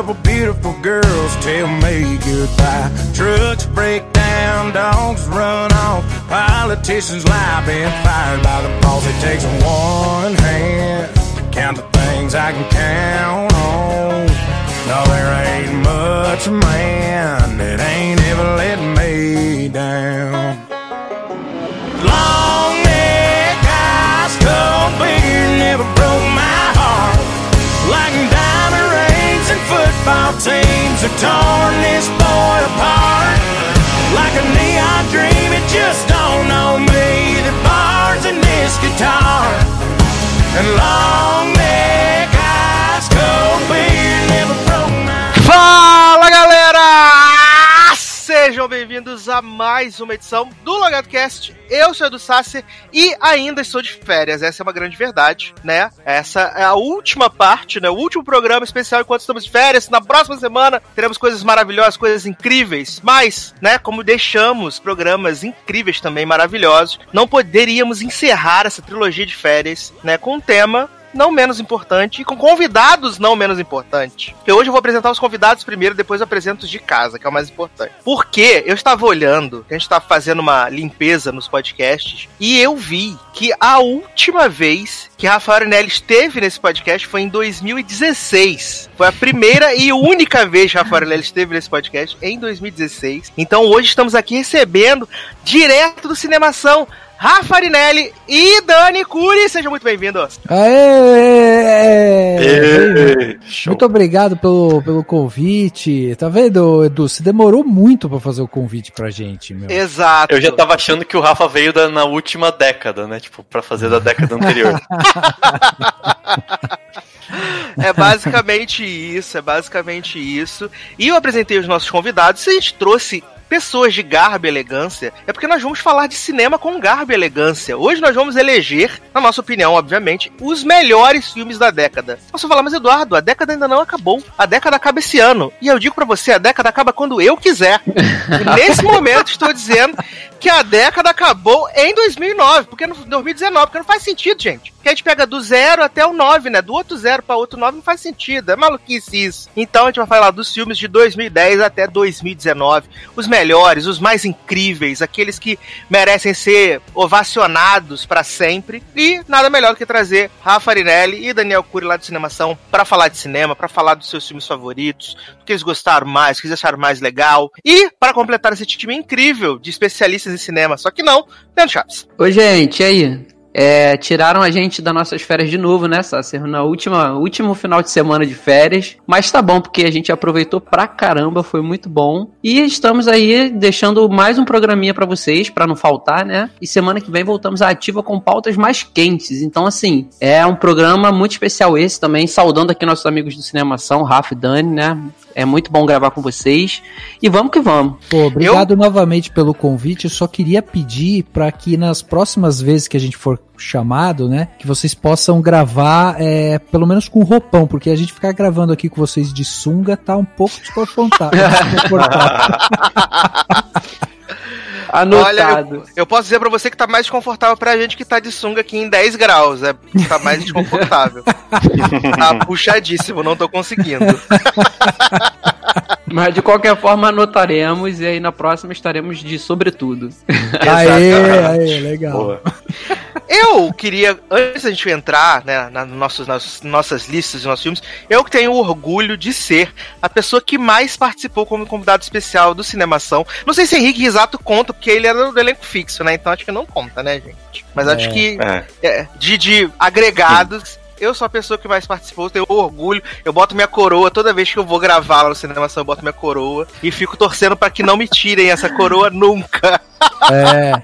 couple beautiful girls tell me goodbye. Trucks break down, dogs run off, politicians lie, been fired by the boss. It takes one hand to count the things I can count on. No, there ain't much man that ain't ever let me down. Teams have torn this boy apart. Like a neon dream, it just dawned on me the bars in this guitar. And long neck, Sejam bem-vindos a mais uma edição do LogadoCast. Eu sou Edu Sasser e ainda estou de férias. Essa é uma grande verdade, né? Essa é a última parte, né? O último programa especial enquanto estamos de férias. Na próxima semana teremos coisas maravilhosas, coisas incríveis. Mas, né, como deixamos programas incríveis também, maravilhosos, não poderíamos encerrar essa trilogia de férias, né, com um tema não menos importante e com convidados não menos importantes. Porque hoje eu vou apresentar os convidados primeiro, depois eu apresento os de casa, que é o mais importante. Porque eu estava olhando, a gente estava fazendo uma limpeza nos podcasts, e eu vi que a última vez que Rafael Arinelli esteve nesse podcast foi em 2016. Foi a primeira e única vez que Rafael Arinelli esteve nesse podcast em 2016. Então hoje estamos aqui recebendo direto do Cinemação Rafa Arinelli e Dani Curi. Sejam muito bem-vindos. Aê! Muito obrigado pelo, pelo convite. Tá vendo, Edu? Você demorou muito pra fazer o convite pra gente, meu. Exato. Eu já tava achando que o Rafa veio da- na última década, né? Tipo, pra fazer da década anterior. É basicamente isso, é basicamente isso. E eu apresentei os nossos convidados. Se a gente trouxe pessoas de garbo e elegância, é porque nós vamos falar de cinema com garbo e elegância. Hoje nós vamos eleger, na nossa opinião, obviamente, os melhores filmes da década. Posso falar, mas Eduardo, a década ainda não acabou. A década acaba esse ano. E eu digo pra você, a década acaba quando eu quiser. E nesse momento estou dizendo que a década acabou em 2009, porque no 2019, porque não faz sentido, gente. Porque a gente pega do zero até o 9, né? Do outro zero para outro 9 não faz sentido. É maluquice isso. Então a gente vai falar dos filmes de 2010 até 2019. Os melhores, os mais incríveis, aqueles que merecem ser ovacionados para sempre. E nada melhor do que trazer Rafa Arinelli e Daniel Cury lá do Cinemação para falar de cinema, para falar dos seus filmes favoritos, do que eles gostaram mais, o que eles acharam mais legal. E para completar esse time incrível de especialistas em cinema, só que não, Leandro Chaves. Oi, gente, e aí? É, tiraram a gente das nossas férias de novo, né, Sácer? Na última, último final de semana de férias. Mas tá bom, porque a gente aproveitou pra caramba, foi muito bom. E estamos aí deixando mais um programinha pra vocês, pra não faltar, né? E semana que vem voltamos à ativa com pautas mais quentes. Então, assim, é um programa muito especial esse também. Saudando aqui nossos amigos do Cinemação, Rafa e Dani, né? É muito bom gravar com vocês. E vamos que vamos. Pô, obrigado novamente pelo convite. Eu só queria pedir para que nas próximas vezes que a gente for chamado, né, que vocês possam gravar é, pelo menos com roupão, porque a gente ficar gravando aqui com vocês de sunga tá um pouco desconfortável. desconfortável. Olha, Anotado. eu, eu posso dizer pra você que tá mais desconfortável pra gente que tá de sunga aqui em 10 graus. É, tá mais desconfortável. tá puxadíssimo, não tô conseguindo. Mas de qualquer forma anotaremos e aí na próxima estaremos de sobretudo. aê, aê, legal. Boa. Eu queria, antes da gente entrar né, nossos, nas nossas listas de nossos filmes, eu que tenho o orgulho de ser a pessoa que mais participou como convidado especial do Cinemação. Não sei se Henrique Risato conta, porque ele era do elenco fixo, né? Então acho que não conta, né, gente? Mas acho É. que É. é, de, de agregados. Eu sou a pessoa que mais participou, tenho orgulho. Eu boto minha coroa toda vez que eu vou gravar lá no Cinemação, eu boto minha coroa e fico torcendo pra que não me tirem essa coroa nunca. É. A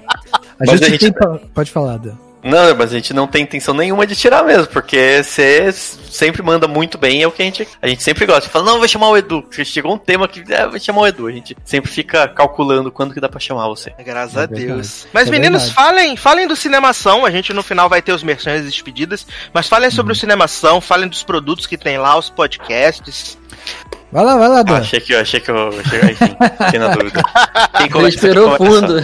Mas gente, a gente- tem. Pode falar, Dan. Não, mas a gente não tem intenção nenhuma de tirar mesmo, porque você sempre manda muito bem, é o que a gente, a gente sempre gosta. Fala, não, vai chamar o Edu. Porque Chegou um tema que é, vai chamar o Edu. A gente sempre fica calculando quando que dá pra chamar você. Graças É a. Deus. Mas, É meninos, verdade. falem, falem do Cinemação. A gente no final vai ter os merchandising despedidas. Mas falem sobre o Uhum. Cinemação, falem dos produtos que tem lá, os podcasts. Vai lá, vai lá, Ah, Dan. achei que, achei que eu. Achei, enfim, fiquei na dúvida. Quem começa? esperou fundo.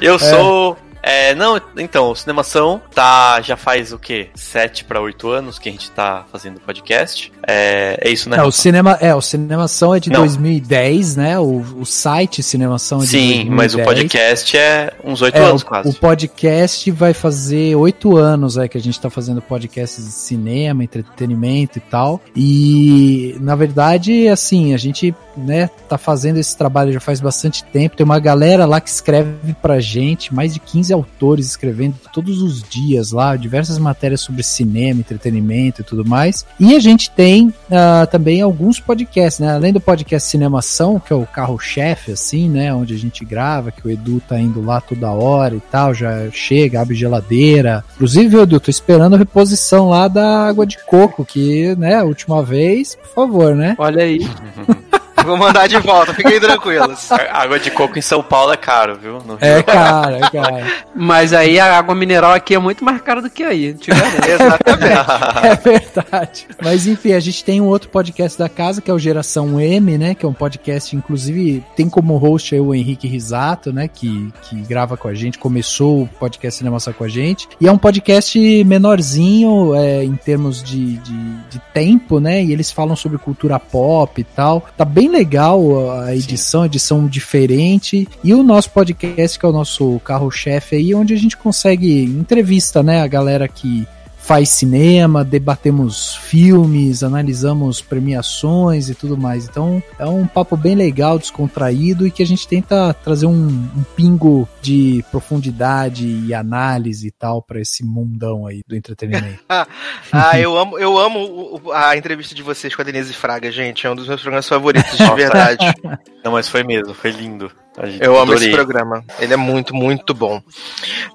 Eu sou. É, não, então, o Cinemação tá, já faz o quê? Sete para oito anos que a gente tá fazendo podcast. É, é isso, né? É, o cinema, é, o Cinemação é de Não. 2010, né? O, o site Cinemação é de Sim, 2010. mas o podcast é uns oito É, anos o, quase. o podcast vai fazer oito anos é, que a gente tá fazendo podcasts de cinema, entretenimento e tal. E, na verdade, assim, a gente, né, tá fazendo esse trabalho já faz bastante tempo. Tem uma galera lá que escreve pra gente, mais de 15 autores escrevendo todos os dias lá, diversas matérias sobre cinema, entretenimento e tudo mais. E a gente tem ah, também alguns podcasts, né? Além do podcast Cinemação, que é o carro-chefe, assim, né? Onde a gente grava, que o Edu tá indo lá toda hora e tal, já chega, abre geladeira. Inclusive, Edu, tô esperando a reposição lá da água de coco, que, né, a última vez, por favor, né? Olha aí. Vou mandar de volta, fiquem tranquilos. Água de coco em São Paulo é caro, viu? No Rio É cara, é cara. Mas aí a água mineral aqui é muito mais cara do que aí. Te garanto. Exatamente. É verdade. Mas enfim, a gente tem um outro podcast da casa, que é o Geração M, né? Que é um podcast, inclusive, tem como host aí o Henrique Risato, né? Que, que grava com a gente, começou o podcast Cinemação com a gente. E é um podcast menorzinho é, em termos de, de, de tempo, né? E eles falam sobre cultura pop e tal. Tá bem legal a edição, edição diferente. E o nosso podcast, que é o nosso carro-chefe aí, onde a gente consegue entrevista, né? A galera que faz cinema, debatemos filmes, analisamos premiações e tudo mais. Então é um papo bem legal, descontraído e que a gente tenta trazer um, um pingo de profundidade e análise e tal para esse mundão aí do entretenimento. Ah, eu amo, eu amo a entrevista de vocês com a Denise Fraga, gente. É um dos meus programas favoritos, de verdade. Não, mas foi mesmo, foi lindo. A gente- Eu amo adorei. esse programa. Ele é muito, muito bom.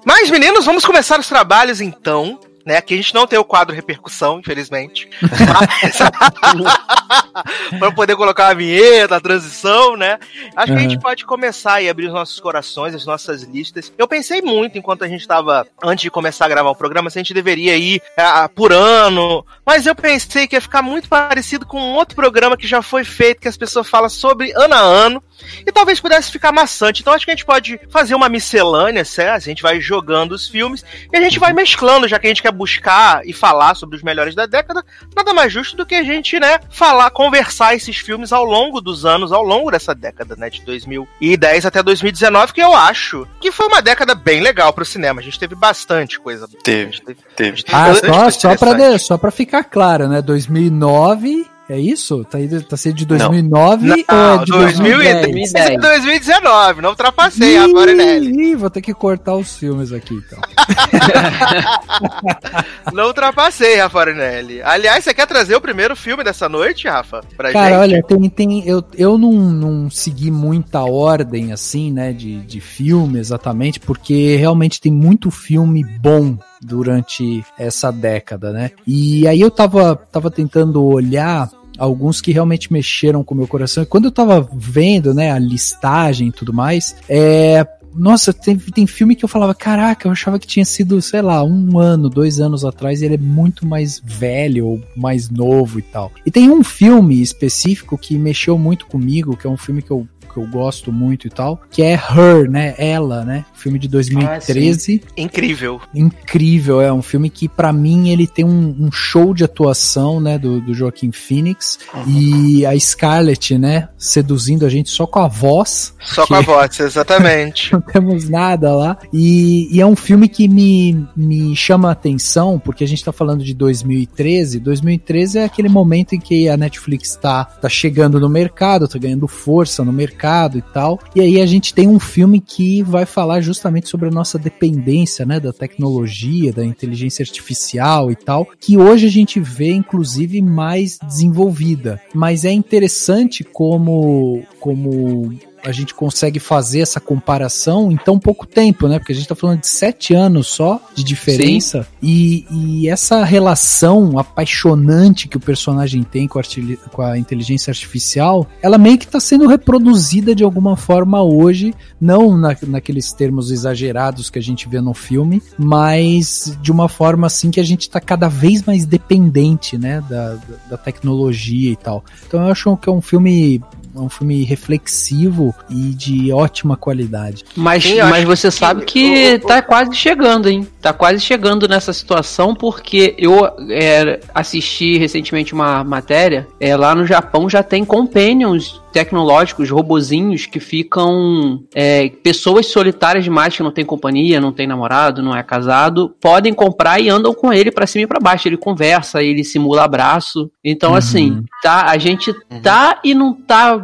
Mas, meninos, vamos começar os trabalhos então. Né, aqui a gente não tem o quadro repercussão, infelizmente. Mas... para poder colocar a vinheta, a transição, né? Acho que a gente pode começar e abrir os nossos corações, as nossas listas. Eu pensei muito enquanto a gente estava antes de começar a gravar o programa, se a gente deveria ir ah, por ano. Mas eu pensei que ia ficar muito parecido com um outro programa que já foi feito, que as pessoas falam sobre ano a ano e talvez pudesse ficar maçante. Então acho que a gente pode fazer uma miscelânea, certo? A gente vai jogando os filmes e a gente vai mesclando, já que a gente quer buscar e falar sobre os melhores da década, nada mais justo do que a gente, né, falar, conversar esses filmes ao longo dos anos, ao longo dessa década, né, de 2010 até 2019, que eu acho que foi uma década bem legal pro cinema. A gente teve bastante coisa. Teve, teve- teve. Ah, só, coisa só, pra, de- só pra ficar claro, né? 2009, é isso? Tá, indo- tá sendo de 2009 Não, ou é de 2010. 2010? 2019, não ultrapassei a Marinelli. Ih, vou ter que cortar os filmes aqui, então. Não ultrapassei, Rafa Marinelli. Aliás, você quer trazer o primeiro filme dessa noite, Rafa? Pra Cara, gente? olha, tem, tem, eu, eu não, não segui muita ordem, assim, né, de, de filme exatamente, porque realmente tem muito filme bom durante essa década, né? E aí eu tava, tava tentando olhar alguns que realmente mexeram com o meu coração. E quando eu tava vendo, né, a listagem e tudo mais, é. Nossa, tem, tem filme que eu falava, caraca, eu achava que tinha sido, sei lá, um ano, dois anos atrás, e ele é muito mais velho ou mais novo e tal. E tem um filme específico que mexeu muito comigo, que é um filme que eu, que eu gosto muito e tal, que é Her, né? Ela, né? Filme de 2013 Incrível. incrível. É um filme que, pra mim, ele tem um, um show de atuação, né, do, do Joaquim Phoenix e a Scarlett, né, seduzindo a gente só com a voz. Só com a voz, exatamente. Não temos nada lá. E, e é um filme que me, me chama a atenção, porque a gente tá falando de 2013. 2013 é aquele momento em que a Netflix tá, tá chegando no mercado, tá ganhando força no mercado e tal. E aí a gente tem um filme que vai falar justamente sobre a nossa dependência, né, da tecnologia, da inteligência artificial e tal, que hoje a gente vê, inclusive, mais desenvolvida. Mas é interessante como, como a gente consegue fazer essa comparação em tão pouco tempo, né? Porque a gente tá falando de sete anos só de diferença. E, e essa relação apaixonante que o personagem tem com a, com a inteligência artificial, ela meio que tá sendo reproduzida de alguma forma hoje, não na, naqueles termos exagerados que a gente vê no filme, mas de uma forma assim que a gente tá cada vez mais dependente, né? Da, da tecnologia e tal. Então eu acho que é um filme é um filme reflexivo e de ótima qualidade. Mas, Sim, mas você que- sabe que o- tá quase chegando, hein? Tá quase chegando nessa situação, porque eu é, assisti recentemente uma matéria. É, lá no Japão já tem companions tecnológicos, robozinhos que ficam. é, pessoas solitárias demais que não tem companhia, não tem namorado, não é casado, podem comprar e andam com ele pra cima e pra baixo. Ele conversa, ele simula abraço. Então, Uhum. assim, tá, a gente tá e não tá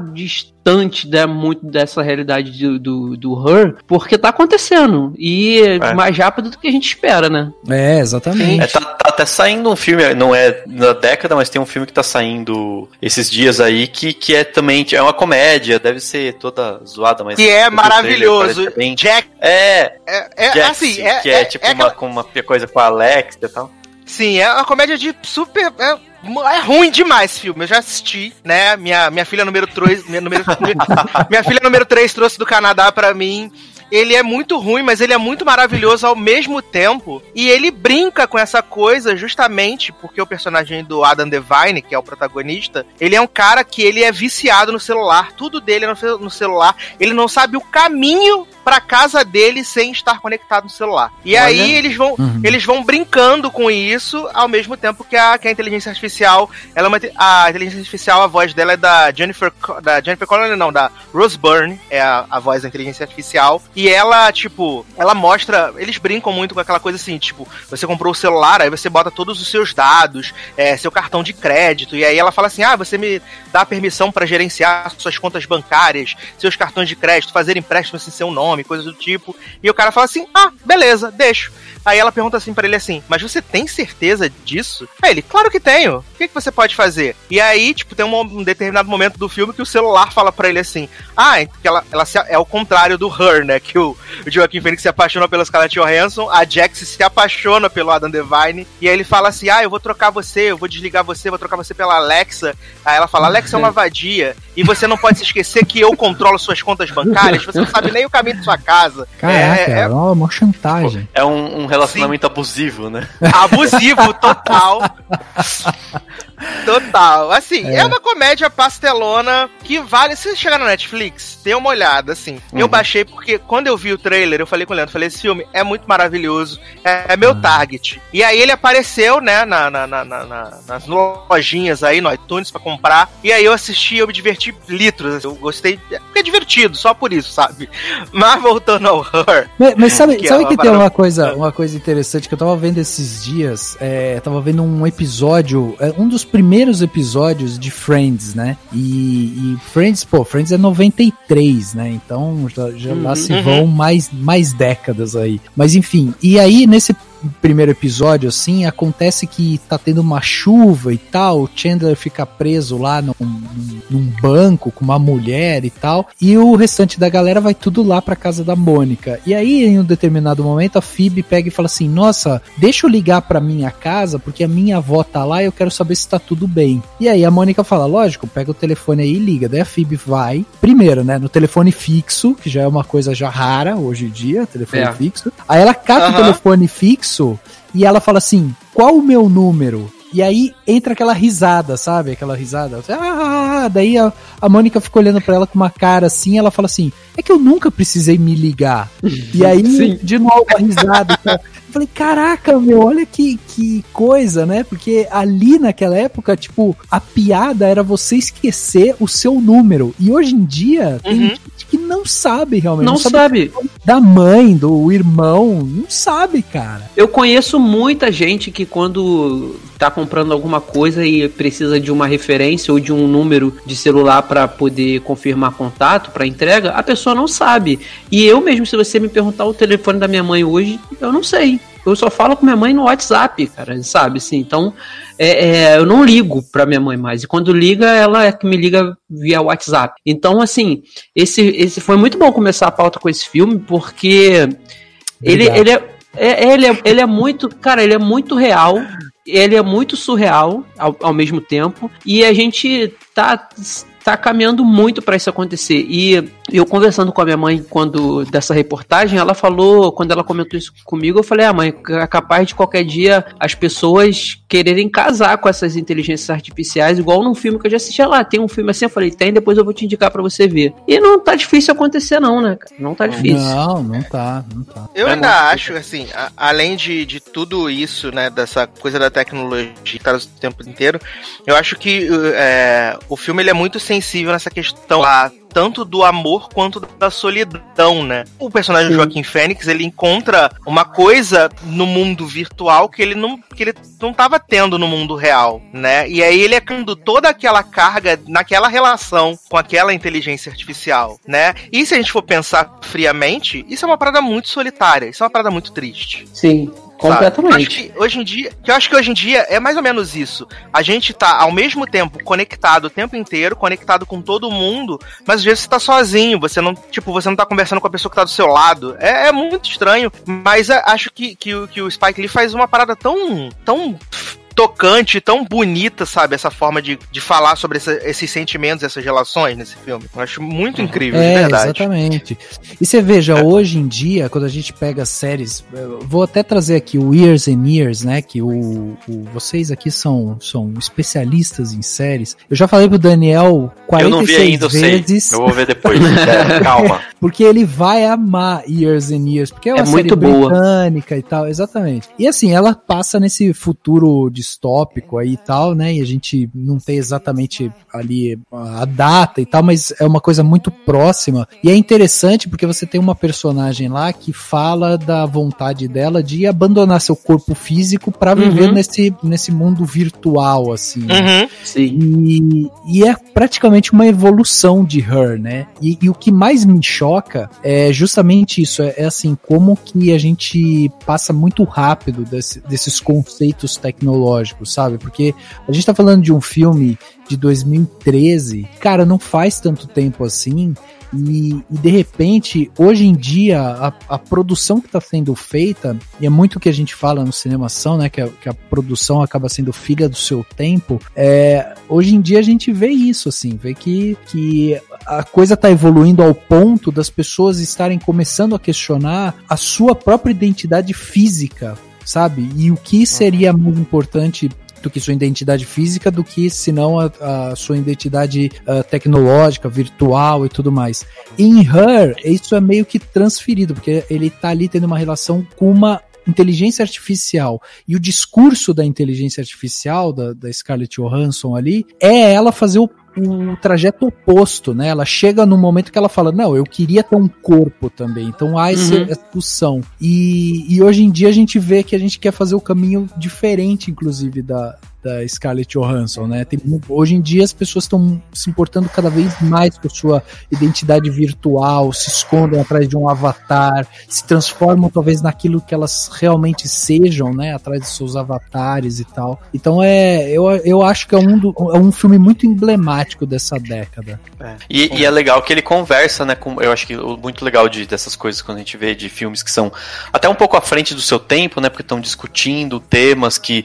distante né, muito dessa realidade do, do, do Her, porque tá acontecendo. E É. mais rápido do que a gente espera, né? É, exatamente. É, tá, tá até saindo um filme, não é na década, mas tem um filme que tá saindo esses dias aí que, que é também é uma comédia, deve ser toda zoada, mas. Que é pelo trailer maravilhoso. parece bem- Jack. É, É, é assim, é, que é, é- tipo é uma, aquela- uma coisa com a Alex e tal. Sim, é uma comédia de super. É, é ruim demais esse filme. Eu já assisti, né? Minha, minha filha número 3. Minha, número, minha filha número 3 trouxe do Canadá pra mim. Ele é muito ruim, mas ele é muito maravilhoso ao mesmo tempo. E ele brinca com essa coisa justamente porque o personagem do Adam Devine, que é o protagonista, ele é um cara que ele é viciado no celular. Tudo dele é no, no celular. Ele não sabe o caminho pra casa dele sem estar conectado no celular. E Olha. aí eles vão, Uhum. eles vão brincando com isso ao mesmo tempo que a, que a inteligência artificial, ela é uma, a inteligência artificial, a voz dela é da Jennifer, da Jennifer Connelly, não, da Rose Byrne, é a, a voz da inteligência artificial. E ela, tipo, ela mostra, eles brincam muito com aquela coisa assim, tipo, você comprou o celular, aí você bota todos os seus dados, é, seu cartão de crédito, e aí ela fala assim, ah, você me dá permissão pra gerenciar suas contas bancárias, seus cartões de crédito, fazer empréstimos em seu nome, coisas do tipo. E o cara fala assim, ah, beleza, deixo. Aí ela pergunta assim pra ele assim, mas você tem certeza disso? Aí ele, claro que tenho. O que, que você pode fazer? E aí, tipo, tem um, determinado momento do filme que o celular fala pra ele assim, ah, que ela, ela se- é o contrário do Her, né? Que o, o Joaquim Phoenix se apaixona pela Scarlett Johansson, a Jax se apaixona pelo Adam Devine, e aí ele fala assim, ah, eu vou trocar você, eu vou desligar você, vou trocar você pela Alexa. Aí ela fala, Alexa é uma vadia, e você não pode se esquecer que eu controlo suas contas bancárias, você não sabe nem o caminho de sua casa. Caraca, É- é, é uma, chantagem. É um, um relacionamento abusivo, né? abusivo total. Total. Assim, é. uma comédia pastelona que vale. Se chegar na Netflix, dê uma olhada, assim. Eu Uhum. baixei porque quando eu vi o trailer, eu falei com o Leandro, falei, esse filme é muito maravilhoso, é, é meu target. E aí ele apareceu, né, na, na- na- na- na- nas lojinhas aí, no iTunes, pra comprar. E aí eu assisti, eu me diverti litros. assim. Eu gostei, porque é divertido, só por isso, sabe? Mas voltando ao Her. Mas, mas sabe, Que sabe que tem uma coisa, uma coisa interessante que eu tava vendo esses dias? É, tava vendo um episódio, é, um dos primeiros episódios de Friends, né? E, e Friends, pô, Friends é 93, né? Então já, já lá se uhum. vão mais, mais décadas aí. Mas enfim, e aí nesse primeiro episódio, assim, acontece que tá tendo uma chuva e tal, o Chandler fica preso lá num, num- banco com uma mulher e tal, e o restante da galera vai tudo lá pra casa da Mônica. E aí, em um determinado momento, a Phoebe pega e fala assim, nossa, deixa eu ligar pra minha casa, porque a minha avó tá lá e eu quero saber se tá tudo bem. E aí a Mônica fala, lógico, pega o telefone aí e liga. Daí a Phoebe vai, primeiro, né, no telefone fixo, que já é uma coisa já rara hoje em dia, telefone É. fixo. Aí ela cata o telefone fixo e ela fala assim: qual o meu número? E aí entra aquela risada, sabe? Aquela risada. Ah, daí a, a Mônica fica olhando pra ela com uma cara assim, ela fala assim: é que eu nunca precisei me ligar. E aí, Sim. de novo, a risada. e. Eu falei, caraca, meu, olha que, que coisa, né? Porque ali naquela época, tipo, a piada era você esquecer o seu número. E hoje em dia, tem Uhum. gente que não sabe realmente. Não sabe. Da mãe, do irmão, não sabe, cara. Eu conheço muita gente que quando tá comprando alguma coisa e precisa de uma referência ou de um número de celular para poder confirmar contato para entrega, a pessoa não sabe. E eu mesmo, se você me perguntar o telefone da minha mãe hoje, eu não sei. Eu só falo com minha mãe no WhatsApp, cara, sabe? Assim, então, é, é, eu não ligo pra minha mãe mais. E quando liga, ela é que me liga via WhatsApp. Então, assim, esse, esse foi muito bom começar a pauta com esse filme, porque ele, Obrigado. ele, é, é- ele, é, ele é muito. Cara, ele é muito real. Ele é muito surreal ao, ao mesmo tempo. E a gente tá, tá caminhando muito pra isso acontecer. E eu conversando com a minha mãe quando dessa reportagem, ela falou, quando ela comentou isso comigo, eu falei: "Ah, mãe, é capaz de qualquer dia as pessoas quererem casar com essas inteligências artificiais, igual num filme que eu já assisti lá. Tem um filme assim, eu falei: "Tem, depois eu vou te indicar para você ver". E não tá difícil acontecer não, né? Não tá difícil. Não, não tá, não tá. Eu É ainda acho, assim, a- além de, de tudo isso, né, dessa coisa da tecnologia que tá o tempo inteiro, eu acho que é, o filme ele é muito sensível nessa questão lá, tanto do amor quanto da solidão, né? O personagem Sim. Joaquim Fênix, ele encontra uma coisa no mundo virtual que ele não, que ele não tava tendo no mundo real, né? E aí ele é tendo toda aquela carga naquela relação com aquela inteligência artificial, né? E se a gente for pensar friamente, isso é uma parada muito solitária, isso é uma parada muito triste. Sim, completamente. hoje em dia, que eu acho que hoje em dia é mais ou menos isso. A gente tá ao mesmo tempo conectado o tempo inteiro, conectado com todo mundo, mas às vezes você tá sozinho, você não, tipo, você não tá conversando com a pessoa que tá do seu lado. É, é muito estranho, mas acho que, que, o- que o Spike Lee faz uma parada tão, tão tocante, tão bonita, sabe? Essa forma de, de falar sobre essa- esses sentimentos, essas relações nesse filme. Eu acho muito incrível, de É, verdade. exatamente. E você veja, hoje em dia, quando a gente pega séries, eu vou até trazer aqui o Years and Years, né? Que o, o- vocês aqui são, são especialistas em séries. Eu já falei pro Daniel Eu 46 não vi ainda, eu sei. vezes, Eu vou ver depois. Pera, calma. porque ele vai amar Years and Years, porque é uma É série muito boa. britânica e tal, exatamente. E assim, ela passa nesse futuro distópico aí e tal, né? E a gente não tem exatamente ali a data e tal, mas é uma coisa muito próxima. E é interessante porque você tem uma personagem lá que fala da vontade dela de abandonar seu corpo físico para viver Uhum. nesse, nesse mundo virtual, assim. né? Uhum. Sim. E, e é praticamente uma evolução de Her, né? E, e o que mais me choca é justamente isso, é, é assim, como que a gente passa muito rápido desse- desses conceitos tecnológicos, sabe? Porque a gente tá falando de um filme de 2013, cara, não faz tanto tempo assim, e, e, de repente, hoje em dia, a, a produção que está sendo feita, e é muito o que a gente fala no cinemação, né? Que a, que a produção acaba sendo filha do seu tempo. É, hoje em dia a gente vê isso, assim, vê que, que a coisa está evoluindo ao ponto das pessoas estarem começando a questionar a sua própria identidade física, sabe? E o que seria mais importante do que sua identidade física, do que senão a, a sua identidade uh, tecnológica, virtual e tudo mais. Em Her, isso é meio que transferido, porque ele tá ali tendo uma relação com uma inteligência artificial. E o discurso da inteligência artificial, da, da Scarlett Johansson ali, é ela fazer o o trajeto oposto, né? Ela chega num momento que ela fala, não, eu queria ter um corpo também. Então há essa Uhum. discussão. E, e hoje em dia a gente vê que a gente quer fazer o caminho diferente, inclusive, da, da Scarlett Johansson, né? Tem, hoje em dia as pessoas estão se importando cada vez mais com a sua identidade virtual, se escondem atrás de um avatar, se transformam talvez naquilo que elas realmente sejam, né? Atrás de seus avatares e tal. Então é, eu, eu acho que é um, do, é um filme muito emblemático dessa década. É. E, e, é legal que ele conversa, né? Com, eu acho que o muito legal de, dessas coisas quando a gente vê de filmes que são até um pouco à frente do seu tempo, né? Porque estão discutindo temas que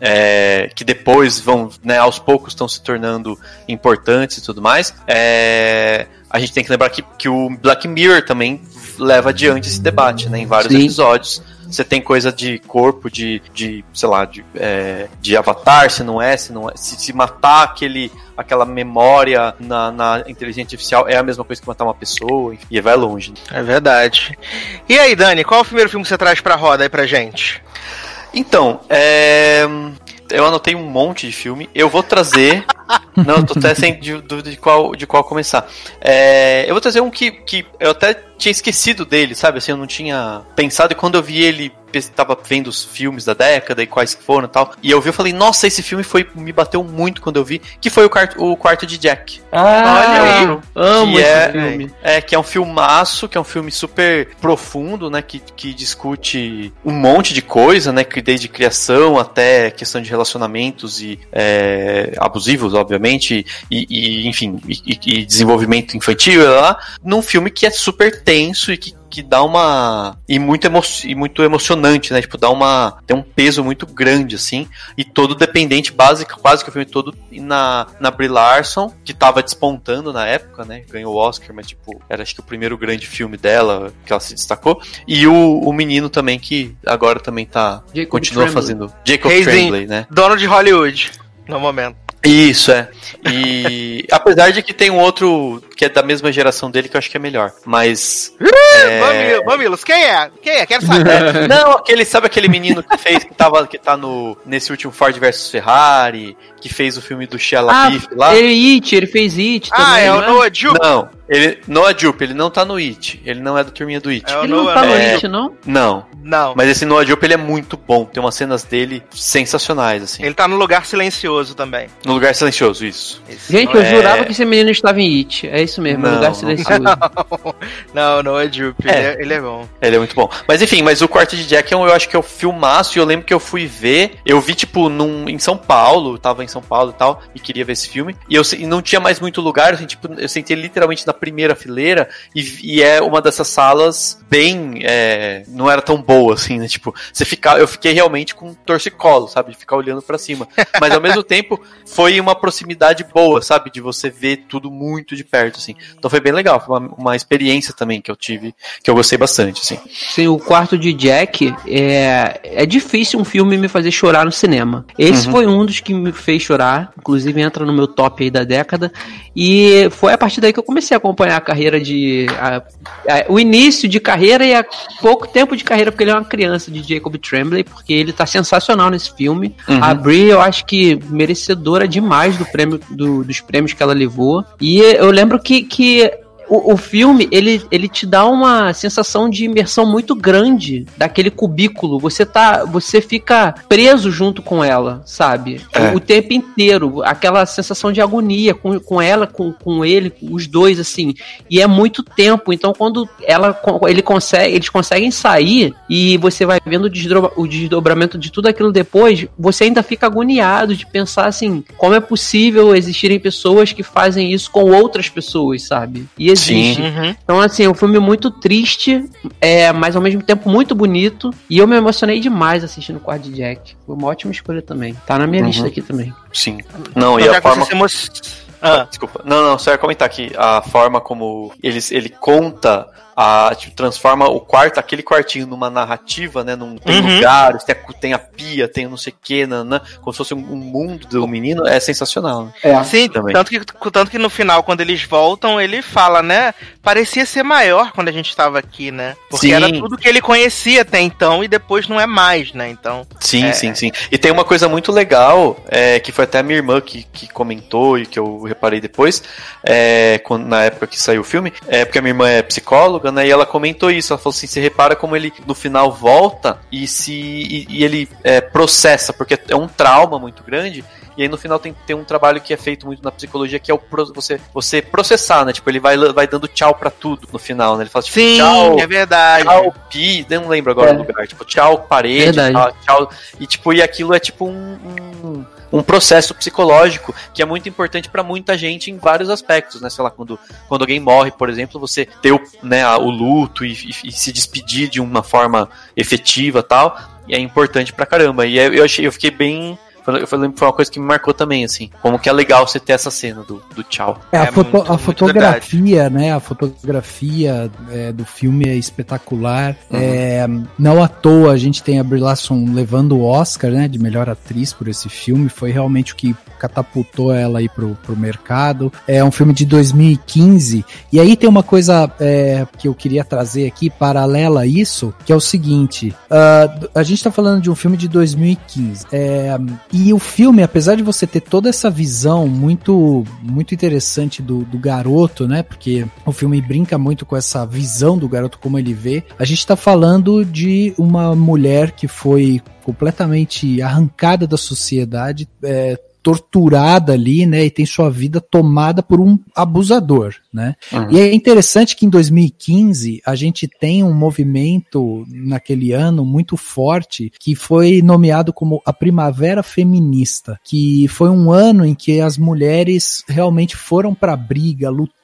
é, que depois vão, né, aos poucos estão se tornando importantes e tudo mais. É, a gente tem que lembrar que, que o Black Mirror também leva adiante esse debate, né, em vários Sim. episódios. Você tem coisa de corpo, de, de sei lá, de, é, de avatar, se não é, se não é. Se, se matar aquele, aquela memória na, na inteligência artificial é a mesma coisa que matar uma pessoa, enfim, e vai longe. É verdade. E aí, Dani, qual é o primeiro filme que você traz pra roda aí pra gente? Então, é, eu anotei um monte de filme. Eu vou trazer. Não, eu tô até sem dúvida de qual, de qual começar. É, eu vou trazer um que, que eu até tinha esquecido dele, sabe? Assim, eu não tinha pensado. E quando eu vi ele, tava vendo os filmes da década e quais que foram e tal. E eu vi, eu falei, nossa, esse filme foi me bateu muito quando eu vi. Que foi o, quarto, o Quarto de Jack. Ah, Olha aí. amo que esse é, filme. é, que é um filmaço, que é um filme super profundo, né? Que, que discute um monte de coisa, né? Que desde criação até questão de relacionamentos e é, abusivos, obviamente, e, e, enfim, e, e desenvolvimento infantil, lá, num filme que é super tenso e que que dá uma. E muito, emo... e muito emocionante, né? Tipo, dá uma. Tem um peso muito grande, assim. E todo dependente, básico, quase que o filme todo na, na Brie Larson, que tava despontando na época, né? Ganhou o Oscar, mas, tipo, era acho que o primeiro grande filme dela, que ela se destacou. E o, o menino também, que agora também tá. Jacob continua Tremblay. fazendo. Jacob Hazing, Tremblay, né? Dono de Hollywood, no momento. Isso, é. E apesar de que tem um outro que é da mesma geração dele que eu acho que é melhor. Mas. é, Mamilo- Mamilos, quem é? Quem é? Quero saber. Não, aquele, sabe aquele menino que fez, que, tava, que tá no, nesse último Ford vs Ferrari, que fez o filme do Shia Ah, LaBeouf lá? ele It, ele fez It também. ah, é o não Noah Jupe. Não, ele, Noah Jupe, ele não tá no It. Ele não é da turminha do It. É Ele não tá no é. It, não? Não. Não. Mas esse Noah Jupe, ele é muito bom. Tem umas cenas dele sensacionais, assim. Ele tá no lugar silencioso também. No Lugar Silencioso, isso. Esse Gente, eu é- jurava que esse menino estava em It. É isso mesmo, Não, lugar não. silencioso. Não, Noah Jupe. É. Ele, é, ele é bom. Ele é muito bom. Mas enfim, mas o Quarto de Jack é um- eu acho que é o filmaço. E eu lembro que eu fui ver. Eu vi, tipo, num, em São Paulo. Eu tava em São Paulo e tal. E queria ver esse filme. E eu e não tinha mais muito lugar. Eu, tipo, eu sentei literalmente na primeira fileira. E, e é uma dessas salas bem. é, não era tão boa, assim, né? Tipo, você ficar. Eu fiquei realmente com um torcicolo, sabe? De ficar olhando pra cima. Mas ao mesmo tempo, foi uma proximidade boa, sabe? De você ver tudo muito de perto, assim. Então foi bem legal. Foi uma, uma experiência também que eu tive. Que eu gostei bastante, assim. Sim, o quarto de Jack é, é difícil um filme me fazer chorar no cinema. Esse Uhum. foi um dos que me fez chorar, inclusive entra no meu top aí da década. E foi a partir daí que eu comecei a acompanhar a carreira de. a- a- o início de carreira e a pouco tempo de carreira, porque ele é uma criança de Jacob Tremblay, porque ele tá sensacional nesse filme. Uhum. A Brie, eu acho que merecedora demais do prêmio, do- dos prêmios que ela levou. E eu lembro que. Que o, o filme, ele, ele te dá uma sensação de imersão muito grande daquele cubículo. Você tá. Você fica preso junto com ela, sabe? É. O, o tempo inteiro. Aquela sensação de agonia com, com ela, com, com ele, os dois, assim. E é muito tempo. Então, quando ela ele consegue, eles conseguem sair e você vai vendo o, desdobra- o desdobramento de tudo aquilo depois, você ainda fica agoniado de pensar assim, como é possível existirem pessoas que fazem isso com outras pessoas, sabe? E existe. Uhum. Então, assim, é um filme muito triste, é, mas ao mesmo tempo muito bonito. E eu me emocionei demais assistindo o Quarto de Jack. Foi uma ótima escolha também. Tá na minha Uhum. lista aqui também. Sim. Não, e Então, já a forma. você emo- Ah, Desculpa. Não, não, só ia comentar que a forma como eles, ele conta, a, tipo, transforma o quarto, aquele quartinho numa narrativa, né? Num, tem Uhum. lugares, tem a, tem a pia, tem não sei o que, nanã, como se fosse um, um mundo do menino, é sensacional. Né? É. Sim, Também. tanto que, tanto que no final, quando eles voltam, ele fala, né? Parecia ser maior quando a gente tava aqui, né? Porque Sim. era tudo que ele conhecia até então e depois não é mais, né? Então. Sim, É. sim, sim. E tem uma coisa muito legal, é, que foi até a minha irmã que, que comentou e que eu reparei depois, é, quando, na época que saiu o filme, é porque a minha irmã é psicóloga, E ela comentou isso. Ela falou assim: você repara como ele no final volta e se e, e ele é, processa, porque é um trauma muito grande. E aí no final tem, tem um trabalho que é feito muito na psicologia, que é o pro- você, você processar, né? Tipo, ele vai, vai dando tchau pra tudo no final, né? Ele fala, tipo, Sim, tchau, é verdade. tchau pi, eu não lembro agora É. o lugar, tipo, tchau parede, tchau, tchau, e tipo, e aquilo é tipo um, um, um processo psicológico que é muito importante pra muita gente em vários aspectos, né, sei lá, quando, quando alguém morre, por exemplo, você ter o, né, o luto e, e- e se despedir de uma forma efetiva tal, e é importante pra caramba, e eu, eu achei, eu fiquei bem... foi- Eu lembro que foi uma coisa que me marcou também, assim. Como que é legal você ter essa cena do, do tchau. É, a, É foto- muito- a fotografia, né? A fotografia é, do filme é espetacular. Uhum. É, não à toa a gente tem a Brie Larson levando o Oscar, né? De melhor atriz por esse filme. Foi realmente o que catapultou ela aí pro, pro mercado. É um filme de 2015. E aí tem uma coisa é, que eu queria trazer aqui, paralela a isso, que é o seguinte: ah, a gente tá falando de um filme de 2015. É, e o filme, apesar de você ter toda essa visão muito muito interessante do, do garoto, né? Porque o filme brinca muito com essa visão do garoto como ele vê. A gente tá falando de uma mulher que foi completamente arrancada da sociedade, é, torturada ali, né? E tem sua vida tomada por um abusador, né? Uhum. E é interessante que em 2015 a gente tem um movimento naquele ano muito forte que foi nomeado como a Primavera Feminista, que foi um ano em que as mulheres realmente foram para a briga, lutaram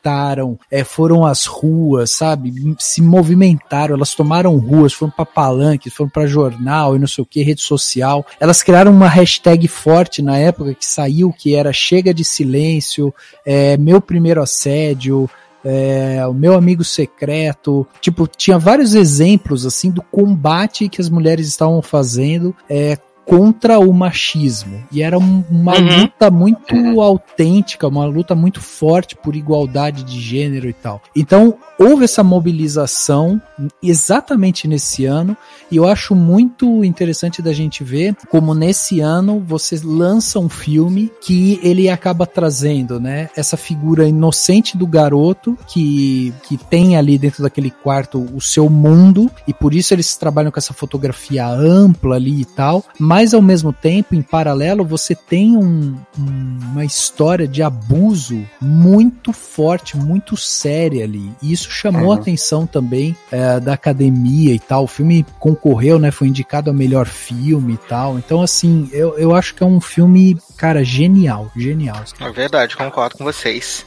é, foram às ruas, sabe? Se movimentaram, elas tomaram ruas, foram para palanque, foram para jornal e não sei o que, rede social. Elas criaram uma hashtag forte na época que saiu, que era Chega de Silêncio, é, Meu Primeiro Assédio, é, o meu amigo secreto, tipo, tinha vários exemplos assim do combate que as mulheres estavam fazendo. É, contra o machismo. E era uma uhum. luta muito é. autêntica, uma luta muito forte por igualdade de gênero e tal. Então, houve essa mobilização exatamente nesse ano, e eu acho muito interessante da gente ver como nesse ano você lança um filme que ele acaba trazendo, né, essa figura inocente do garoto que, que tem ali dentro daquele quarto o seu mundo, e por isso eles trabalham com essa fotografia ampla ali e tal, mas ao mesmo tempo, em paralelo, você tem um, um, uma história de abuso muito forte, muito séria ali, e isso chamou uhum. a atenção também é, da academia e tal. O filme concorreu, né? Foi indicado a melhor filme e tal. Então, assim, eu, eu acho que é um filme, cara, genial. Genial. É verdade, concordo com vocês.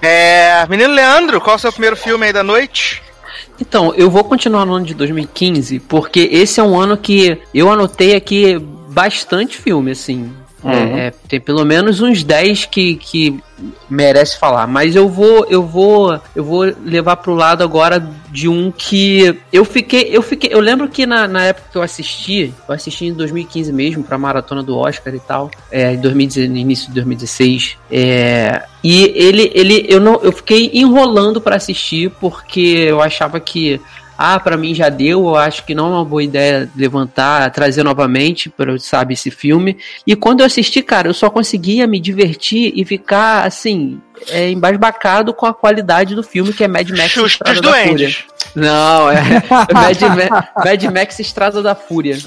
É, menino Leandro, qual é o seu primeiro filme aí da noite? Então, eu vou continuar no ano de 2015, porque esse é um ano que eu anotei aqui bastante filme, assim. Uhum. É, tem pelo menos uns 10 que, que merece falar, mas eu vou eu vou eu vou levar pro lado agora de um que eu fiquei eu fiquei eu lembro que na, na época que eu assisti, eu assisti em 2015 mesmo pra maratona do Oscar e tal, é, em 2016, no início de 2016, é, e ele ele eu não eu fiquei enrolando para assistir porque eu achava que ah, para mim já deu, eu acho que não é uma boa ideia levantar, trazer novamente para sabe esse filme. E quando eu assisti, cara, eu só conseguia me divertir e ficar assim, é, embasbacado com a qualidade do filme que é Mad Max Estrada da Fúria. Não, é Mad, Ma Mad Max Estrada da Fúria.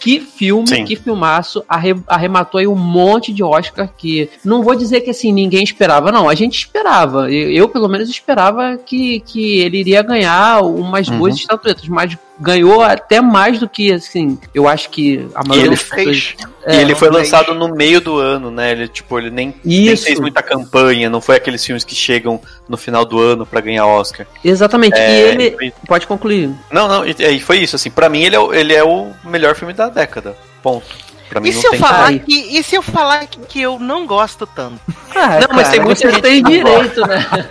Que filme, Sim. que filmaço, arrematou aí um monte de Oscar que não vou dizer que assim ninguém esperava, não, a gente esperava. Eu, pelo menos esperava que, que ele iria ganhar umas uhum. duas estatuetas, mas ganhou até mais do que, assim, eu acho que a maioria ele fez. É, e ele foi lançado no meio do ano, né? Ele, tipo, ele nem, nem, fez muita campanha, não foi aqueles filmes que chegam no final do ano para ganhar Oscar. Exatamente, é, e ele... Foi... Pode concluir. Não, não, e, e foi isso, assim, para mim ele é, ele é o melhor filme da década, ponto. Pra mim e, se eu falar que, e se eu falar que, que eu não gosto tanto? Ah, não, cara, mas tem muita gente tem direito, né?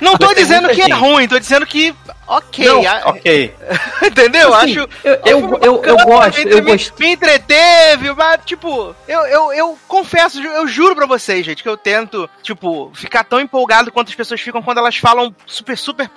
Não tô dizendo que é ruim, tô dizendo que ok. Não, ok. Entendeu? Assim, Acho. Eu, eu, eu, eu, gosto, eu me, me entreteve, mas, tipo, eu, eu, eu confesso, eu juro pra vocês, gente, que eu tento, tipo, ficar tão empolgado quanto as pessoas ficam quando elas falam super, super,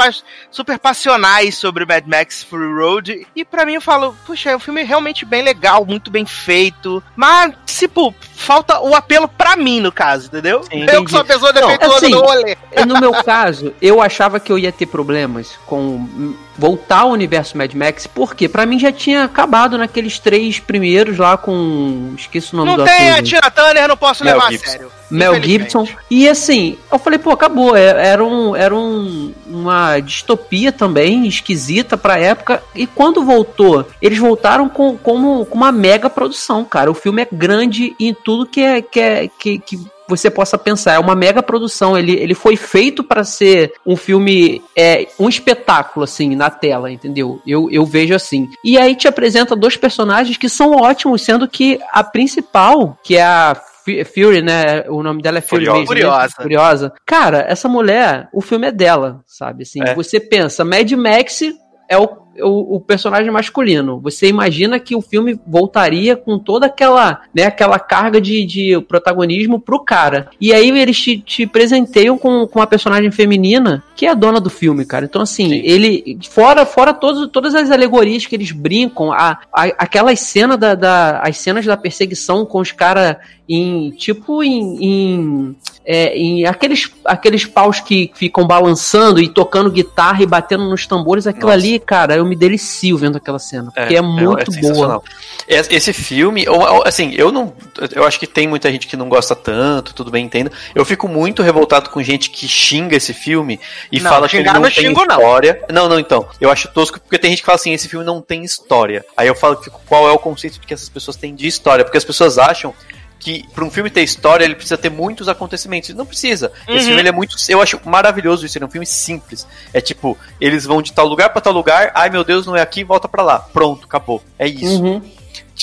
super passionais sobre Mad Max Fury Road. E pra mim eu falo, puxa, é um filme realmente bem legal, muito bem feito. Mas, tipo, falta o apelo pra mim, no caso, entendeu? Sim, eu que sou uma pessoa defeituosa assim, no rolê. No meu caso, eu achava que eu ia ter problemas com voltar ao universo Mad Max, porque para mim já tinha acabado naqueles três primeiros lá com. Esqueci o nome não do tem a Tina Turner, não posso Mel levar Gibson. a sério. Mel Gibson. E assim, eu falei, pô, acabou. É, era, um, era um, uma distopia também, esquisita pra época. E quando voltou, eles voltaram com, com, com uma mega produção, cara. O filme é grande em tudo que é, que, é, que, que você possa pensar. É uma mega produção. Ele, ele foi feito para ser um filme, é, um espetáculo, assim, na tela, entendeu? Eu, eu vejo assim. E aí te apresenta dois personagens que são ótimos, sendo que a principal, que é a Fury, né? O nome dela é Fury Furiosa. Furiosa. Furiosa. Cara, essa mulher, o filme é dela, sabe? Assim, é. você pensa, Mad Max é o o, o, personagem masculino. Você imagina que o filme voltaria com toda aquela, né, aquela carga de, de protagonismo pro cara. E aí eles te, te presenteiam com, com uma personagem feminina que é a dona do filme, cara. Então, assim, Sim. ele. Fora, fora todos, todas as alegorias que eles brincam, a, a, aquelas cenas da, da, as cenas da perseguição com os caras em. Tipo em. em, é, em aqueles, aqueles paus que ficam balançando e tocando guitarra e batendo nos tambores, aquilo Nossa. ali, cara, eu me delicio vendo aquela cena. Porque é, é, é muito é boa. Esse filme, assim, eu não. Eu acho que tem muita gente que não gosta tanto, tudo bem, entendo. Eu fico muito revoltado com gente que xinga esse filme e não, fala que ele não, não tem história. Não. não, não, então. Eu acho tosco porque tem gente que fala assim: esse filme não tem história. Aí eu falo, qual é o conceito que essas pessoas têm de história? Porque as pessoas acham que pra um filme ter história, ele precisa ter muitos acontecimentos. Não precisa. Esse Uhum. filme ele é muito. Eu acho maravilhoso isso. Ele é um filme simples. É tipo, eles vão de tal lugar pra tal lugar. Ai meu Deus, não é aqui, volta pra lá. Pronto, acabou. É isso. Uhum.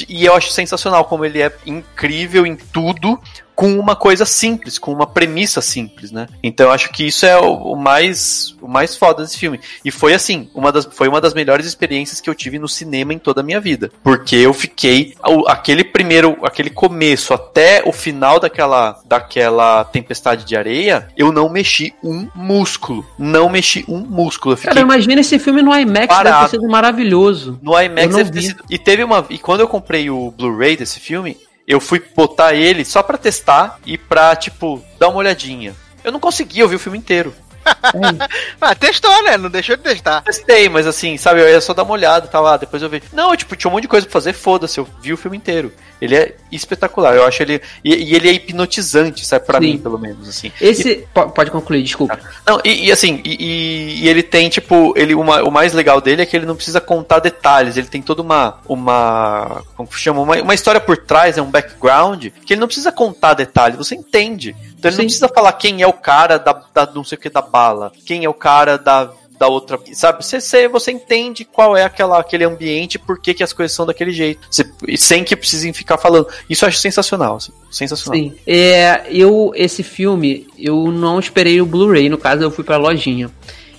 E eu acho sensacional como ele é incrível em tudo, com uma coisa simples, com uma premissa simples, né? Então eu acho que isso é o, o mais o mais foda desse filme. E foi assim, uma das, foi uma das melhores experiências que eu tive no cinema em toda a minha vida. Porque eu fiquei aquele primeiro, aquele começo até o final daquela daquela tempestade de areia, eu não mexi um músculo, não mexi um músculo. Cara, imagina esse filme no IMAX, deve Parado. ter sido maravilhoso. no IMAX deve ter sido. E teve uma. E quando eu comprei o Blu-ray desse filme, eu fui botar ele só pra testar e pra, tipo, dar uma olhadinha. Eu não conseguia ouvir o filme inteiro. Ah, testou, né? Não deixou de testar. Testei, mas assim, sabe, eu ia só dar uma olhada, tá lá, depois eu vi. Não, tipo, tinha um monte de coisa pra fazer, foda-se, eu vi o filme inteiro. Ele é espetacular, eu acho ele. E, e ele é hipnotizante, sabe, pra Sim. mim, pelo menos, assim. Esse. po- Pode concluir, desculpa. Não, e, e assim, e, e- e ele tem, tipo, ele, uma, o mais legal dele é que ele não precisa contar detalhes, ele tem toda uma. uma como que chama? Uma, uma história por trás, é um background, que ele não precisa contar detalhes, você entende. Então ele Sim. não precisa falar quem é o cara da, da não sei o que da bala, quem é o cara da. Da outra, sabe? Você, você, entende qual é aquela, aquele ambiente, por que, que as coisas são daquele jeito. Você- sem que precisem ficar falando. Isso eu acho sensacional. assim, sensacional. Sim. É, eu, esse filme, eu não esperei o Blu-ray, no caso eu fui pra lojinha.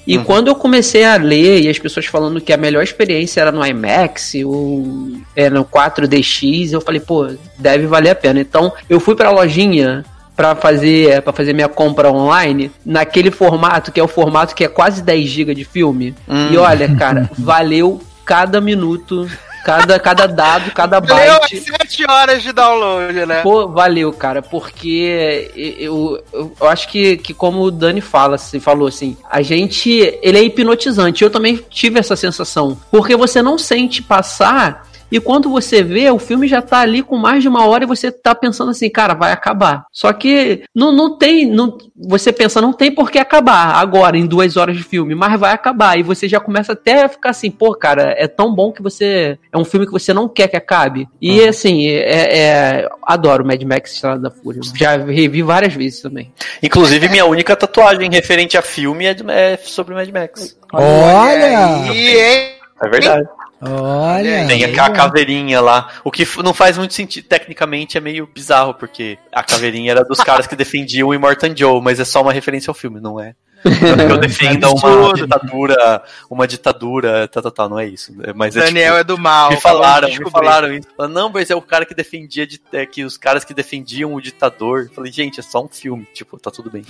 E Uhum. quando eu comecei a ler e as pessoas falando que a melhor experiência era no IMAX ou é, no 4DX, eu falei, pô, deve valer a pena. Então eu fui pra lojinha pra fazer para fazer minha compra online naquele formato que é o formato que é quase 10 GB de filme. Hum. E olha, cara, valeu cada minuto, cada cada dado, cada Valeu byte. as 7 horas de download, né? Pô, valeu, cara, porque eu, eu, eu acho que, que como o Dani fala, assim, falou assim, a gente, ele é hipnotizante. Eu também tive essa sensação, porque você não sente passar e quando você vê, o filme já tá ali com mais de uma hora e você tá pensando assim, cara, vai acabar. Só que não, não tem, não, você pensa, não tem por que acabar agora, em duas horas de filme, mas vai acabar. E você já começa até a ficar assim, pô, cara, é tão bom que você. É um filme que você não quer que acabe. E assim, é, é- adoro Mad Max Estrada da Fúria. Já revi várias vezes também. Inclusive, minha única tatuagem referente a filme é, de- é sobre Mad Max. Olha! E, hein? É verdade. Olha! Tem a, a caveirinha lá. O que não faz muito sentido. Tecnicamente é meio bizarro, porque a caveirinha era dos caras que defendiam o Immortan Joe, mas é só uma referência ao filme, não é? Não é que eu defenda uma ditadura, uma ditadura, tal, tal, tal, não é isso. É- Mas é Daniel tipo, é do mal. me falaram, acabamos de me falaram isso. Falaram, não, mas é o cara que defendia de- é, que os caras que defendiam o ditador. Eu falei, gente, é só um filme, tipo, tá tudo bem.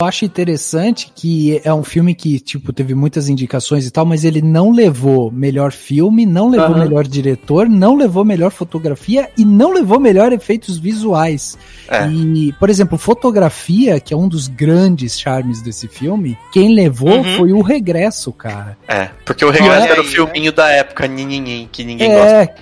Eu acho interessante que é um filme que, tipo, teve muitas indicações e tal, mas ele não levou melhor filme, não levou Aham. melhor diretor, não levou melhor fotografia e não levou melhor efeitos visuais. É. E, por exemplo, fotografia, que é um dos grandes charmes desse filme, quem levou Uhum. foi o regresso, cara. É, porque o Regresso Olha era o aí, filminho da época, ninguém, que ninguém gosta.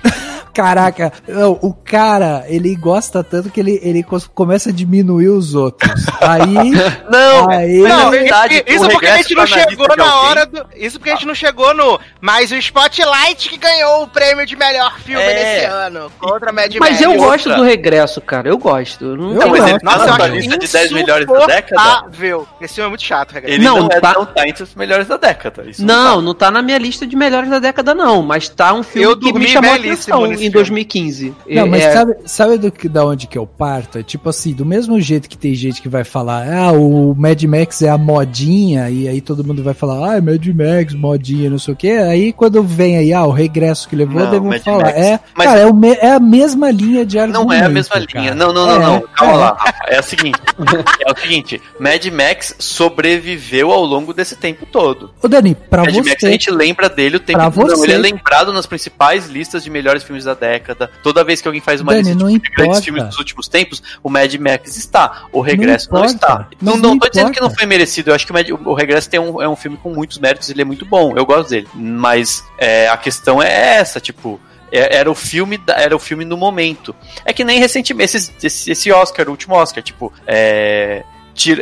É, caraca, não, o cara, ele gosta tanto que ele, ele começa a diminuir os outros. Aí, Não, aí, Mas Não, é verdade, isso porque a regresso gente não na chegou na hora do. Isso porque a gente não chegou no. Mas o Spotlight que ganhou o prêmio de melhor filme É. nesse ano. Contra Mad Mas Max. eu outra. gosto do regresso, cara. Eu gosto. Eu não Eu Não, mas gosto. ele Nossa, eu na acho lista de 10 melhores da década. Esse filme é muito chato, Regra. Ele Não, não, é, tá- não tá entre os melhores da década. Isso Não, tá. não tá na minha lista de melhores da década, não. Mas tá um filme Eu que me dormi chamou a belíssimo atenção em filme. 2015. Não, mas É, sabe, sabe do que, da onde que eu parto? É tipo assim, do mesmo jeito que tem gente que vai falar, ah, o Mad Max é a modinha, e aí todo mundo vai falar, ah, Mad Max, modinha, não sei o quê. Aí quando vem aí, ah, o regresso que levou, Não, devo Mad falar. Max. É, Mas- cara, é, o me- é a mesma linha de argumento. Não é a mesma cara. linha. Não, não, não, É, não. Calma é. lá. É o seguinte. é o seguinte. Mad Max sobreviveu ao longo desse tempo todo. Ô, Dani, pra Mad Max a você, gente lembra dele o tempo todo. Não, você. ele é lembrado nas principais listas de melhores filmes da década. Toda vez que alguém faz uma Dani, lista não de grandes filmes dos últimos tempos, o Mad Max está. O Regresso não, importa. está. Mas Não, não, não tô dizendo que não foi merecido. Eu acho que o, Mad- o Regresso tem um, é um filme com muitos méritos. Ele é muito bom. Eu gosto dele. Mas é, a questão é essa, tipo. é- Era o filme, era o filme no momento. É que nem recentemente esse, esse, esse Oscar, o último Oscar, tipo, é,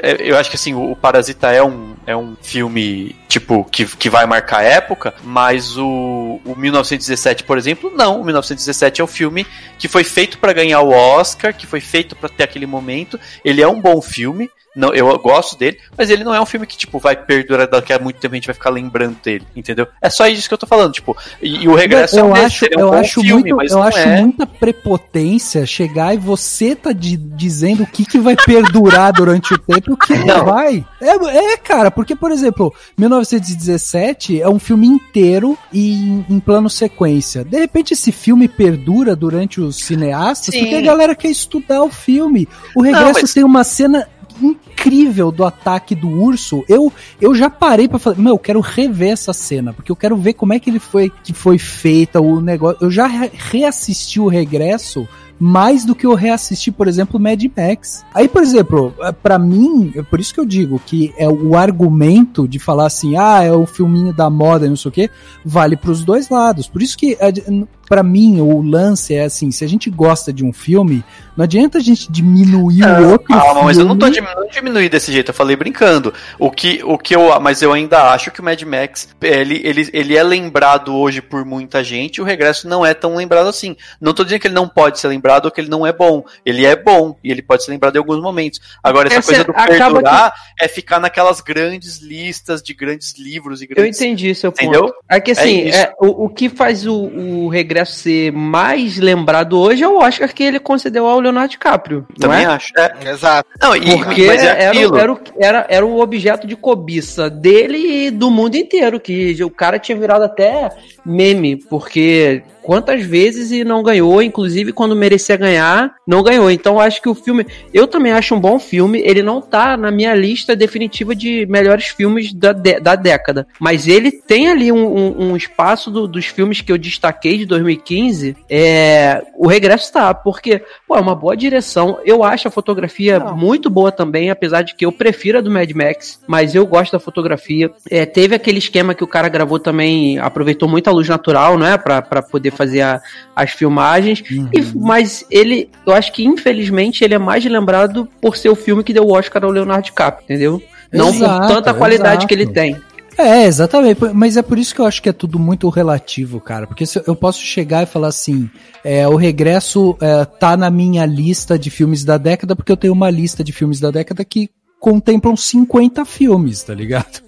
é, eu acho que assim o, o Parasita é um é um filme, tipo, que, que vai marcar época, mas o, o 1917, por exemplo, não. O 1917 é um filme que foi feito para ganhar o Oscar, que foi feito para ter aquele momento. Ele é um bom filme, não, eu gosto dele, mas ele não é um filme que, tipo, vai perdurar daqui a muito tempo a gente vai ficar lembrando dele, entendeu? É só isso que eu tô falando, tipo, e, e o regresso eu é um, acho, é um eu bom acho filme, muito, mas eu não acho é. muita prepotência chegar e você tá di- dizendo o que, que vai perdurar durante o tempo e o que não, Não. vai. É, é, cara, porque, por exemplo, 1917 é um filme inteiro e em, plano sequência. De repente, esse filme perdura durante os cineastas Sim. porque a galera quer estudar o filme. O Regresso mas- tem uma cena incrível do ataque do urso. Eu eu já parei pra falar, meu, eu quero rever essa cena, porque eu quero ver como é que ele foi que foi feita o negócio. Eu já re- reassisti o regresso mais do que eu reassisti, por exemplo, Mad Max. Aí, por exemplo, eh, pra mim, é por isso que eu digo que é o argumento de falar assim, ah, é o filminho da moda e não sei o quê, vale pros dois lados. Por isso que eh, pra mim o lance é assim, se a gente gosta de um filme, não adianta a gente diminuir o outro Calma, filme. mas eu não tô diminu- não diminui desse jeito, eu falei brincando. O que, o que eu, mas eu ainda acho que o Mad Max, ele, ele, ele é lembrado hoje por muita gente, e o regresso não é tão lembrado assim. Não tô dizendo que ele não pode ser lembrado ou que ele não é bom. Ele é bom, e ele pode ser lembrado em alguns momentos. Agora, essa Essa coisa do perdurar é ficar naquelas grandes listas de grandes livros e Eu grandes. entendi seu ponto. Entendeu? É que assim, É é, o, o que faz o, o regresso ser mais lembrado hoje é o Oscar que ele concedeu ao Leonardo DiCaprio. Não Também é? acho. É. Exato. Não, e, Porque mas é era, era, o- era, era o objeto de cobiça dele e do mundo inteiro, que o cara tinha virado até meme, porque quantas vezes e não ganhou, inclusive quando merecia ganhar, não ganhou. Então eu acho que o filme, eu também acho um bom filme, ele não tá na minha lista definitiva de melhores filmes da, dé- da década, mas ele tem ali um, um- um espaço do- dos filmes que eu destaquei de 2015, é, o Regresso tá, porque pô, é uma boa direção, eu acho a fotografia muito boa também, apesar de que eu prefiro a do Mad Max, mas eu gosto da fotografia. É, teve aquele esquema que o cara gravou também, aproveitou muita luz natural, não é, Pra pra poder fazer a- as filmagens, E- mas ele, eu acho que infelizmente ele é mais lembrado por ser o filme que deu o Oscar ao Leonardo DiCaprio, entendeu? Não Exato, por tanta qualidade exato. que ele tem. É, exatamente. Mas é por isso que eu acho que é tudo muito relativo, cara. Porque eu posso chegar e falar assim: é, o regresso é, tá na minha lista de filmes da década, porque eu tenho uma lista de filmes da década que contemplam 50 filmes, tá ligado?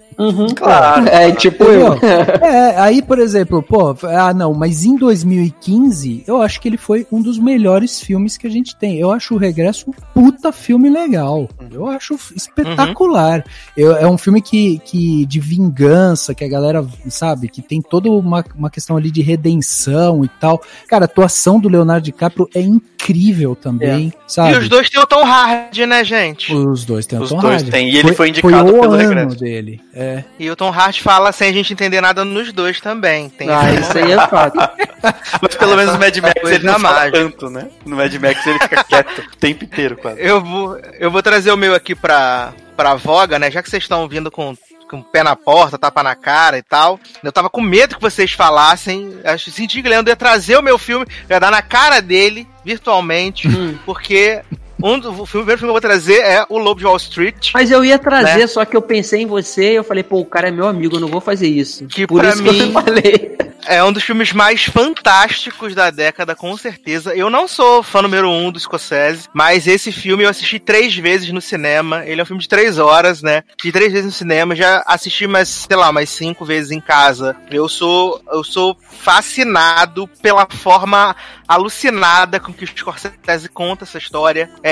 Claro. É, tipo eu. É, aí, por exemplo, pô, ah, não, mas em 2015, eu acho que ele foi um dos melhores filmes que a gente tem. Eu acho o Regresso um puta filme legal. Eu acho espetacular. Eu- é um filme que, que de vingança, que a galera, sabe, que tem toda uma, uma questão ali de redenção e tal. Cara, a atuação do Leonardo DiCaprio é incrível também, sabe? E os dois têm o Tom Hardy, né, gente? Os dois têm o Os Tom dois Hardy. têm, e ele foi indicado foi o pelo ano Regresso. dele. É. E o Tom Hardy fala sem a gente entender nada nos dois também. Tem Ah, esse isso aí é fato. Mas pelo menos no Mad Max ele não fala tanto, né? No Mad Max ele fica quieto o tempo inteiro, quase. Eu vou, eu vou trazer o meu aqui pra, pra voga, né? Já que vocês estão vindo com, com o pé na porta, tapa na cara e tal. Eu tava com medo que vocês falassem. Acho senti que o Leandro ia trazer o meu filme, ia dar na cara dele, virtualmente, porque um do, o, filme, o primeiro filme que eu vou trazer é O Lobo de Wall Street. Mas eu ia trazer, Né? só que eu pensei em você e eu falei, pô, o cara é meu amigo, eu não vou fazer isso. Que Por pra isso que eu mim- falei. É um dos filmes mais fantásticos da década, com certeza. Eu não sou fã número um do Scorsese, mas esse filme eu assisti três vezes no cinema. Ele é um filme de três horas, né? Assisti três vezes no cinema, já assisti mais, sei lá, mais cinco vezes em casa. Eu sou, eu sou fascinado pela forma alucinada com que o Scorsese conta essa história. É,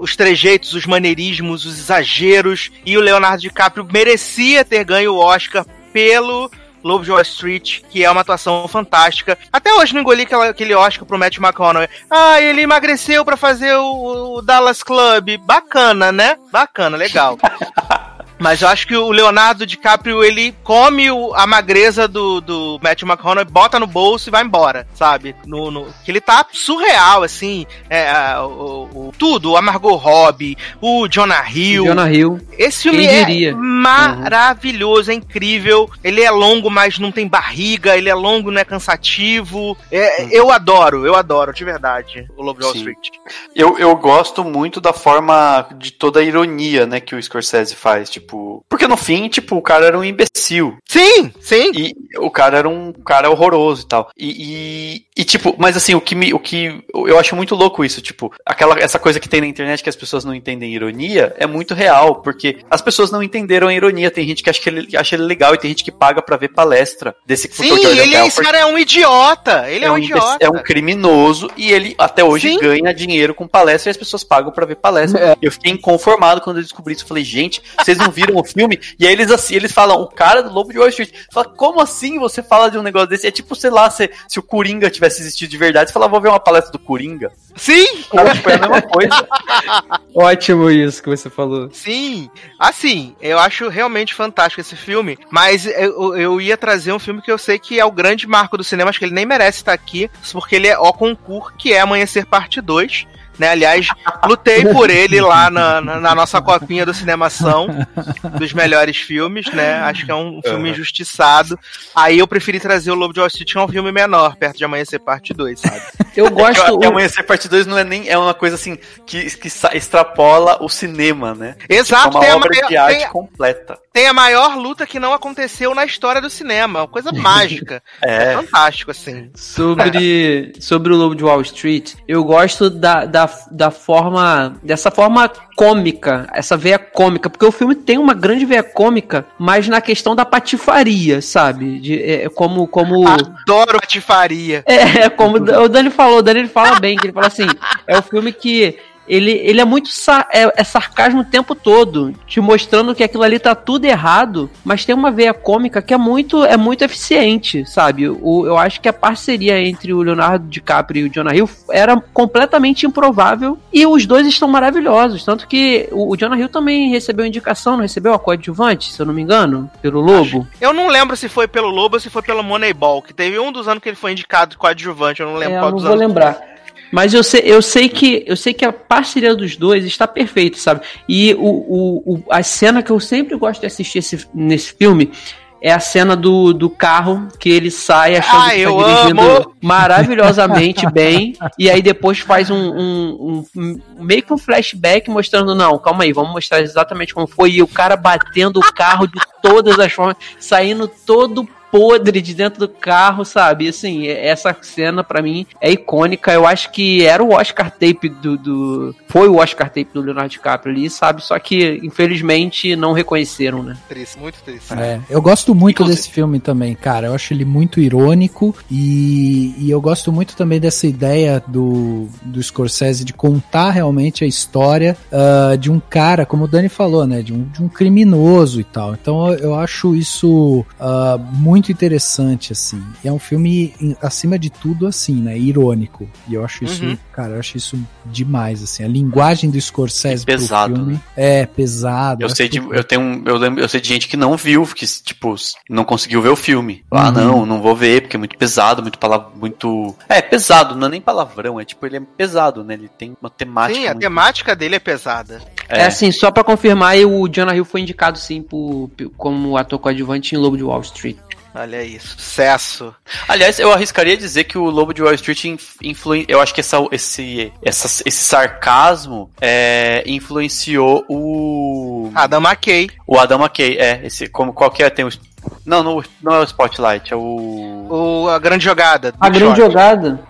os trejeitos, os maneirismos, os exageros. E o Leonardo DiCaprio merecia ter ganho o Oscar pelo Lobo de Wall Street, que é uma atuação fantástica. Até hoje não engoli aquele Oscar pro Matt McConaughey. Ah, ele emagreceu pra fazer o, o Dallas Club. Bacana, né? Bacana, legal. Mas eu acho que o Leonardo DiCaprio, ele come o- a magreza do, do Matt McConaughey, bota no bolso e vai embora, sabe? No, no- que ele tá surreal, assim. É, o, o- tudo, a Margot Robbie, o Jonah Hill. Jonah Hill. Esse filme é maravilhoso, é incrível. Ele é longo, mas não tem barriga. Ele é longo, não é cansativo. É, Eu adoro, eu adoro, de verdade, o Lobo de Wall. Street. Eu, eu gosto muito da forma de toda a ironia, né, que o Scorsese faz. Tipo, tipo. Porque no fim, tipo, o cara era um imbecil. Sim, sim. E o cara era um cara horroroso e tal. E, e, e, tipo, mas assim, o que me. O que. Eu acho muito louco isso, tipo, aquela essa coisa que tem na internet que as pessoas não entendem ironia é muito real, porque as pessoas não entenderam a ironia. Tem gente que acha que ele acha ele legal e tem gente que paga para ver palestra desse Sim, ele, esse cara é um idiota. Ele é, é um, um idiota. É um criminoso e ele até hoje Sim. ganha dinheiro com palestra e as pessoas pagam para ver palestra. É. Eu fiquei inconformado quando eu descobri isso. Eu falei, gente, vocês não viram o filme? E aí eles assim, eles falam, o cara do Lobo de Wall Street. Fala, como assim você fala de um negócio desse? É tipo, sei lá, se, se o Coringa tivesse existido de verdade, você fala, vou ver uma palestra do Coringa. Sim, Cara, tipo, é a mesma coisa. Ótimo isso que você falou. sim. Assim, eu acho realmente fantástico esse filme, mas eu, eu ia trazer um filme que eu sei que é o grande marco do cinema, acho que ele nem merece estar aqui, porque ele é o concurso, que é Amanhecer Parte 2. Né? Aliás, lutei por ele lá na, na, na nossa copinha do Cinemação dos melhores filmes, né? Acho que é um filme injustiçado. Aí eu preferi trazer o Lobo de Wall Street, que é um filme menor, perto de Amanhecer Parte 2, sabe? Eu gosto. É que Amanhecer Parte 2 não é nem é uma coisa assim que, que extrapola o cinema, né? Exato, é uma tem a obra maior- de arte tem- completa. Tem a maior luta que não aconteceu na história do cinema. Uma coisa mágica. É. Fantástico, assim. Sobre, sobre o Lobo de Wall Street, eu gosto da, da, da forma. dessa forma cômica, essa veia cômica, porque o filme tem uma grande veia cômica, mas na questão da patifaria, sabe? De, é, como. como... Adoro patifaria. É, como o Dani falou, o Dani fala bem, que ele fala assim, é um filme que ele, ele é muito sa- é, é sarcasmo o tempo todo, te mostrando que aquilo ali tá tudo errado, mas tem uma veia cômica que é muito é muito eficiente, sabe? O, eu acho que a parceria entre o Leonardo DiCaprio e o Jonah Hill era completamente improvável e os dois estão maravilhosos, tanto que o, o Jonah Hill também recebeu indicação, não recebeu a coadjuvante, se eu não me engano, pelo Lobo. Eu não lembro se foi pelo Lobo ou se foi pelo Moneyball, que teve um dos anos que ele foi indicado com adjuvante, eu não lembro É, qual eu não dos vou anos. lembrar. Mas eu sei, eu sei que eu sei que a parceria dos dois está perfeita, sabe? E o, o, o- a cena que eu sempre gosto de assistir esse- nesse filme é a cena do, do carro que ele sai achando Ah, que eu tá dirigindo amo! maravilhosamente bem e aí depois faz um, um- um- meio que um flashback mostrando não, calma aí, vamos mostrar exatamente como foi e o cara batendo o carro de todas as formas, saindo todo podre de dentro do carro, sabe? E, assim, essa cena pra mim é icônica. Eu acho que era o Oscar tape do, do foi o Oscar tape do Leonardo DiCaprio ali, sabe? Só que infelizmente não reconheceram, né? Triste, muito triste. É, eu gosto muito Inclusive- desse filme também, cara. Eu acho ele muito irônico e, e eu gosto muito também dessa ideia do, do Scorsese de contar realmente a história ah, de um cara, como o Dani falou, né? De um, de um criminoso e tal. Então eu, eu acho isso ah, muito interessante, assim. E é um filme, acima de tudo, assim, né? Irônico. E eu acho isso, Uhum. cara, eu acho isso demais, assim. A linguagem do Scorsese E pesado, pro filme né? é pesado. Eu sei de, que- eu tenho, um- eu lembro, eu sei de gente que não viu, que tipo não conseguiu ver o filme. Ah, Uhum. não, não vou ver porque é muito pesado, muito palavra, muito é pesado, não é nem palavrão, é tipo ele é pesado, né? Ele tem uma temática. Sim, a muito- temática dele é pesada. É, assim, só pra confirmar, o Jonah Hill foi indicado sim por, como ator coadjuvante em Lobo de Wall Street. Olha aí, sucesso. Aliás, eu arriscaria dizer que o Lobo de Wall Street influi, eu acho que essa, esse, essa, esse sarcasmo é, influenciou o Adam McKay. o Adam McKay, é, esse como qualquer tem o não, não, não é o Spotlight, é o O, a grande jogada. A grande Short. jogada.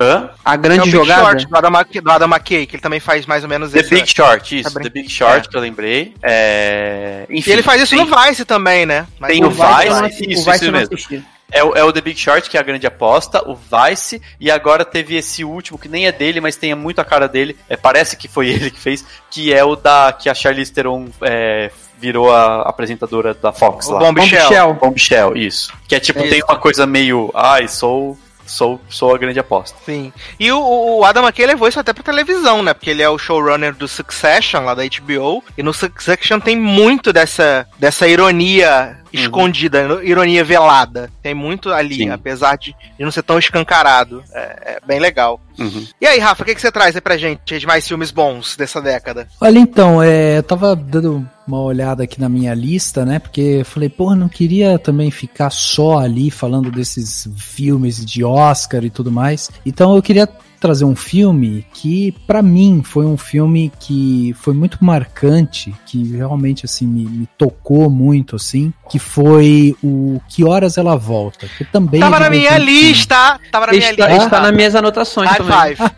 Hã? A É grande o Big jogada. Short do Adam, Mc- do Adam McKay, que ele também faz mais ou menos The esse. Big Short, isso, É brin- The Big Short é. que eu lembrei. É... Enfim, E ele faz isso tem, no Vice também, né? Mas Tem no o Vice Vice, isso, o isso Vice não mesmo. assisti. É o, é o The Big Short, que é a grande aposta, o Vice, e agora teve esse último, que nem é dele, mas tem muito a cara dele, é, parece que foi ele que fez, que é o da que a Charlize Theron é, virou a apresentadora da Fox O lá. Bomb Shell. Shell. Bombshell, isso. Que é tipo, É tem isso. uma coisa meio, ai, sou, sou, sou a grande aposta. Sim. E o, o Adam McKay levou isso até pra televisão, né? Porque ele é o showrunner do Succession, lá da HBO. E no Succession tem muito dessa, dessa ironia escondida, ironia velada. Tem muito ali, Sim. apesar de, de não ser tão escancarado. É, é bem legal. Uhum. E aí, Rafa, o que, que você traz aí pra gente de mais filmes bons dessa década? Olha, então, é, eu tava dando uma olhada aqui na minha lista, né? Porque eu falei, porra, não queria também ficar só ali falando desses filmes de Oscar e tudo mais. Então eu queria trazer um filme que, para mim, foi um filme que foi muito marcante, que realmente, assim, me, me tocou muito, assim, que foi o Que Horas Ela Volta, que também... Tava é na minha 2015. lista! Tava na minha Está, lista. está nas minhas anotações High também. five.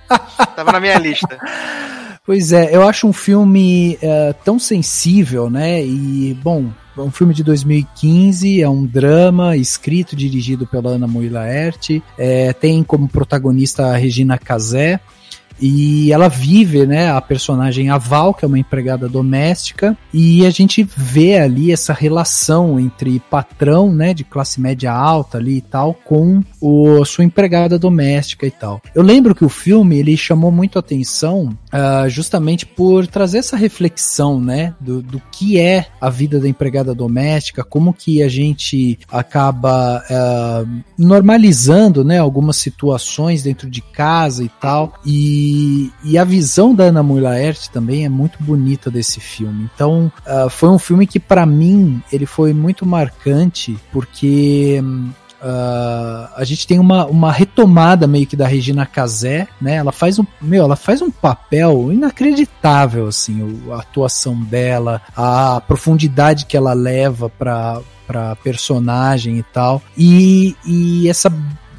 Tava na minha lista. Pois é, eu acho um filme eh, tão sensível, né? E, bom, é um filme de 2015, é um drama escrito e dirigido pela Ana Moura Laerte, eh, tem como protagonista a Regina Casé, e ela vive, né, a personagem Aval, que é uma empregada doméstica, e a gente vê ali essa relação entre patrão, né, de classe média alta ali e tal, com o, sua empregada doméstica e tal. Eu lembro que o filme, ele chamou muito atenção ah, justamente por trazer essa reflexão, né, do, do que é a vida da empregada doméstica, como que a gente acaba ah, normalizando, né, algumas situações dentro de casa e tal, e, e a visão da Ana Mulaert também é muito bonita desse filme. Então, ah, foi um filme que para mim ele foi muito marcante porque Uh, a gente tem uma, uma retomada meio que da Regina Casé, né? Ela faz um, meu, ela faz um papel inacreditável, assim, a atuação dela, a profundidade que ela leva pra, pra personagem e tal. E, e essa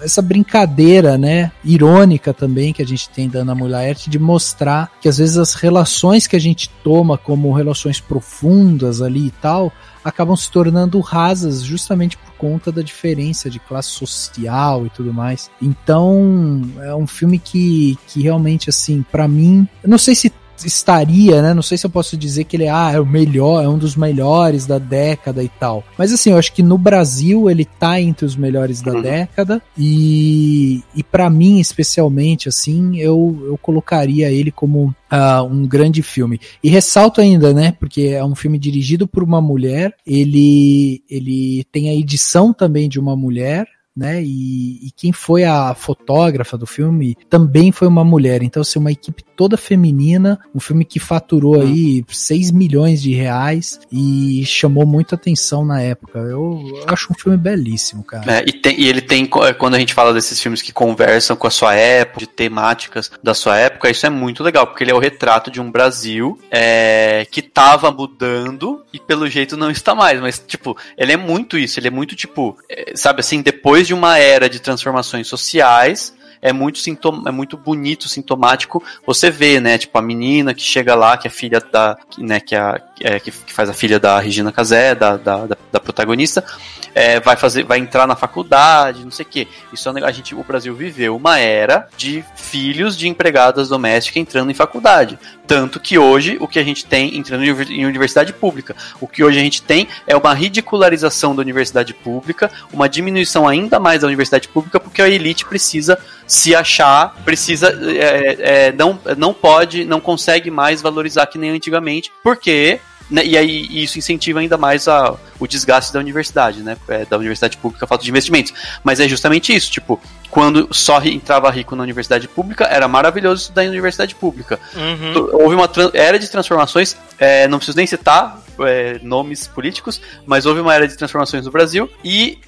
essa brincadeira, né, irônica também que a gente tem da Ana Mulaert de mostrar que às vezes as relações que a gente toma como relações profundas ali e tal, acabam se tornando rasas justamente por conta da diferença de classe social e tudo mais. Então, é um filme que, que realmente, assim, pra mim, eu não sei se estaria, né? Não sei se eu posso dizer que ele ah, é o melhor, é um dos melhores da década e tal. Mas assim, eu acho que no Brasil ele tá entre os melhores da Uhum. década e, e para mim especialmente assim, eu, eu colocaria ele como ah, um grande filme. E ressalto ainda, né? Porque é um filme dirigido por uma mulher, ele, ele tem a edição também de uma mulher, né? E, e quem foi a fotógrafa do filme também foi uma mulher. Então, assim, uma equipe toda feminina, um filme que faturou aí 6 milhões de reais e chamou muita atenção na época. Eu, eu acho um filme belíssimo, cara. É, e, tem- e ele tem, co- quando a gente fala desses filmes que conversam com a sua época, de temáticas da sua época, isso é muito legal, porque ele é o retrato de um Brasil é, que tava mudando e pelo jeito não está mais. Mas, tipo, ele é muito isso, ele é muito, tipo, é, sabe assim, depois de uma era de transformações sociais. É muito, sintoma, é muito bonito, sintomático. Você vê, né? Tipo, a menina que chega lá, que é filha da. Né, que, é a, é, que, que faz a filha da Regina Casé, da, da, da, da protagonista, é, vai fazer, vai entrar na faculdade, não sei o quê. Isso é a gente, o Brasil viveu uma era de filhos de empregadas domésticas entrando em faculdade. Tanto que hoje o que a gente tem entrando em universidade pública, o que hoje a gente tem é uma ridicularização da universidade pública, uma diminuição ainda mais da universidade pública, porque a elite precisa se achar, precisa é, é, não, não pode, não consegue mais valorizar que nem antigamente, porque né, e aí isso incentiva ainda mais a, o desgaste da universidade, né? é, da universidade pública, a falta de investimentos. Mas é justamente isso, tipo, quando só entrava rico na universidade pública, era maravilhoso estudar em universidade pública. Uhum. Houve uma era de transformações, é, não preciso nem citar é, nomes políticos, mas houve uma era de transformações no Brasil e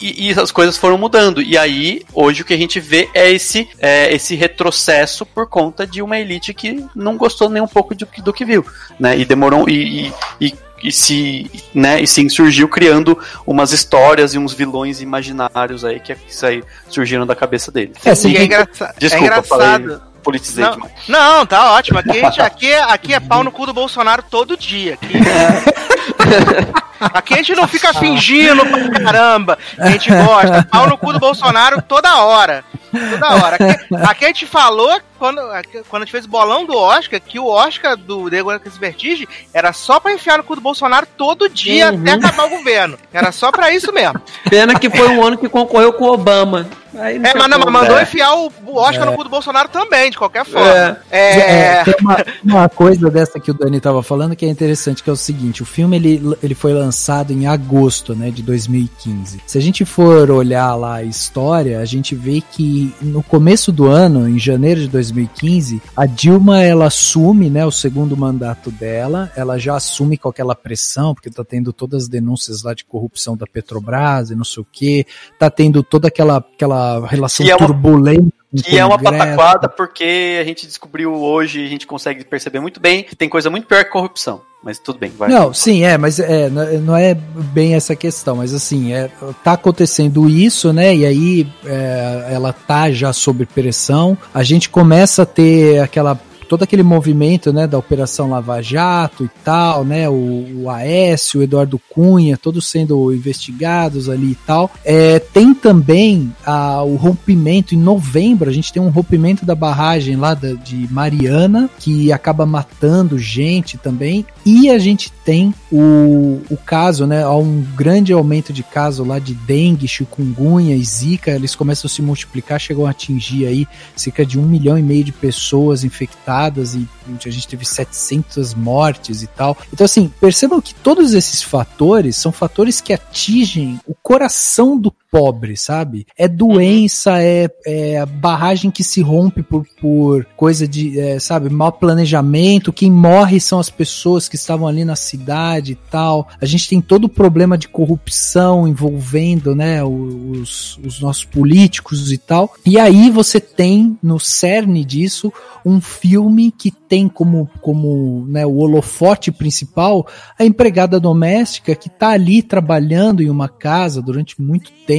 e, e as coisas foram mudando. E aí, hoje o que a gente vê é esse, é, esse retrocesso por conta de uma elite que não gostou nem um pouco do, que- do que viu, né? E demorou e, e, e, e se, né? E sim surgiu criando umas histórias e uns vilões imaginários aí que, que aí surgiram da cabeça deles. É, E é, a gente- engraça- é Desculpa, engraçado. falei, politizei Não, demais. não, tá ótimo. Aqui, aqui, é- aqui é pau no cu do Bolsonaro todo dia. Aqui, aqui a gente não fica fingindo pra caramba. A gente gosta. Pau no cu do Bolsonaro toda hora. Toda hora. Aqui, aqui a gente falou, quando, aqui- quando a gente fez o bolão do Oscar, que o Oscar do The Greatest Vertigem era só pra enfiar no cu do Bolsonaro todo dia Uhum. até acabar o governo. Era só pra isso mesmo. Pena que foi um ano que concorreu com o Obama. Aí É, mas, não, mandou É. enfiar o Oscar no cu do Bolsonaro também, de qualquer forma. É. É. É, tem uma, uma coisa dessa que o Dani tava falando que é interessante, que é o seguinte, o filme ele, ele foi lançado em agosto, né, de 2015. Se a gente for olhar lá a história, a gente vê que no começo do ano, em janeiro de 2015, a Dilma ela assume, né, o segundo mandato dela, ela já assume com aquela pressão, porque tá tendo todas as denúncias lá de corrupção da Petrobras e não sei o que, tá tendo toda aquela, aquela relação uma- turbulenta. Que é uma pataquada porque a gente descobriu hoje, a gente consegue perceber muito bem que tem coisa muito pior que corrupção. Mas tudo bem, vai. Não, sim, é, mas não é- não é bem essa questão, mas assim, é, tá acontecendo isso, né? E aí é, ela tá já sob pressão. A gente começa a ter aquela todo aquele movimento, né, da Operação Lava Jato e tal, né, o, o Aécio, o Eduardo Cunha, todos sendo investigados ali e tal. É, tem também a, o rompimento em novembro, a gente tem um rompimento da barragem lá da- de Mariana, que acaba matando gente também, e a gente tem o, o caso, né, há um grande aumento de caso lá de dengue, chikungunya e zika, eles começam a se multiplicar, chegam a atingir aí cerca de um milhão e meio de pessoas infectadas e a gente teve 700 mortes e tal. Então, assim, percebam que todos esses fatores são fatores que atingem o coração do pobre, sabe? É doença, é, é barragem que se rompe por, por coisa de, é, sabe, mau planejamento. Quem morre são as pessoas que estavam ali na cidade e tal. A gente tem todo o problema de corrupção envolvendo, né, os, os nossos políticos e tal. E aí você tem no cerne disso um filme que tem como, como né, o holofote principal a empregada doméstica que tá ali trabalhando em uma casa durante muito tempo,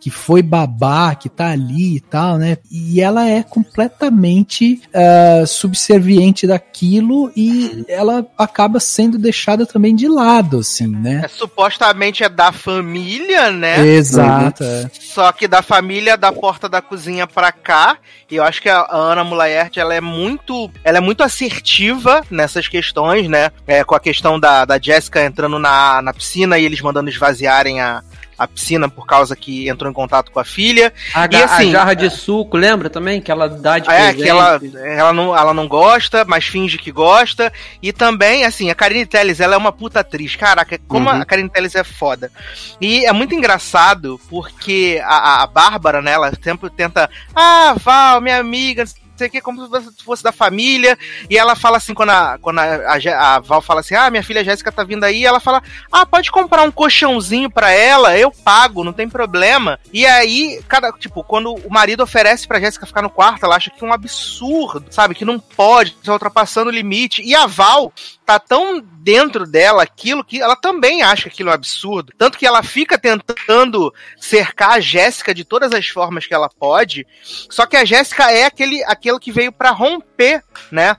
que foi babá, que tá ali e tal, né? E ela é completamente ah, subserviente daquilo e ela acaba sendo deixada também de lado, assim, né? É, supostamente é da família, né? Exato. é. Só que da família da porta da cozinha pra cá, e eu acho que a Ana Mulaert, ela é muito, ela é muito assertiva nessas questões, né? É, com a questão da, da Jessica entrando na, na piscina e eles mandando esvaziarem a, a piscina por causa que entrou em contato com a filha. A, E assim, a jarra de suco, lembra também? Que ela dá de É, presente. que ela, ela, não, ela não gosta, mas finge que gosta. E também, assim, a Karine Telles, ela é uma puta atriz. Caraca, como Uhum. a Karine Telles é foda. E é muito engraçado, porque a, a, Bárbara, né, ela sempre tenta... Ah, Val, minha amiga, sei o que, como se fosse da família. E ela fala assim, quando a, quando a, a, a Val fala assim, ah, minha filha Jéssica tá vindo aí, ela fala, ah, pode comprar um colchãozinho pra ela, eu pago, não tem problema. E aí, cada, tipo, quando o marido oferece pra Jéssica ficar no quarto, ela acha que é um absurdo, sabe? Que não pode, tá ultrapassando o limite. E a Val tá tão dentro dela aquilo que ela também acha aquilo um absurdo. Tanto que ela fica tentando cercar a Jéssica de todas as formas que ela pode. Só que a Jéssica é aquele, aquele que veio pra romper, né?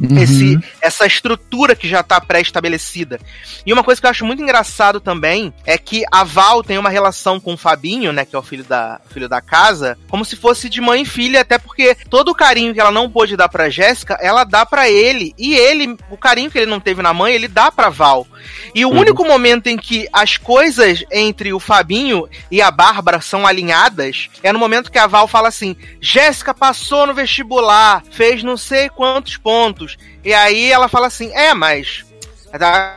Uhum. esse, essa estrutura que já tá pré-estabelecida. E uma coisa que eu acho muito engraçado também é que a Val tem uma relação com o Fabinho, né, que é o filho da, filho da casa, como se fosse de mãe e filha, até porque todo o carinho que ela não pôde dar pra Jéssica, ela dá pra ele, e ele, o carinho que ele não teve na mãe, ele dá pra Val. E o único momento em que as coisas entre o Fabinho e a Bárbara são alinhadas é no momento que a Val fala assim: Jéssica passou no vestibular, fez não sei quantos pontos. E aí ela fala assim: é, mas.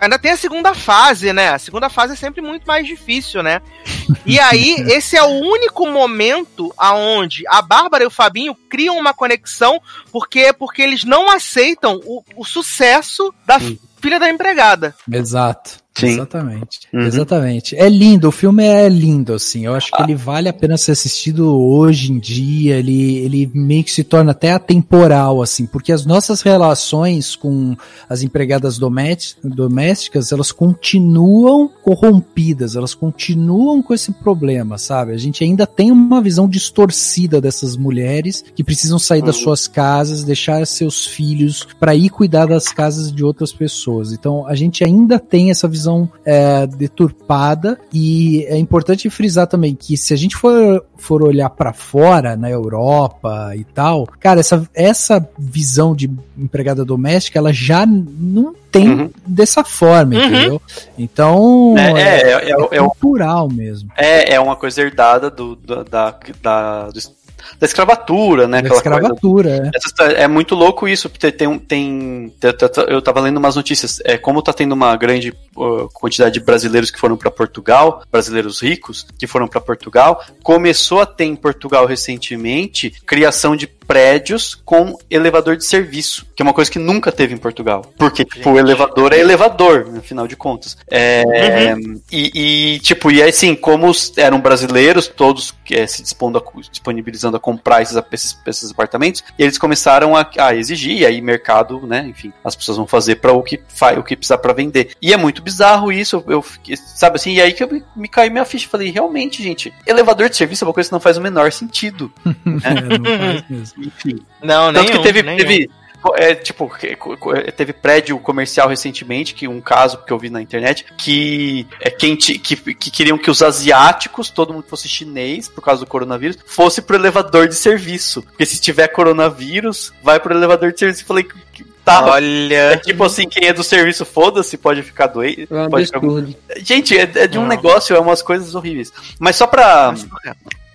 Ainda tem a segunda fase, né? A segunda fase é sempre muito mais difícil, né? E aí, esse é o único momento aonde a Bárbara e o Fabinho criam uma conexão, porque porque eles não aceitam o, o sucesso da filha da empregada. Exato. Sim. Exatamente. Uhum. Exatamente. É lindo, o filme é lindo, assim. Eu acho que ele vale a pena ser assistido hoje em dia. Ele, ele meio que se torna até atemporal, assim, porque as nossas relações com as empregadas domés- domésticas, elas continuam corrompidas, elas continuam com esse problema, sabe? A gente ainda tem uma visão distorcida dessas mulheres que precisam sair das Uhum. suas casas, deixar seus filhos para ir cuidar das casas de outras pessoas. Então a gente ainda tem essa visão é, deturpada e é importante frisar também que se a gente for, for olhar para fora, na Europa e tal, cara, essa, essa visão de empregada doméstica, ela já não tem Uhum. dessa forma, Uhum. entendeu? Então É, é, é, é, é, o- cultural mesmo. é, é uma coisa herdada do, da, da, da, do- da escravatura, né? Da aquela coisa escravatura, é. É muito louco isso, porque tem, tem, tem- eu tava lendo umas notícias, é, como tá tendo uma grande uh, quantidade de brasileiros que foram para Portugal, brasileiros ricos que foram para Portugal, começou a ter em Portugal recentemente criação de prédios com elevador de serviço, que é uma coisa que nunca teve em Portugal. Porque, tipo, o elevador é elevador, no final de contas. É, uhum. e, e, tipo, e assim, como eram brasileiros, todos é, se dispondo a, disponibilizando a comprar esses, esses, esses apartamentos, e eles começaram a, a, exigir, e aí mercado, né, enfim, as pessoas vão fazer para o que faz, o que precisar para vender. E é muito bizarro isso, eu, eu sabe assim, e aí que eu me, me caiu minha ficha, falei, realmente, gente, elevador de serviço é uma coisa que não faz o menor sentido. né? é, não faz mesmo. Enfim. Não, Tanto nenhum, que teve, teve, é, tipo, teve prédio comercial recentemente, que um caso que eu vi na internet, que é quem que, que queriam que os asiáticos, todo mundo fosse chinês por causa do coronavírus, fosse pro elevador de serviço. Porque se tiver coronavírus, vai pro elevador de serviço. Eu falei, Tá. Olha. É tipo assim, quem é do serviço, foda-se, pode ficar doente. É pode ficar... Gente, é, é de um Não. negócio, é umas coisas horríveis. Mas só pra. É,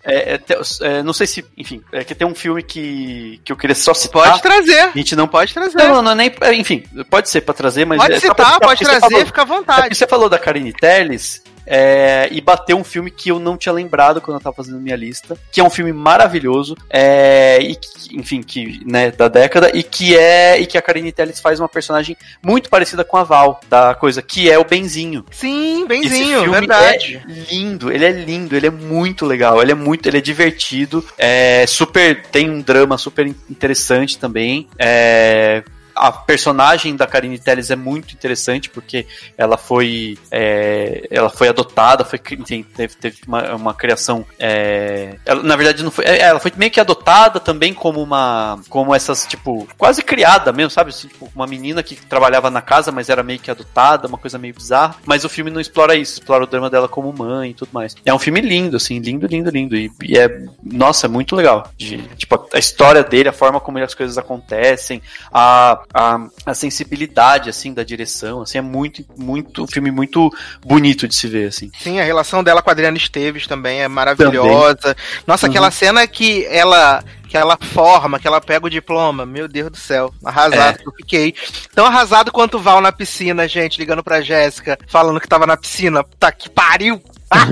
é, é, não sei se, enfim, é que tem um filme que, que eu queria só citar. Pode trazer. A gente não pode trazer. Não, não, é nem. É, enfim, pode ser pra trazer, mas. Pode citar, pra, pode trazer, falou, fica à vontade. Você falou da Karine Telles. É, e bateu um filme que eu não tinha lembrado quando eu tava fazendo minha lista, que é um filme maravilhoso, é, e que, enfim, que, né, da década, e que é, e que a Karine Telles faz uma personagem muito parecida com a Val, da coisa, que é o Benzinho. Sim, Benzinho, verdade. É lindo, ele é lindo, ele é muito legal, ele é muito, ele é divertido, é super, tem um drama super interessante também, é, a personagem da Karine Telles é muito interessante porque ela foi é, ela foi adotada, foi teve, teve uma, uma criação é, ela, na verdade não foi, é, ela foi meio que adotada também como uma como essas tipo quase criada mesmo, sabe? Assim, tipo, uma menina que trabalhava na casa, mas era meio que adotada, uma coisa meio bizarra. Mas o filme não explora isso, explora o drama dela como mãe e tudo mais. É um filme lindo, assim, lindo, lindo, lindo e, e é nossa, é muito legal. De, tipo a história dele, a forma como as coisas acontecem, a, a, a sensibilidade, assim, da direção, assim, é muito, muito, um filme muito bonito de se ver, assim. Sim, a relação dela com a Adriana Esteves também é maravilhosa. Também. Nossa, uhum. aquela cena que ela que ela forma, que ela pega o diploma. Meu Deus do céu, arrasado é. que eu fiquei. Tão arrasado quanto o Val na piscina, gente, ligando pra Jéssica, falando que tava na piscina. Tá que pariu! Ah!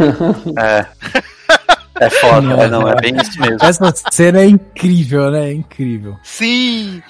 é. É foda, não, é, não, é bem isso mesmo. Essa cena é incrível, né? É incrível. Sim!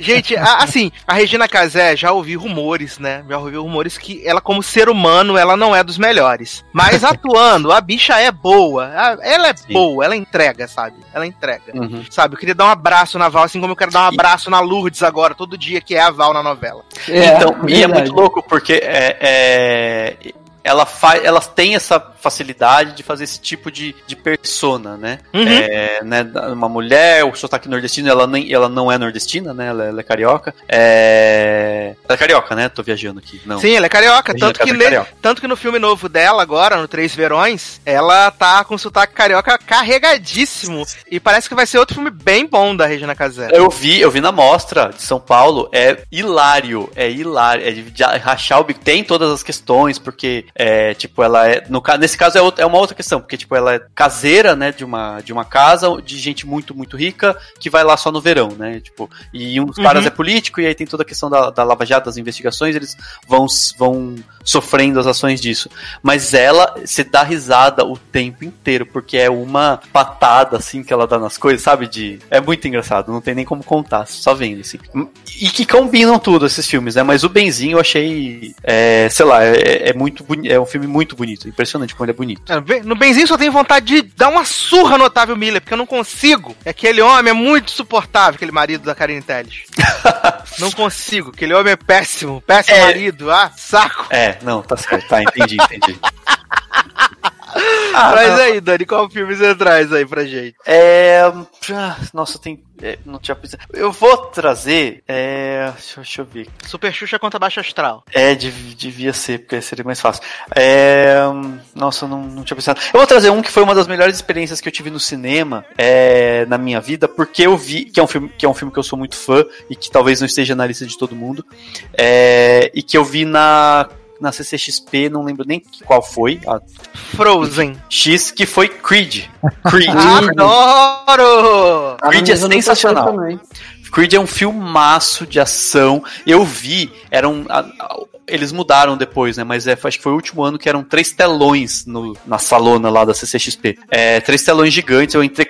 Gente, assim, a Regina Casé já ouvi rumores, né? Já ouvi rumores que ela, como ser humano, ela não é dos melhores. Mas atuando, a bicha é boa. Ela é Sim. boa, ela entrega, sabe? Ela entrega. Uhum. Sabe? Eu queria dar um abraço na Val, assim como eu quero dar um abraço na Lourdes agora, todo dia, que é a Val na novela. É, então, verdade. e é muito louco, porque é, é ela faz, ela tem essa facilidade de fazer esse tipo de, de persona, né? Uhum. É, né? Uma mulher, o sotaque nordestino, ela, nem, ela não é nordestina, né? Ela, ela é carioca. É... Ela é carioca, né? Tô viajando aqui. Não. Sim, ela é carioca. Tanto que, carioca. tanto que no filme novo dela, agora, no Três Verões, ela tá com sotaque carioca carregadíssimo. E parece que vai ser outro filme bem bom da Regina Casé. Eu vi, eu vi na mostra de São Paulo. É hilário. É hilário. É de rachar o bico. Tem todas as questões, porque é, tipo, ela é. No, nesse caso é, outra, é uma outra questão, porque, tipo, ela é caseira, né, de uma, de uma casa de gente muito, muito rica que vai lá só no verão, né? Tipo, e um dos uhum. caras é político, e aí tem toda a questão da, da Lava Jato, das investigações, eles vão, vão sofrendo as ações disso. Mas ela se dá risada o tempo inteiro, porque é uma patada, assim, que ela dá nas coisas, sabe? De. É muito engraçado, não tem nem como contar, só vendo, assim. E que combinam tudo esses filmes, né? Mas o Benzinho eu achei. É, sei lá, é, é muito bonito. É um filme muito bonito. Impressionante como ele é bonito. É, no Benzinho só tenho vontade de dar uma surra no Otávio Miller, porque eu não consigo. Aquele homem é muito suportável, aquele marido da Karine Telles. não consigo. Aquele homem é péssimo. Péssimo é... marido. Ah, saco. É, não, tá certo. Tá, entendi, entendi. Ah, Traz aí, Dani, qual filme você traz aí pra gente? É. Ah, nossa, tem. É, não tinha pensado. Eu vou trazer. É. Deixa, deixa, eu ver. Super Xuxa contra Baixa Astral. É, dev, devia ser, porque seria mais fácil. É. Nossa, não, não tinha pensado. Eu vou trazer um que foi uma das melhores experiências que eu tive no cinema é, na minha vida, porque eu vi. Que é, um filme, que é um filme que eu sou muito fã e que talvez não esteja na lista de todo mundo. É, e que eu vi na na CCXP, não lembro nem qual foi. A... Frozen. X, que foi Creed. Creed. Adoro! Creed é sensacional. Creed é um filmaço de ação. Eu vi, eram. eles mudaram depois, né? Mas é, acho que foi o último ano que eram três telões no, na salona lá da CCXP. É, três telões gigantes. Eu entrei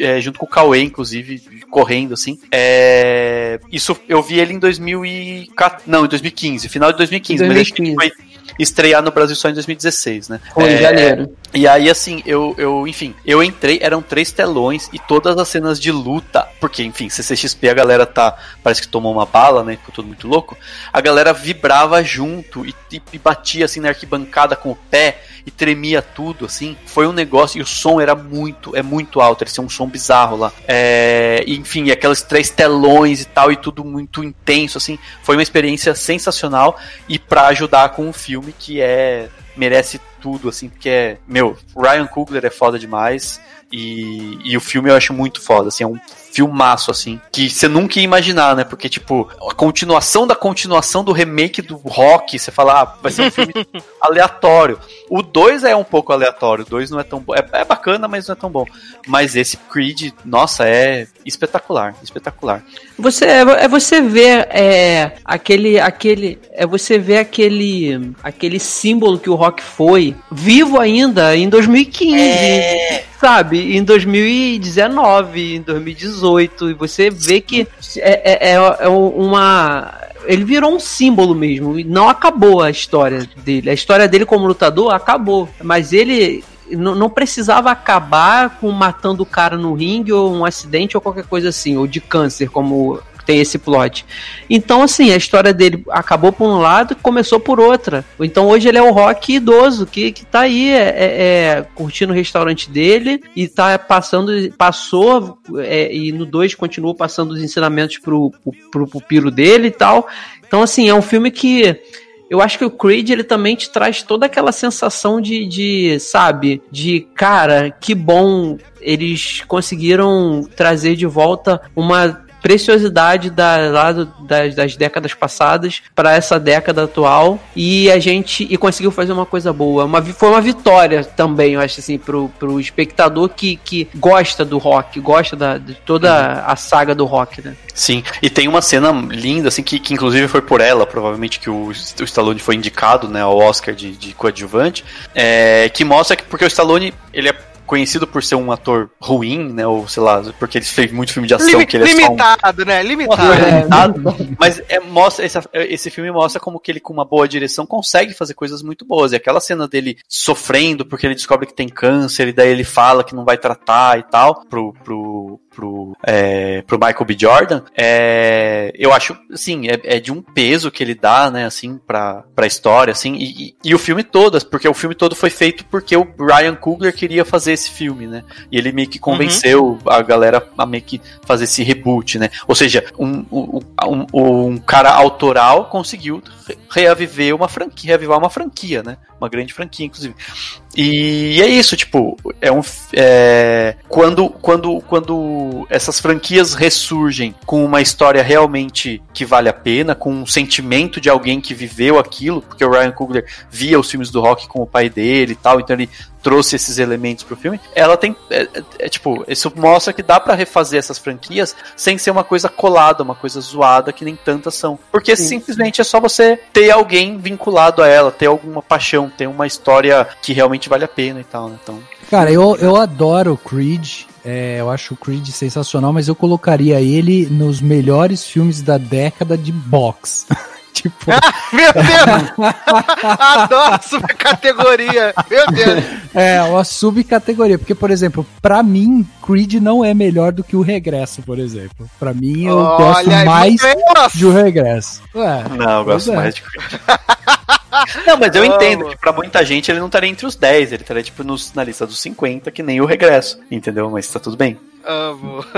é, junto com o Cauê, inclusive, correndo, assim. É, isso eu vi ele em 2014. Não, em 2015, final de 2015. Mas acho que 2015. foi estrear no Brasil só em 2016, né? Foi em É, janeiro. e aí, assim, eu, eu, enfim, eu entrei, eram três telões e todas as cenas de luta, porque, enfim, CCXP a galera tá, parece que tomou uma bala, né, ficou tudo muito louco, a galera vibrava junto e, e- e batia, assim, na arquibancada com o pé e tremia tudo, assim, foi um negócio, e o som era muito, é muito alto, ele tinha um som bizarro lá, é, enfim, aqueles três telões e tal, e tudo muito intenso, assim, foi uma experiência sensacional, e pra ajudar com o filme, que é merece tudo, assim, porque é. Meu, Ryan Coogler é foda demais. E, e o filme eu acho muito foda, assim, é um filmaço, assim, que você nunca ia imaginar, né? Porque, tipo, a continuação da continuação do remake do Rock, você fala, ah, vai ser um filme aleatório. O 2 é um pouco aleatório, o 2 não é tão bom. É, é bacana, mas não é tão bom. Mas esse Creed, nossa, é espetacular, espetacular. Você é, é você ver é, aquele aquele é você ver aquele aquele símbolo que o rock foi vivo ainda em 2015, sabe? Em 2019, em 2018 e você vê que é, é, é- é uma ele virou um símbolo mesmo e não acabou a história dele. A história dele como lutador acabou, mas ele não precisava acabar com matando o cara no ringue ou um acidente ou qualquer coisa assim, ou de câncer, como tem esse plot. Então, assim, a história dele acabou por um lado e começou por outra. Então, hoje ele é o rock idoso que, que tá aí é, é, é, curtindo o restaurante dele e tá passando, passou, é, e no 2 continuou passando os ensinamentos pro, pro, pro pupilo dele e tal. Então, assim, é um filme que eu acho que o Creed ele também te traz toda aquela sensação de, de, sabe, de cara, que bom eles conseguiram trazer de volta uma preciosidade da, lá do- das, das décadas passadas para essa década atual e a gente e conseguiu fazer uma coisa boa. Uma, foi uma vitória também, eu acho assim, pro, pro espectador que, que gosta do rock, gosta da, de toda a saga do rock, né? Sim, e tem uma cena linda, assim, que, que inclusive foi por ela, provavelmente, que o, o Stallone foi indicado, né, ao Oscar de, de coadjuvante, é, que mostra que, porque o Stallone, ele é conhecido por ser um ator ruim, né, ou sei lá, porque ele fez muito filme de ação, Limi- que ele é só um... limitado, né? Limitado. limitado, mas é, mostra esse, esse filme mostra como que ele com uma boa direção consegue fazer coisas muito boas. E aquela cena dele sofrendo porque ele descobre que tem câncer e daí ele fala que não vai tratar e tal pro pro pro, é, pro Michael B. Jordan, é, eu acho, assim, é, é de um peso que ele dá, né, assim, pra, pra história, assim, e, e, o filme todo, porque o filme todo foi feito porque o Ryan Coogler queria fazer esse filme, né, e ele meio que convenceu a galera a meio que fazer esse reboot, né, ou seja, um, um, um, um cara autoral conseguiu reaviver uma franquia, reavivar uma franquia, né, uma grande franquia, inclusive. E é isso, tipo, é um é, quando quando quando essas franquias ressurgem com uma história realmente que vale a pena, com um sentimento de alguém que viveu aquilo, porque o Ryan Coogler via os filmes do rock com o pai dele e tal, então ele trouxe esses elementos pro filme. Ela tem é, é, é, tipo, isso mostra que dá pra refazer essas franquias sem ser uma coisa colada, uma coisa zoada que nem tantas são. Porque simplesmente é só você ter alguém vinculado a ela, ter alguma paixão, ter uma história que realmente vale a pena e tal, né? Então, Cara, eu, eu adoro Creed. é, eu acho o Creed sensacional, mas eu colocaria ele nos melhores filmes da década de boxe. tipo, Meu Deus! Adoro essa categoria! Meu Deus! é uma subcategoria. Porque, por exemplo, pra mim, Creed não é melhor do que o Regresso, por exemplo. Pra mim, eu gosto aí, mais de o Regresso. Ué, Não, eu gosto é. mais de Creed. Não, mas eu entendo que pra muita gente ele não estaria entre os 10, ele estaria tipo nos, na lista dos 50, que nem o regresso, entendeu? Mas tá tudo bem. Amo.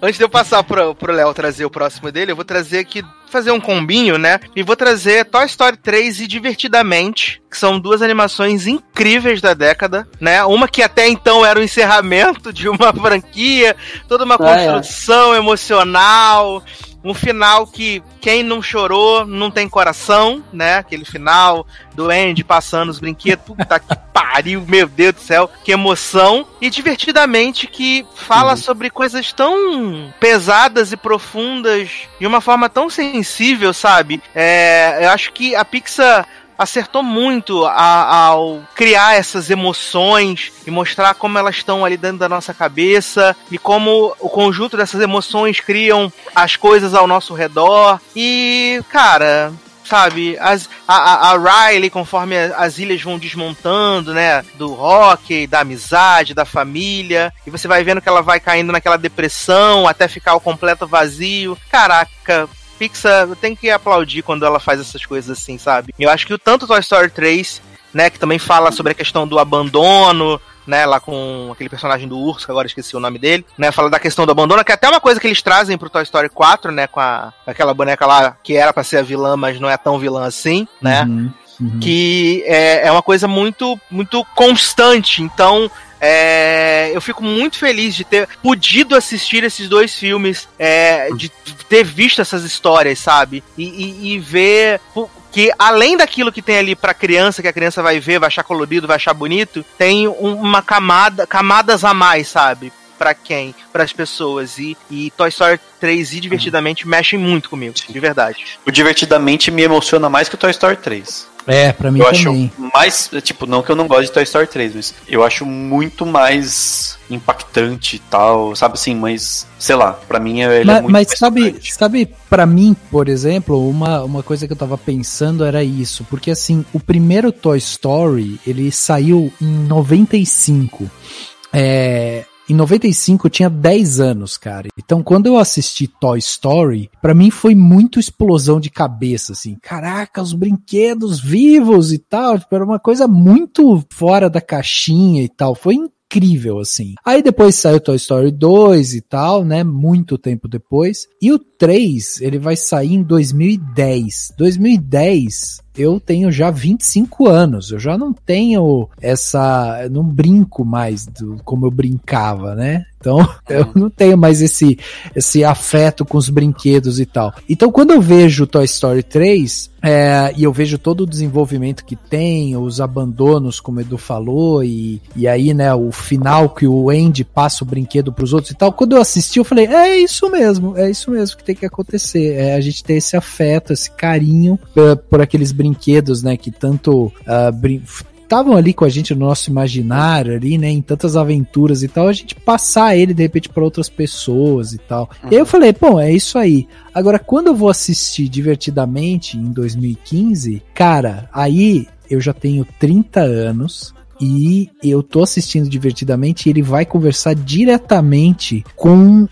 Antes de eu passar pro, pro Léo trazer o próximo dele, eu vou trazer aqui, fazer um combinho, né? E vou trazer Toy Story 3 e Divertidamente, que são duas animações incríveis da década, né? Uma que até então era o encerramento de uma franquia, toda uma Ah, é. construção emocional. Um final que quem não chorou não tem coração, né? Aquele final do Andy passando os brinquedos, puta que pariu, meu Deus do céu, que emoção. E divertidamente que fala uhum. sobre coisas tão pesadas e profundas de uma forma tão sensível, sabe? É, eu acho que a Pixar acertou muito a, ao criar essas emoções e mostrar como elas estão ali dentro da nossa cabeça e como o conjunto dessas emoções criam as coisas ao nosso redor. E, cara, sabe, as, a, a Riley, conforme as ilhas vão desmontando, né, do rock, da amizade, da família, e você vai vendo que ela vai caindo naquela depressão até ficar o completo vazio. Caraca, Pixar tem que aplaudir quando ela faz essas coisas assim, sabe? Eu acho que o tanto Toy Story 3, né, que também fala sobre a questão do abandono, né, lá com aquele personagem do urso, que agora esqueci o nome dele, né, fala da questão do abandono, que é até uma coisa que eles trazem pro Toy Story 4, né, com a, aquela boneca lá que era para ser a vilã, mas não é tão vilã assim, né, uhum, uhum. que é, é uma coisa muito, muito constante, então é, eu fico muito feliz de ter podido assistir esses dois filmes, é, de ter visto essas histórias, sabe? E, e, e ver que além daquilo que tem ali pra criança, que a criança vai ver, vai achar colorido, vai achar bonito, tem uma camada, camadas a mais, sabe? Para quem? Para as pessoas. E, e Toy Story 3 e Divertidamente uhum. mexem muito comigo, de verdade. O Divertidamente me emociona mais que o Toy Story 3. É, pra mim eu também. acho mais, tipo, não que eu não goste de Toy Story 3, mas eu acho muito mais impactante e tal, sabe assim, mas sei lá, para mim ele mas, é muito Mas sabe, sabe para mim, por exemplo, uma, uma coisa que eu tava pensando era isso, porque assim, o primeiro Toy Story, ele saiu em 95. É, em 95 eu tinha 10 anos, cara. Então quando eu assisti Toy Story, para mim foi muito explosão de cabeça, assim. Caraca, os brinquedos vivos e tal. Tipo, era uma coisa muito fora da caixinha e tal. Foi incrível, assim. Aí depois saiu Toy Story 2 e tal, né? Muito tempo depois. E o 3, ele vai sair em 2010. 2010 eu tenho já 25 anos, eu já não tenho essa. não brinco mais do, como eu brincava, né? Então, eu não tenho mais esse, esse afeto com os brinquedos e tal. Então, quando eu vejo Toy Story 3, é, e eu vejo todo o desenvolvimento que tem, os abandonos, como o Edu falou, e, e aí, né, o final que o Andy passa o brinquedo pros outros e tal. Quando eu assisti, eu falei, é isso mesmo, é isso mesmo que tem que acontecer. É a gente ter esse afeto, esse carinho por, por aqueles brinquedos, né, que tanto uh, brin estavam ali com a gente no nosso imaginário ali, né, em tantas aventuras e tal, a gente passar ele de repente para outras pessoas e tal. Uhum. E aí eu falei, bom, é isso aí. Agora quando eu vou assistir divertidamente em 2015, cara, aí eu já tenho 30 anos, e eu tô assistindo divertidamente e ele vai conversar diretamente com uh,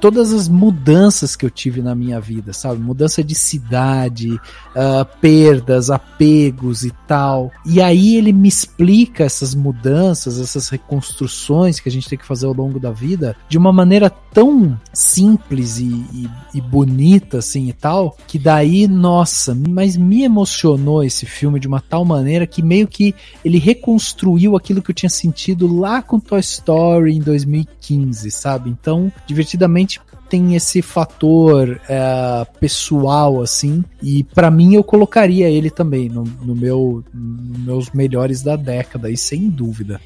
todas as mudanças que eu tive na minha vida, sabe? Mudança de cidade, uh, perdas, apegos e tal. E aí ele me explica essas mudanças, essas reconstruções que a gente tem que fazer ao longo da vida de uma maneira tão simples e, e, e bonita assim e tal, que daí, nossa, mas me emocionou esse filme de uma tal maneira que meio que ele reconstruiu aquilo que eu tinha sentido lá com Toy Story em 2015, sabe? Então, divertidamente tem esse fator é, pessoal, assim, e para mim eu colocaria ele também no, no meu, nos meus melhores da década, e sem dúvida.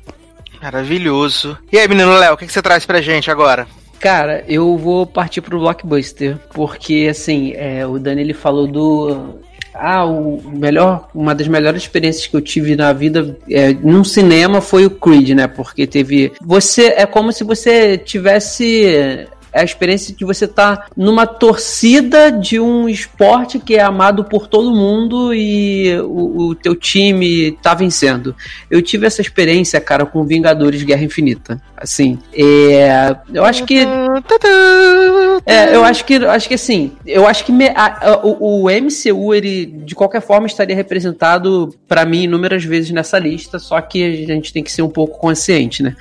Maravilhoso. E aí, menino Léo, o que, que você traz pra gente agora? Cara, eu vou partir pro blockbuster, porque assim, é, o Dani ele falou do ah, o melhor, uma das melhores experiências que eu tive na vida é, num cinema foi o Creed, né? Porque teve. Você é como se você tivesse é a experiência de você estar tá numa torcida de um esporte que é amado por todo mundo e o, o teu time tá vencendo. Eu tive essa experiência, cara, com Vingadores Guerra Infinita. Assim, é, eu acho que. É, eu acho que, acho que assim, eu acho que me, a, a, o, o, MCU, ele de qualquer forma estaria representado para mim inúmeras vezes nessa lista, só que a gente tem que ser um pouco consciente, né?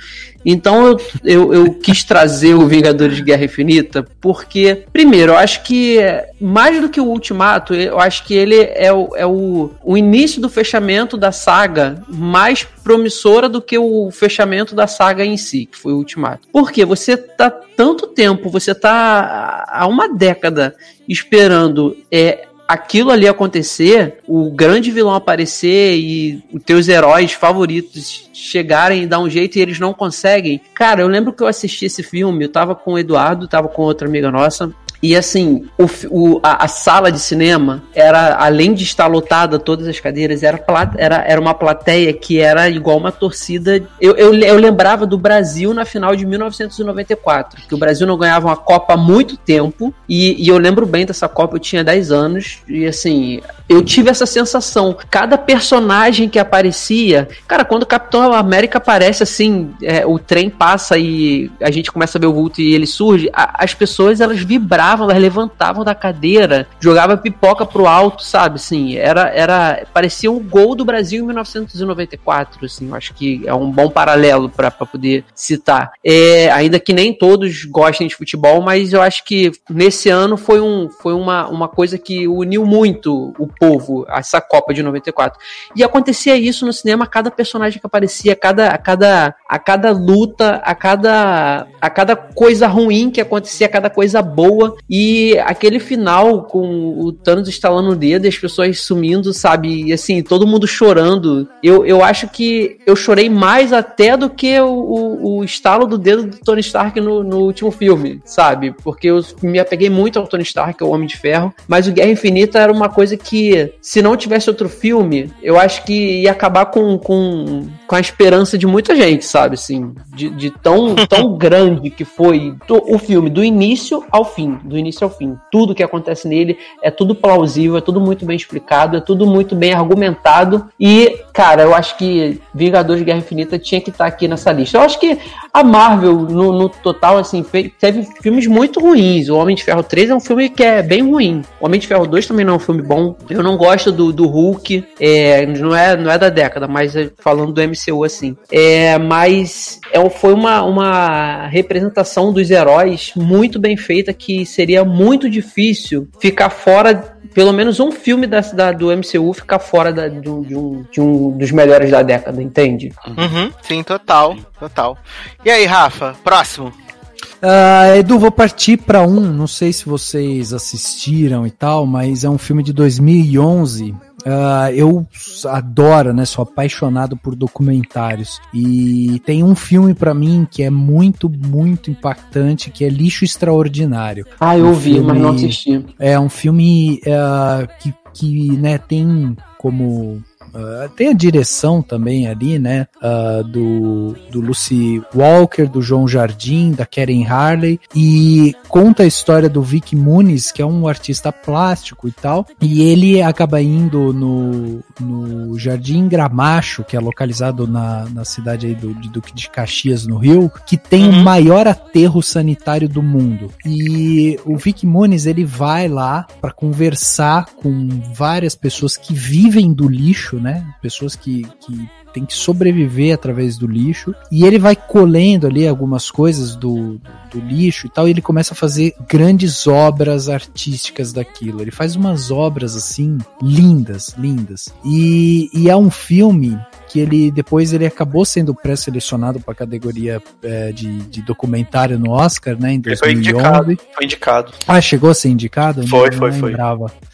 Então eu, eu, eu quis trazer o Vingadores de Guerra Infinita, porque, primeiro, eu acho que mais do que o Ultimato, eu acho que ele é o, é o, o início do fechamento da saga mais promissora do que o fechamento da saga em si, que foi o Ultimato. Porque você tá tanto tempo, você tá há uma década esperando é, aquilo ali acontecer, o grande vilão aparecer e os teus heróis favoritos chegarem e dar um jeito e eles não conseguem. Cara, eu lembro que eu assisti esse filme, eu tava com o Eduardo, tava com outra amiga nossa, e assim, o, o a, a, sala de cinema era, além de estar lotada todas as cadeiras, era, era, era uma plateia que era igual uma torcida. Eu, eu, eu lembrava do Brasil na final de 1994, que o Brasil não ganhava uma Copa há muito tempo, e, e eu lembro bem dessa Copa, eu tinha 10 anos, e assim, eu tive essa sensação. Cada personagem que aparecia, cara, quando o Capitão América aparece assim, é, o trem passa e a gente começa a ver o vulto e ele surge, a, as pessoas elas vibravam elas levantavam da cadeira, jogava pipoca pro alto, sabe? Assim, era, era parecia um gol do Brasil em 1994, assim, acho que é um bom paralelo para poder citar. É, ainda que nem todos gostem de futebol, mas eu acho que nesse ano foi, um, foi uma, uma coisa que uniu muito o povo, essa Copa de 94. E acontecia isso no cinema, a cada personagem que aparecia, a cada, a cada, a cada luta, a cada, a cada coisa ruim que acontecia, a cada coisa boa, e aquele final com o Thanos estalando o dedo e as pessoas sumindo, sabe? E assim, todo mundo chorando. Eu, eu acho que eu chorei mais até do que o, o, o estalo do dedo do Tony Stark no, no último filme, sabe? Porque eu me apeguei muito ao Tony Stark, ao Homem de Ferro. Mas o Guerra Infinita era uma coisa que, se não tivesse outro filme, eu acho que ia acabar com, com, com a esperança de muita gente, sabe? Assim, de, de tão, tão grande que foi o filme, do início ao fim. Do início ao fim. Tudo que acontece nele é tudo plausível, é tudo muito bem explicado, é tudo muito bem argumentado. E, cara, eu acho que Vingadores Guerra Infinita tinha que estar tá aqui nessa lista. Eu acho que a Marvel, no, no total, assim, fez, teve filmes muito ruins. O Homem de Ferro 3 é um filme que é bem ruim. O Homem de Ferro 2 também não é um filme bom. Eu não gosto do, do Hulk. É, não, é, não é da década, mas é falando do MCU assim. É, mas é, foi uma, uma representação dos heróis muito bem feita que seria muito difícil ficar fora, pelo menos um filme da, da do MCU ficar fora da, de, um, de, um, de, um, dos melhores da década, entende? Uhum, sim, total, total. E aí, Rafa, próximo? Uh, Edu, vou partir para um, não sei se vocês assistiram e tal, mas é um filme de 2011 Uh, eu adoro, né? Sou apaixonado por documentários. E tem um filme para mim que é muito, muito impactante, que é Lixo Extraordinário. Ah, eu um vi, filme, mas não assisti. É um filme uh, que, que né, tem como Uh, tem a direção também ali, né? Uh, do, do Lucy Walker, do João Jardim, da Karen Harley. E conta a história do Vic Muniz, que é um artista plástico e tal. E ele acaba indo no, no Jardim Gramacho, que é localizado na, na cidade aí do, de Duque de Caxias, no Rio, que tem uhum. o maior aterro sanitário do mundo. E o Vic Muniz, ele vai lá para conversar com várias pessoas que vivem do lixo, né? Pessoas que, que têm que sobreviver através do lixo. E ele vai colhendo ali algumas coisas do, do, do lixo e tal, e ele começa a fazer grandes obras artísticas daquilo. Ele faz umas obras assim lindas, lindas. E, e é um filme que ele depois ele acabou sendo pré-selecionado para a categoria é, de, de, documentário no Oscar, né, em 2011. Foi indicado, foi indicado. Ah, chegou a ser indicado? Foi, não, foi, não foi.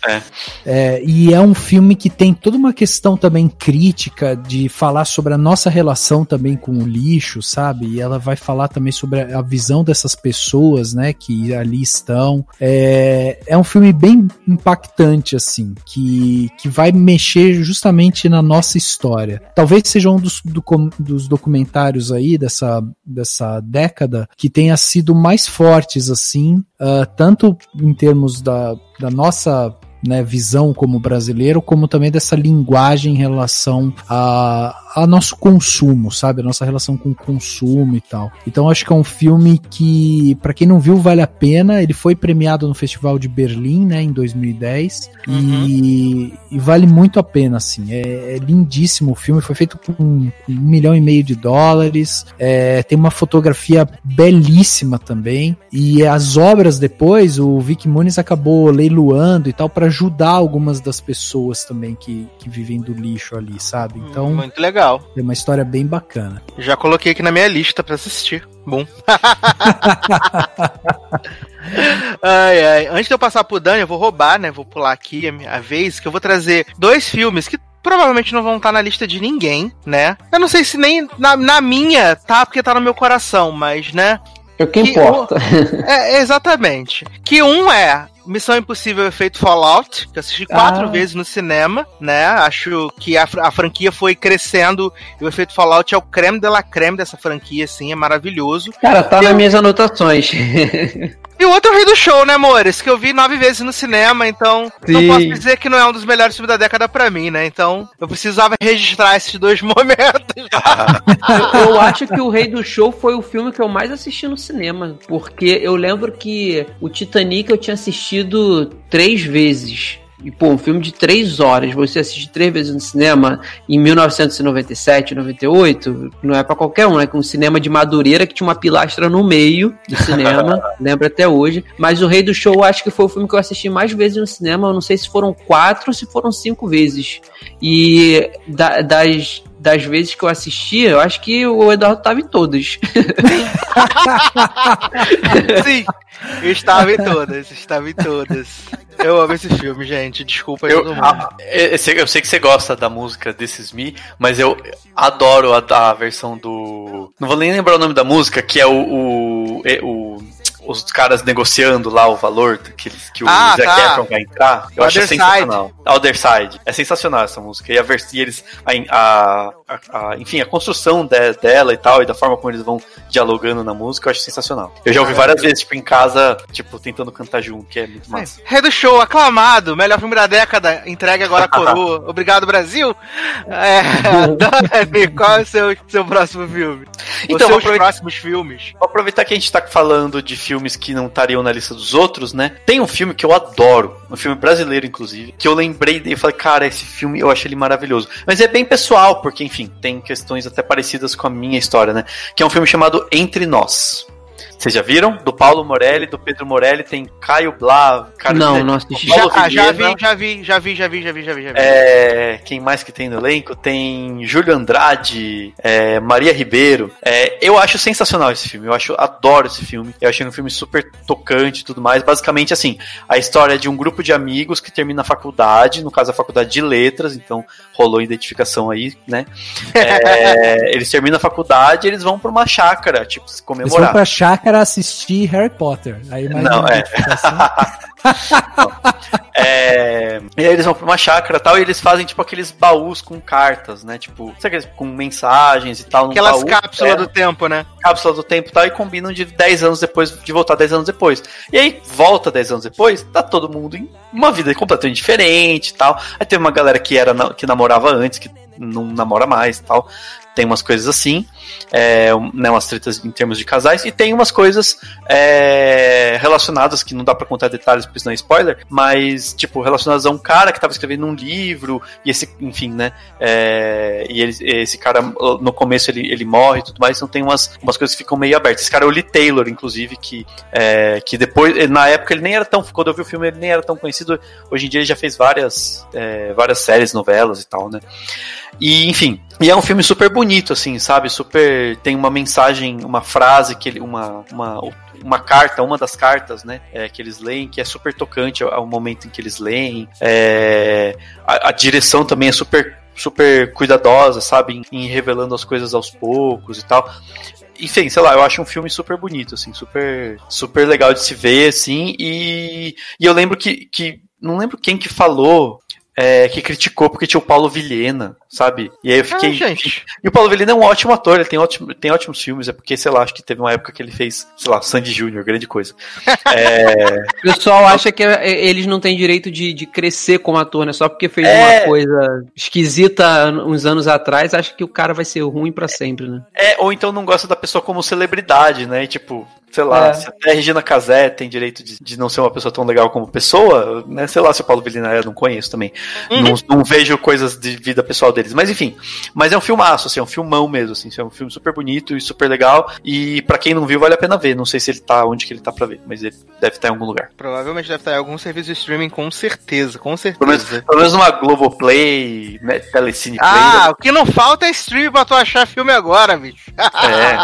É. É, e é um filme que tem toda uma questão também crítica de falar sobre a nossa relação também com o lixo, sabe? E ela vai falar também sobre a visão dessas pessoas, né, que ali estão. É, é um filme bem impactante, assim, que, que vai mexer justamente na nossa história. Talvez talvez seja um dos, do, dos documentários aí dessa, dessa década que tenha sido mais fortes, assim, uh, tanto em termos da, da nossa né, visão como brasileiro, como também dessa linguagem em relação a, a nosso consumo, sabe? A nossa relação com o consumo e tal. Então acho que é um filme que, para quem não viu, vale a pena. Ele foi premiado no Festival de Berlim, né, em 2010. Uhum. E, e, vale muito a pena, assim. É, é, lindíssimo o filme. Foi feito com um, um milhão e meio de dólares. É, tem uma fotografia belíssima também. E as obras depois, o Vic Muniz acabou leiloando e tal para ajudar algumas das pessoas também que, que vivem do lixo ali, sabe? Então. Muito legal. É uma história bem bacana. Já coloquei aqui na minha lista para assistir. Bom. ai, ai. Antes de eu passar pro Dani, eu vou roubar, né? Vou pular aqui a, minha, vez, que eu vou trazer dois filmes que provavelmente não vão estar na lista de ninguém, né? Eu não sei se nem na, na minha tá, porque tá no meu coração, mas, né? É o que, que importa. é, exatamente. Que um é Missão Impossível Efeito Fallout, que eu assisti quatro ah. vezes no cinema, né? Acho que a, a, franquia foi crescendo e o Efeito Fallout é o creme de la creme dessa franquia, assim, é maravilhoso. Cara, tá nas minhas anotações. E o outro é o Rei do Show, né, amores? Que eu vi nove vezes no cinema, então Sim. não posso dizer que não é um dos melhores filmes da década pra mim, né? Então eu precisava registrar esses dois momentos. eu, eu acho que o Rei do Show foi o filme que eu mais assisti no cinema, porque eu lembro que o Titanic eu tinha assistido três vezes. E, pô, um filme de três horas, você assiste três vezes no cinema em 1997, 98, não é para qualquer um, né? Com um cinema de Madureira que tinha uma pilastra no meio do cinema, lembro até hoje. Mas O Rei do Show, acho que foi o filme que eu assisti mais vezes no cinema. Eu não sei se foram quatro ou se foram cinco vezes. E da, das das vezes que eu assisti, eu acho que o Eduardo tava em todas. Sim, eu estava em todas, estava em todas. Eu amo esse filme, gente. Desculpa eu, todo mundo. A, eu, eu, sei que você gosta da música Is Me, mas eu adoro a, a versão do. Não vou nem lembrar o nome da música, que é o, o, o os caras negociando lá o valor que, que o ah, Zac tá. Efron vai entrar. Eu o acho sensacional. Other Side. É sensacional essa música. E, a, e eles. A, a, a, enfim, a construção de, dela e tal, e da forma como eles vão dialogando na música, eu acho sensacional. Eu já ouvi várias vezes, tipo, em casa, tipo, tentando cantar junto, que é muito massa. Rei do show, aclamado, melhor filme da década, entregue agora a coroa. Obrigado, Brasil. É, Dani, qual é o seu, seu próximo filme? Então, Os seus próximos filmes? Vou aproveitar que a gente tá falando de filmes que não estariam na lista dos outros, né? Tem um filme que eu adoro, um filme brasileiro, inclusive, que eu lembrei e falei, cara, esse filme eu achei ele maravilhoso. Mas é bem pessoal, porque, enfim, tem questões até parecidas com a minha história, né? Que é um filme chamado Entre Nós. Vocês já viram? Do Paulo Morelli, do Pedro Morelli, tem Caio Blá. Cara, não, não assisti. Já, ah, já, vi, já vi, já vi, já vi, já vi, já vi, já vi. É, quem mais que tem no elenco? Tem Júlio Andrade, é, Maria Ribeiro. É, eu acho sensacional esse filme. Eu acho, adoro esse filme. Eu achei um filme super tocante e tudo mais. Basicamente, assim, a história de um grupo de amigos que termina a faculdade, no caso a faculdade de letras, então rolou identificação aí, né? É, eles terminam a faculdade e eles vão pra uma chácara, tipo, se comemorar. Eles vão pra chácara assistir Harry Potter. Aí mais Não, é. é. E aí eles vão pra uma chácara e tal, e eles fazem, tipo, aqueles baús com cartas, né? Tipo, sabe, com mensagens e tal. Aquelas baú, cápsulas é, do tempo, né? Cápsula do tempo e tal, e combinam de 10 anos depois, de voltar 10 anos depois. E aí, volta 10 anos depois, tá todo mundo em uma vida completamente diferente e tal. Aí teve uma galera que era que namorava antes, que não namora mais tal tem umas coisas assim, é, né, umas tretas em termos de casais, e tem umas coisas é, relacionadas, que não dá para contar detalhes, porque não é spoiler, mas, tipo, relacionadas a um cara que tava escrevendo um livro, e esse, enfim, né, é, e ele, esse cara, no começo ele, ele morre e tudo mais, então tem umas, umas coisas que ficam meio abertas. Esse cara é o Lee Taylor, inclusive, que, é, que depois, na época ele nem era tão, quando eu vi o filme ele nem era tão conhecido, hoje em dia ele já fez várias, é, várias séries, novelas e tal, né. E, enfim, e é um filme super bonito, assim, sabe? Super. Tem uma mensagem, uma frase, que ele, uma, uma, uma carta, uma das cartas, né? É, que eles leem, que é super tocante ao, momento em que eles leem. É, a, a direção também é super super cuidadosa, sabe, em, em, revelando as coisas aos poucos e tal. Enfim, sei lá, eu acho um filme super bonito, assim, super super legal de se ver, assim, e, e eu lembro que, que não lembro quem que falou é, que criticou porque tinha o Paulo Vilhena, sabe? E aí eu fiquei. Ah, gente. E o Paulo Vilhena é um ótimo ator, ele tem, ótimo, tem ótimos filmes, é porque, sei lá, acho que teve uma época que ele fez, sei lá, Sandy Júnior, grande coisa. É, O pessoal acha que é- eles não têm direito de, de crescer como ator, né? Só porque fez É. uma coisa esquisita uns anos atrás, acha que o cara vai ser ruim pra sempre, né? é, ou então não gosta da pessoa como celebridade, né? E, tipo, sei lá, É. se até a Regina Casé tem direito de, de não ser uma pessoa tão legal como pessoa, né? Sei lá se o Paulo Vilhena é, eu não conheço também. Não, não vejo coisas de vida pessoal deles. Mas enfim, mas é um filmaço, assim, é um filmão mesmo, assim, é um filme super bonito e super legal. E pra quem não viu, vale a pena ver. Não sei se ele tá onde que ele tá pra ver, mas ele deve estar em algum lugar. Provavelmente deve estar em algum serviço de streaming, com certeza, com Pelo menos, certeza. pelo menos numa Globoplay, né, Telecine Play. Ah, o que não falta é stream pra tu achar filme agora, bicho.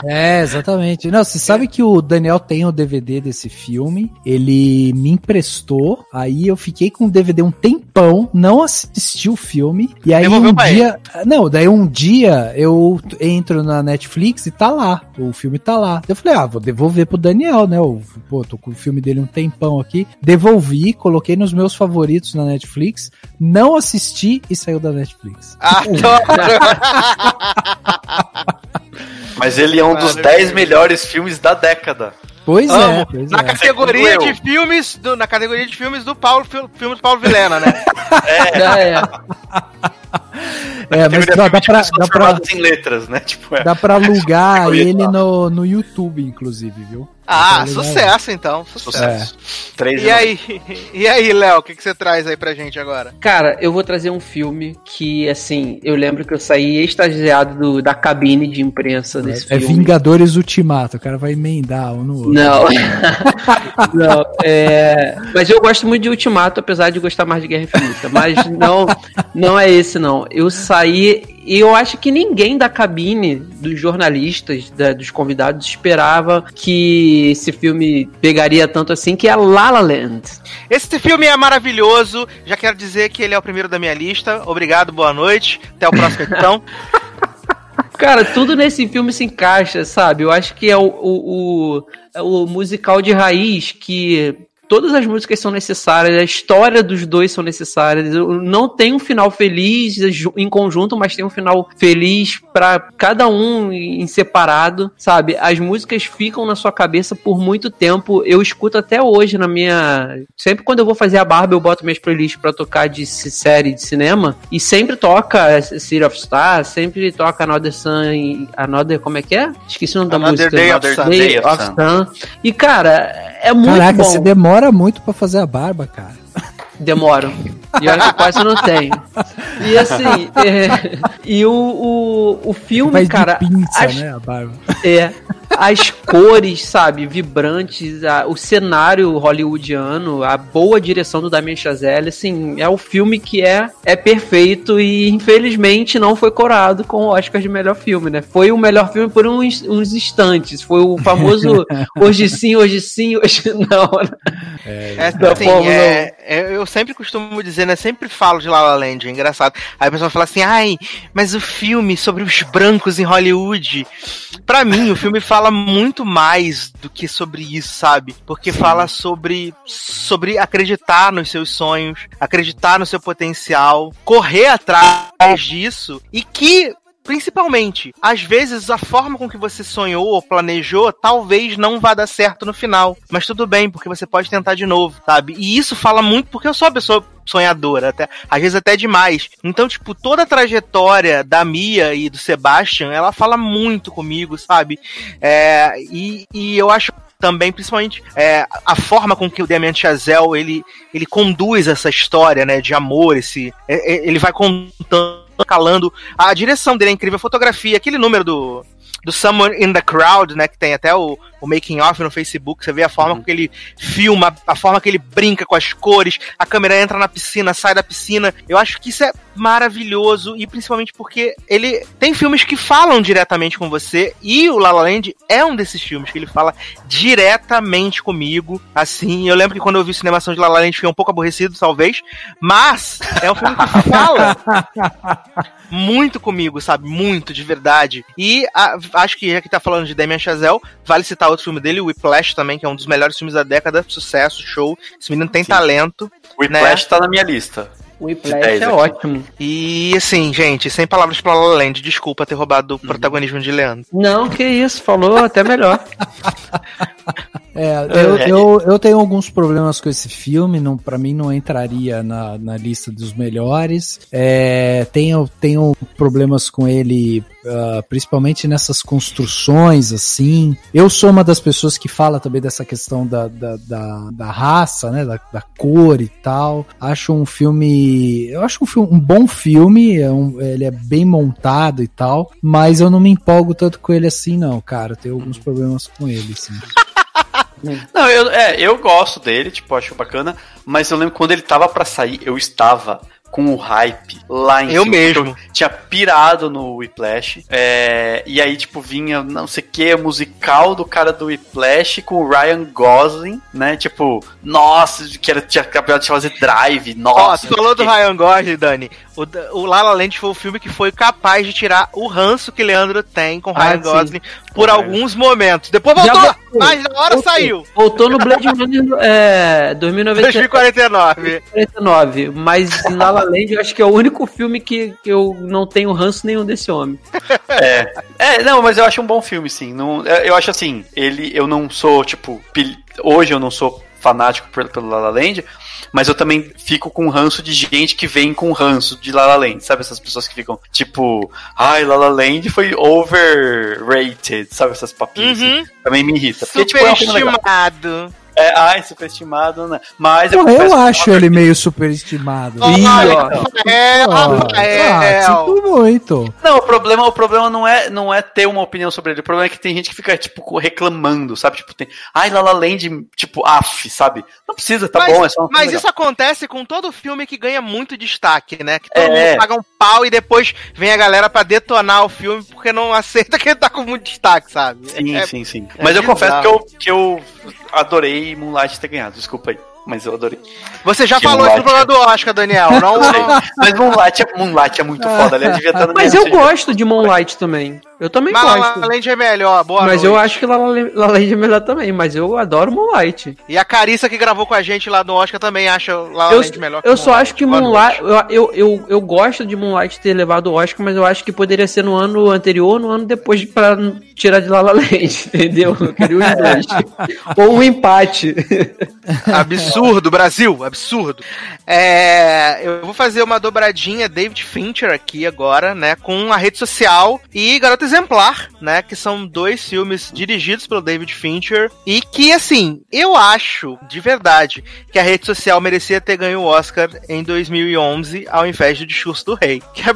É. É, exatamente. Não, você sabe que o Daniel tem o DVD desse filme, ele me emprestou, aí eu fiquei com o DVD um tempão, não assisti o filme, e aí Devolveu um dia... Não, daí um dia eu entro na Netflix e tá lá, o filme tá lá. Eu falei, ah, vou devolver pro Daniel, né? Eu, pô, tô com o filme dele um tempão aqui. Devolvi, coloquei nos meus favoritos na Netflix, não assisti e saiu da Netflix. Ah, Mas ele é um dos Maravilhoso. 10 melhores filmes da década. Pois é, Amo. pois na é. categoria eu. de filmes do, na categoria de filmes do Paulo, fil- filme do Paulo Vilena, né? É, é. É, mas Categoria dá, dá pra, dá pra, em letras, né? Tipo, é. Dá pra alugar ele no, no YouTube, inclusive, viu? Ah, sucesso então, sucesso. Três E aí, e aí, Léo, o que, que você traz aí pra gente agora? Cara, eu vou trazer um filme que, assim, eu lembro que eu saí extasiado do- da cabine de imprensa desse É filme. Vingadores Ultimato, o cara vai emendar um no outro. Não. não, é... Mas eu gosto muito de Ultimato, apesar de gostar mais de Guerra Infinita. Mas não, não é esse, não. Eu saí e eu acho que ninguém da cabine, dos jornalistas, da- dos convidados, esperava que esse filme pegaria tanto assim, que é La La Land. Esse filme é maravilhoso, já quero dizer que ele é o primeiro da minha lista. Obrigado, boa noite, até o próximo edição. Cara, tudo nesse filme se encaixa, sabe? Eu acho que é o, o, o, é o musical de raiz que todas as músicas são necessárias, a história dos dois são necessárias. Eu Não tem um final feliz em conjunto, mas tem um final feliz pra cada um em separado, sabe? As músicas ficam na sua cabeça por muito tempo. Eu escuto até hoje na minha. Sempre quando eu vou fazer a barba, eu boto minhas playlists pra tocar de série de cinema e sempre toca City of Stars, sempre toca Another Sun, e- Another, como é que é? Esqueci o nome da Another música. Day of Another Sun. Day of Sun. E cara, é muito Caraca, bom. você demora muito pra fazer a barba, cara. Demoro. E olha que eu quase não tenho. E assim, é, e o, o, o filme, Faz cara, de pinça, as- né, a barba. é, as cores, sabe, vibrantes, a- o cenário hollywoodiano, a boa direção do Damien Chazelle, assim, é o filme que é, é perfeito e infelizmente não foi corado com o Oscar de melhor filme, né? Foi o melhor filme por uns, uns instantes, foi o famoso hoje sim, hoje sim, hoje não. né? É, Da assim, é- é- eu sempre costumo dizer, né? Sempre falo de La La Land, é engraçado. Aí a pessoa fala assim, ai, mas o filme sobre os brancos em Hollywood. Pra mim, o filme fala muito mais do que sobre isso, sabe? Porque fala sobre, sobre acreditar nos seus sonhos, acreditar no seu potencial, correr atrás disso e que Principalmente, às vezes a forma com que você sonhou ou planejou talvez não vá dar certo no final. Mas tudo bem, porque você pode tentar de novo, sabe? E isso fala muito porque eu sou uma pessoa sonhadora, até, às vezes até demais. Então, tipo, toda a trajetória da Mia e do Sebastian, ela fala muito comigo, sabe? É, e, e eu acho também, principalmente, é, a forma com que o Damien Chazelle, ele, ele conduz essa história, né, de amor, esse, é, é, ele vai contando, calando, a direção dele é incrível, a fotografia, aquele número do, do Someone in the Crowd, né, que tem até o, o making off no Facebook, você vê a forma com que ele filma, a forma que ele brinca com as cores, a câmera entra na piscina, sai da piscina. Eu acho que isso é maravilhoso e principalmente porque ele tem filmes que falam diretamente com você e o La La Land é um desses filmes que ele fala diretamente comigo. Assim, eu lembro que quando eu vi cinemação de La La Land fiquei um pouco aborrecido, talvez, mas é um filme que fala muito comigo, sabe? Muito, de verdade. E a- acho que já que tá falando de Damien Chazelle, vale citar outro filme dele, o Whiplash também, que é um dos melhores filmes da década, sucesso, show. Esse menino tem Sim. talento. O Whiplash tá na minha lista. O Whiplash é ótimo. E assim, gente, sem palavras pra La La Land, desculpa ter roubado o protagonismo de Leandro. Não, que isso, falou até melhor. É, eu, É. eu, eu tenho alguns problemas com esse filme, não, para mim não entraria na, na lista dos melhores. É, tenho, tenho problemas com ele, ah, principalmente nessas construções, assim. Eu sou uma das pessoas que fala também dessa questão da, da, da, da raça, né, da, da cor e tal. Acho um filme, eu acho um, filme, um bom filme, é um- ele é bem montado e tal, mas eu não me empolgo tanto com ele assim, não, cara. Tenho alguns problemas com ele, assim. Não, eu, é, eu gosto dele, tipo, acho bacana, mas eu lembro quando ele tava pra sair, eu estava com o hype lá em Eu cima, mesmo. Eu tinha pirado no Whiplash, é, e aí, tipo, vinha, não sei o que, musical do cara do Whiplash com o Ryan Gosling, né, tipo, nossa, que era, tinha acabado de fazer Drive, Ó, nossa. tu falou do Ryan Gosling, Dani. O, o La La Land foi o filme que foi capaz de tirar o ranço que Leandro tem com Ah, Ryan sim. Gosling por Com alguns momentos. Depois voltou, voltou. mas na hora Voltou. saiu. Voltou no Blade Runner é, 2099. 2049. 49, mas em La La Land eu acho que é o único filme que, que eu não tenho ranço nenhum desse homem. É, é, não, mas eu acho um bom filme, sim. Não, é, eu acho assim, ele, eu não sou, tipo, pil- hoje eu não sou fanático pelo, La La Land, mas eu também fico com ranço de gente que vem com ranço de La La Land, sabe? Essas pessoas que ficam, tipo, ai, La La Land foi overrated, sabe? Essas papinhas assim. Uhum. Também me irrita. Porque, tipo, é um. Superestimado. É, ai, superestimado, né? Mas eu Porra, eu que- acho ele meio superestimado. Ih, ó. Rafael, Ah, Rafael. sinto muito. Não, o problema, o problema não é, não é ter uma opinião sobre ele. O problema é que tem gente que fica, tipo, reclamando, sabe? Tipo, tem. Ai, La La Land, tipo, af, sabe? Não precisa, tá mas, bom, é só um mas legal. isso acontece com todo filme que ganha muito destaque, né? Que todo É. mundo paga um pau e depois vem a galera pra detonar o filme porque não aceita que ele tá com muito destaque, sabe? Sim, É- sim, sim. é Mas eu confesso que bizarro. eu, que eu adorei Moonlight ter ganhado, desculpa aí. Mas eu adorei. Você já Que falou isso no Moonlight. programa do Oscar, Daniel. Não, não, Mas Moonlight é, Moonlight é muito foda, aliás, devia estar no Mas eu gosto de Moonlight também. Eu também mas La La gosto. Land é melhor, boa Mas eu noite. acho que La La La Land é melhor também, mas eu adoro Moonlight. E a Carissa que gravou com a gente lá no Oscar também acha La La Eu, Land melhor eu só acho que Boa Moonlight. Eu, eu, eu, eu gosto de Moonlight ter levado o Oscar, mas eu acho que poderia ser no ano anterior ou no ano depois pra tirar de La La Land, entendeu? Eu queria os dois. ou um empate. Absurdo, Brasil, absurdo. É, eu vou fazer uma dobradinha David Fincher aqui agora, né, com a rede social e Garota Exemplar, né, que são dois filmes dirigidos pelo David Fincher e que, assim, eu acho, de verdade, que a rede social merecia ter ganho o Oscar em 2011 ao invés do Discurso do Rei. Que é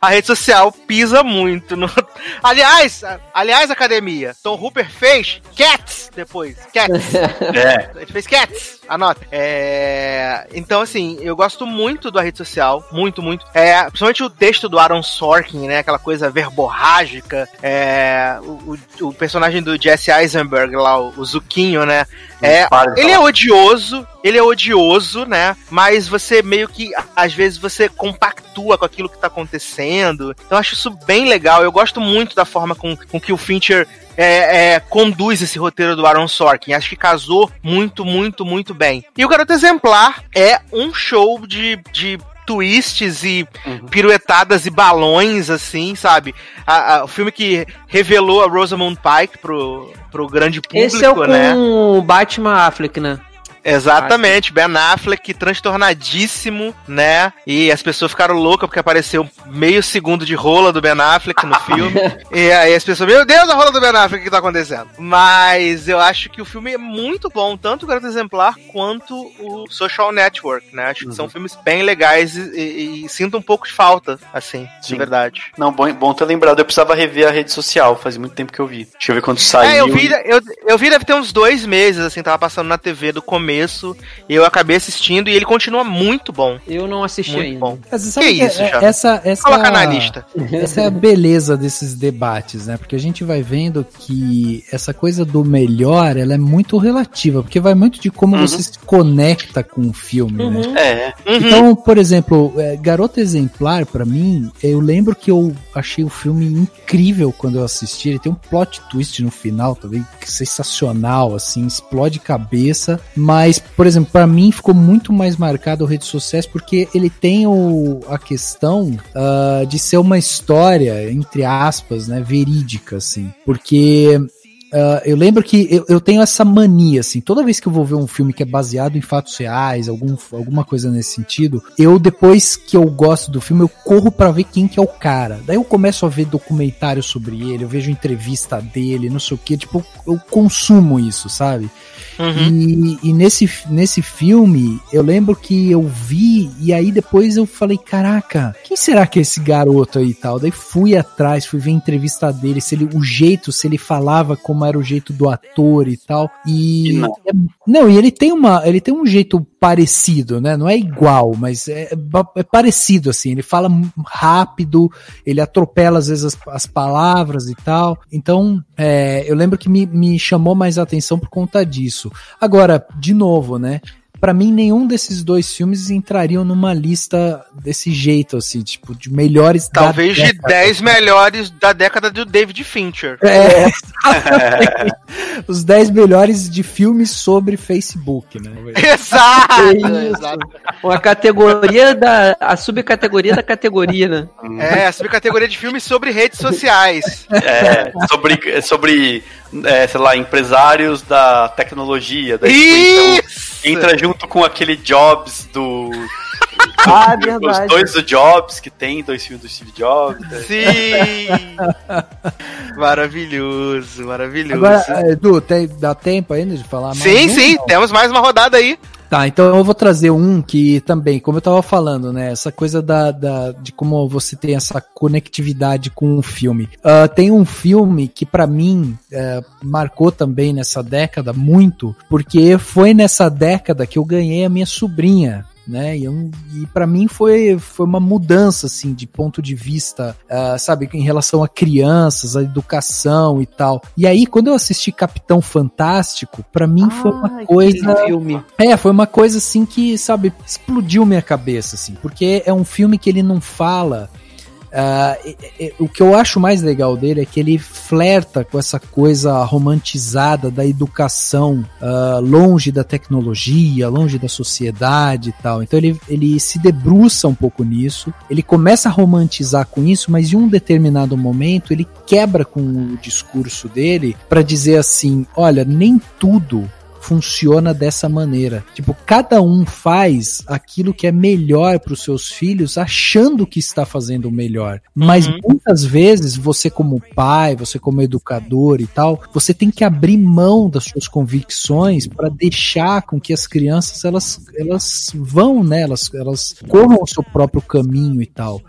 a rede social pisa muito no... Aliás, aliás, academia, Tom Hooper fez Cats depois, Cats. É. Gente fez Cats, anota. É... Então, assim, eu gosto muito da rede social. Muito, muito. É, principalmente o texto do Aaron Sorkin, né? Aquela coisa verborrágica. É... O, o- o personagem do Jesse Eisenberg lá, o, o Zuquinho, né? É, ele é odioso, ele é odioso, né? Mas você meio que, às vezes, você compactua com aquilo que tá acontecendo. Então eu acho isso bem legal. Eu gosto muito da forma com, com que o Fincher é, é, conduz esse roteiro do Aaron Sorkin. Acho que casou muito, muito, muito bem. E o Garoto Exemplar é um show de. de twists e piruetadas e balões, assim, sabe? A- a- o filme que revelou a Rosamund Pike pro, pro grande público, Esse é o com né? o Batman Affleck, né? Exatamente, Ben Affleck transtornadíssimo, né? E as pessoas ficaram loucas porque apareceu meio segundo de rola do Ben Affleck no filme. e aí as pessoas, meu Deus, a rola do Ben Affleck, o que tá acontecendo? Mas eu acho que o filme é muito bom, tanto o Garoto Exemplar quanto o Social Network, né? Acho que são filmes bem legais e, e- e sinto um pouco de falta, assim, de Sim. verdade. Não, bom, bom ter lembrado. Eu precisava rever a rede social, faz muito tempo que eu vi. Deixa eu ver quando saiu. É, eu vi, eu, eu vi deve ter uns dois meses, assim, tava passando na TV do começo, e eu acabei assistindo, e ele continua muito bom. Eu não assisti Muito ainda. bom. Mas você sabe Que isso, é- Jovem? essa, essa, Coloca na lista. Essa é a beleza desses debates, né? Porque a gente vai vendo que essa coisa do melhor, ela é muito relativa, porque vai muito de como Uhum. você se conecta com o filme, né? É, Uhum. Então, por exemplo, é, Garota Exemplar, pra mim, eu lembro que eu achei o filme incrível quando eu assisti. Ele tem um plot twist no final também, que sensacional, assim, explode cabeça. Mas Mas, por exemplo, para mim ficou muito mais marcado o Rede Sociais porque ele tem o, a questão uh, de ser uma história, entre aspas, né, verídica, assim. Porque Uh, eu lembro que eu, eu, tenho essa mania, assim, toda vez que eu vou ver um filme que é baseado em fatos reais, algum, alguma coisa nesse sentido, eu, depois que eu gosto do filme, eu corro para ver quem que é o cara. Daí eu começo a ver documentário sobre ele, eu vejo entrevista dele, não sei o que, tipo, eu consumo isso, sabe? Uhum. E, e, nesse, nesse filme, eu lembro que eu vi, e aí depois eu falei, caraca, quem será que é esse garoto aí e tal? Daí fui atrás, fui ver a entrevista dele, se ele, o jeito, se ele falava como era o jeito do ator e tal. E. Não. É, não, e ele tem uma. Ele tem um jeito parecido, né? Não é igual, mas é, é parecido, assim. Ele fala rápido, ele atropela às vezes as, as palavras e tal. Então, é, eu lembro que me, me chamou mais a atenção por conta disso. Agora, de novo, né? Para mim nenhum desses dois filmes entrariam numa lista desse jeito, assim, tipo, de melhores Talvez de 10 melhores da década do David Fincher. É, Os 10 melhores de filmes sobre Facebook, né? Exato! É exato. Uma categoria da. A subcategoria da categoria, né? É, a subcategoria de filmes sobre redes sociais. É, sobre. sobre é, sei lá, empresários da tecnologia. Da Isso! Entra junto com aquele Jobs do. Ah, é verdade. Os dois do Jobs, que tem dois filmes do Steve Jobs. Né? Sim! maravilhoso, maravilhoso. Agora, Edu, tem, dá tempo ainda de falar mais? Sim, um, sim, não? temos mais uma rodada aí. Tá, então eu vou trazer um que também, como eu tava falando, né? Essa coisa da, da de como você tem essa conectividade com o filme. Uh, tem um filme que para mim uh, marcou também nessa década muito, porque foi nessa década que eu ganhei a minha sobrinha né? E, e para mim foi, foi uma mudança, assim, de ponto de vista, uh, sabe, em relação a crianças, a educação e tal. E aí, quando eu assisti Capitão Fantástico, para mim ah, foi uma coisa. Filme. É, foi uma coisa assim que, sabe, explodiu minha cabeça, assim, porque é um filme que ele não fala Uh, o que eu acho mais legal dele é que ele flerta com essa coisa romantizada da educação, uh, longe da tecnologia, longe da sociedade e tal. Então ele, ele se debruça um pouco nisso, ele começa a romantizar com isso, mas em um determinado momento ele quebra com o discurso dele para dizer assim: olha, nem tudo funciona dessa maneira. Tipo, cada um faz aquilo que é melhor para os seus filhos, achando que está fazendo o melhor. Mas uhum. muitas vezes você como pai, você como educador e tal, você tem que abrir mão das suas convicções para deixar com que as crianças elas, elas vão, né, elas, elas corram o seu próprio caminho e tal.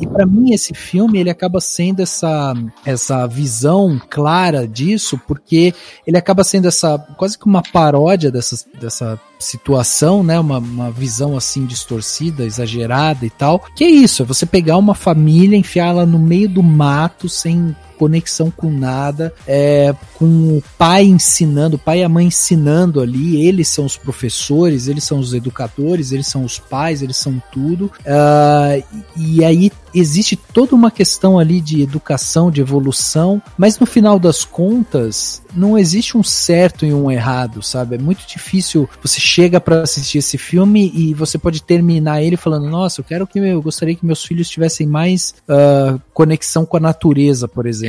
E para mim esse filme ele acaba sendo essa essa visão clara disso, porque ele acaba sendo essa quase que uma paródia dessa, dessa situação, né? Uma, uma visão assim distorcida, exagerada e tal. Que é isso, é você pegar uma família, enfiá-la no meio do mato sem conexão com nada, é, com o pai ensinando, o pai e a mãe ensinando ali, eles são os professores, eles são os educadores, eles são os pais, eles são tudo. Uh, e aí existe toda uma questão ali de educação, de evolução, mas no final das contas, não existe um certo e um errado, sabe? É muito difícil. Você chega para assistir esse filme e você pode terminar ele falando: Nossa, eu quero que eu gostaria que meus filhos tivessem mais uh, conexão com a natureza, por exemplo.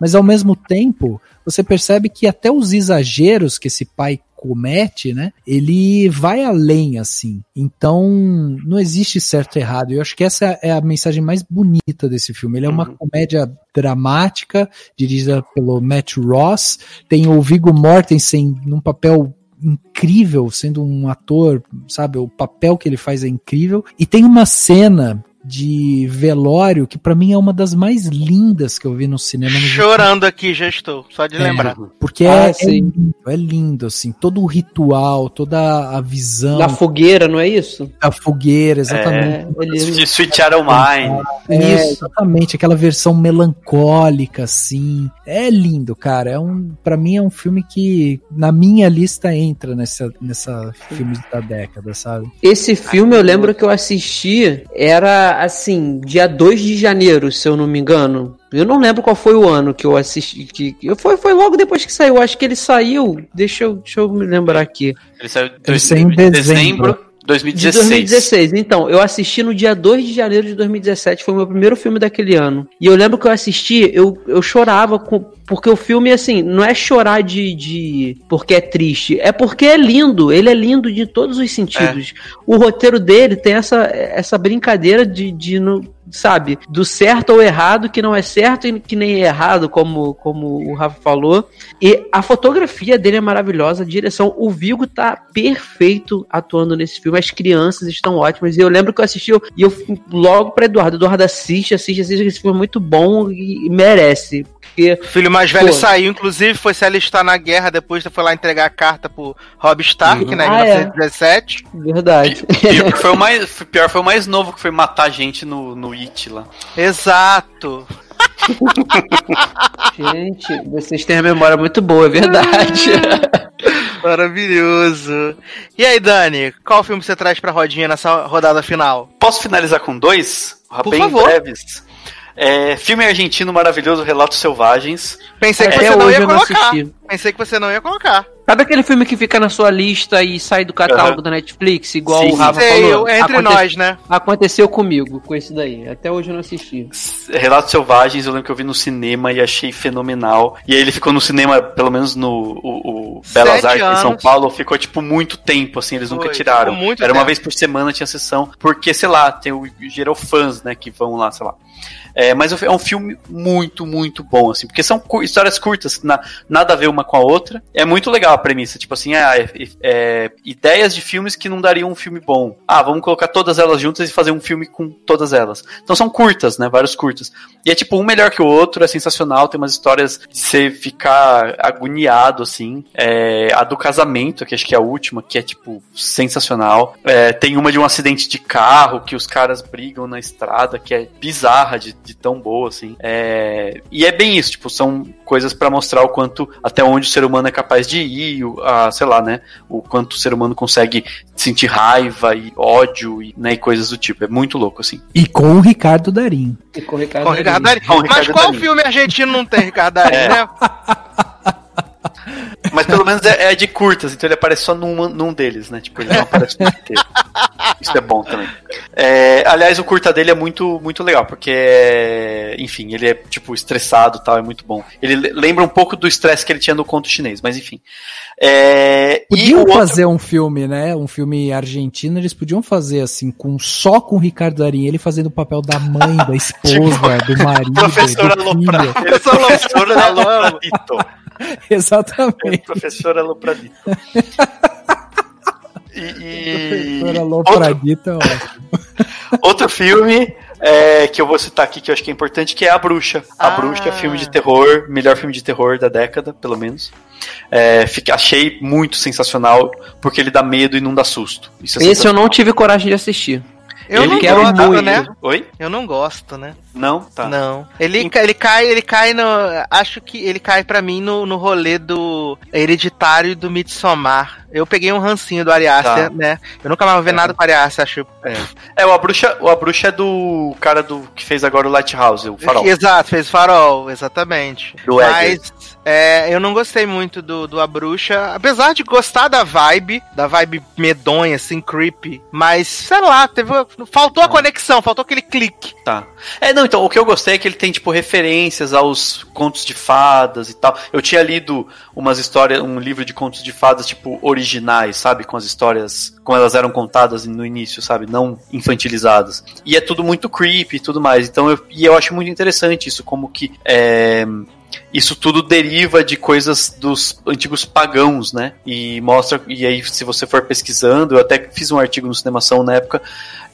Mas ao mesmo tempo, você percebe que até os exageros que esse pai comete, né? Ele vai além, assim. Então, não existe certo e errado. Eu acho que essa é a mensagem mais bonita desse filme. Ele é uma uhum. comédia dramática, dirigida pelo Matt Ross. Tem o Viggo Mortensen num papel incrível, sendo um ator, sabe? O papel que ele faz é incrível. E tem uma cena de velório que para mim é uma das mais lindas que eu vi no cinema. Chorando aqui, já estou, só de é, lembrar. Porque ah, é, é, lindo, é lindo, assim, todo o ritual, toda a visão. Da fogueira, não é isso? A fogueira, exatamente. É, de Sweet Shadow Mine. É, exatamente, aquela versão melancólica, assim. É lindo, cara. É um, para mim é um filme que na minha lista entra nessa, nessa filme da década, sabe? Esse filme eu lembro que eu assisti era assim, dia 2 de janeiro, se eu não me engano. Eu não lembro qual foi o ano que eu assisti. Que, que foi, foi logo depois que saiu. Acho que ele saiu. Deixa eu, deixa eu me lembrar aqui. Ele saiu Ele saiu em dezembro. De 2016. 2016. Então, eu assisti no dia 2 de janeiro de 2017. Foi o meu primeiro filme daquele ano. E eu lembro que eu assisti, eu, eu chorava com. Porque o filme, assim, não é chorar de, de. porque é triste. É porque é lindo. Ele é lindo de todos os sentidos. O roteiro dele tem essa, essa brincadeira de, de no, sabe, do certo ou errado, que não é certo e que nem é errado, como, como o Rafa falou. E a fotografia dele é maravilhosa, a direção. O Vigo tá perfeito atuando nesse filme, as crianças estão ótimas. E eu lembro que eu assisti e eu fui logo pra Eduardo. Eduardo assiste, assiste, assiste, esse filme é muito bom e merece. Porque O filho mais velho Pô. saiu, inclusive, foi se alistar na guerra, depois foi lá entregar a carta pro Rob Stark, Uhum. né, em Ah, é. 1917. Verdade. Pior foi, o mais, pior foi o mais novo que foi matar gente no, no It lá. Exato. Gente, vocês têm a memória muito boa, é verdade. Maravilhoso. E aí, Dani, qual filme você traz pra rodinha nessa rodada final? Posso finalizar com dois? Por bem favor. breves. É, filme argentino maravilhoso, Relatos Selvagens. Pensei que Até você não ia não colocar. Pensei que você não ia colocar. Sabe aquele filme que fica na sua lista e sai do catálogo Aham. da Netflix, igual Sim, o Rafa Sei, falou? eu- entre Aconte- nós, né? Aconteceu comigo, com esse daí. Até hoje eu não assisti. Relatos Selvagens, eu lembro que eu vi no cinema e achei fenomenal. E aí ele ficou no cinema, pelo menos no o, o Belas Artes em São. Paulo, ficou tipo muito tempo, assim, eles nunca Foi, tiraram. ficou muito Era uma tempo. vez por semana tinha sessão, porque, sei lá, tem o geral fãs, né, que vão lá, sei lá. É, mas é um filme muito, muito bom, assim, porque são histórias curtas, na- nada a ver uma com a outra. É muito legal a premissa, tipo assim, ah, é- é, ideias de filmes que não dariam um filme bom. Ah, vamos colocar todas elas juntas e fazer um filme com todas elas. Então são curtas, né, vários curtas. E é tipo um melhor que o outro, é sensacional, tem umas histórias de você ficar agoniado, assim. É, a do casamento, que acho que é a última, que é tipo sensacional. É, tem uma de um acidente de carro, que os caras brigam na estrada, que é bizarra de, de tão boa, assim. É, e é bem isso, tipo, são coisas pra mostrar o quanto, até onde o ser humano é capaz de ir, o- a, sei lá, né, o quanto o ser humano consegue sentir raiva e ódio e, né, e coisas do tipo. É muito louco, assim. E com o Ricardo Darim. E com o Ricardo Com o Ricardo Darín. Darín. Com o Mas Ricardo qual Darín. filme argentino não tem Ricardo Darín, É. né? Mas pelo menos é, é de curtas, então ele aparece só num, num deles, né? Tipo, ele não aparece no inteiro. Isso é bom também. É, aliás, o curta dele é muito, muito legal, porque, é, enfim, ele é, tipo, estressado e tal, é muito bom. Ele le- lembra um pouco do estresse que ele tinha no conto chinês, mas enfim. É, e Podiam outro- fazer um filme, né? Um filme argentino, eles podiam fazer assim, com só com o Ricardo Darim, ele fazendo o papel da mãe, da esposa, do marido, Professor do Aloprado. é professor louco. Alopradito. É Exatamente. professor Alopradito. E, e- Professor outro, Alopradito é ótimo. Outro filme é, que eu vou citar aqui que eu acho que é importante, que é A Bruxa. A Ah. Bruxa é filme de terror, melhor filme de terror da década, pelo menos. É, fica- achei muito sensacional, porque ele dá medo e não dá susto. Isso é Esse eu não tive coragem de assistir. Eu Ele não quero gosto, muito. né? Oi? Eu não gosto, né? Não? Tá. Não. Ele, ca- ele cai, ele cai no. Acho que ele cai pra mim no, no rolê do Hereditário e do Midsommar. Eu peguei um rancinho do Ari Aster, Tá. né? Eu nunca mais vou ver nada com o Ari Aster, acho. É, o A Bruxa, o A Bruxa é do cara do que fez agora o Lighthouse, o Farol. Exato, fez farol, exatamente. Do. Mas é, eu não gostei muito do, do A Bruxa, apesar de gostar da vibe, da vibe medonha, assim, creepy. Mas, sei lá, teve, faltou a conexão, faltou aquele clique. Tá. É, não, então, o que eu gostei é que ele tem, tipo, referências aos contos de fadas e tal. Eu tinha lido umas histórias, um livro de contos de fadas, tipo, originais, sabe? Com as histórias, como elas eram contadas no início, sabe? Não infantilizadas. E é tudo muito creepy e tudo mais. Então, eu, e eu acho muito interessante isso, como que. É, isso tudo deriva de coisas dos antigos pagãos, né? E mostra, e aí se você for pesquisando, eu até fiz um artigo no Cinemação na época,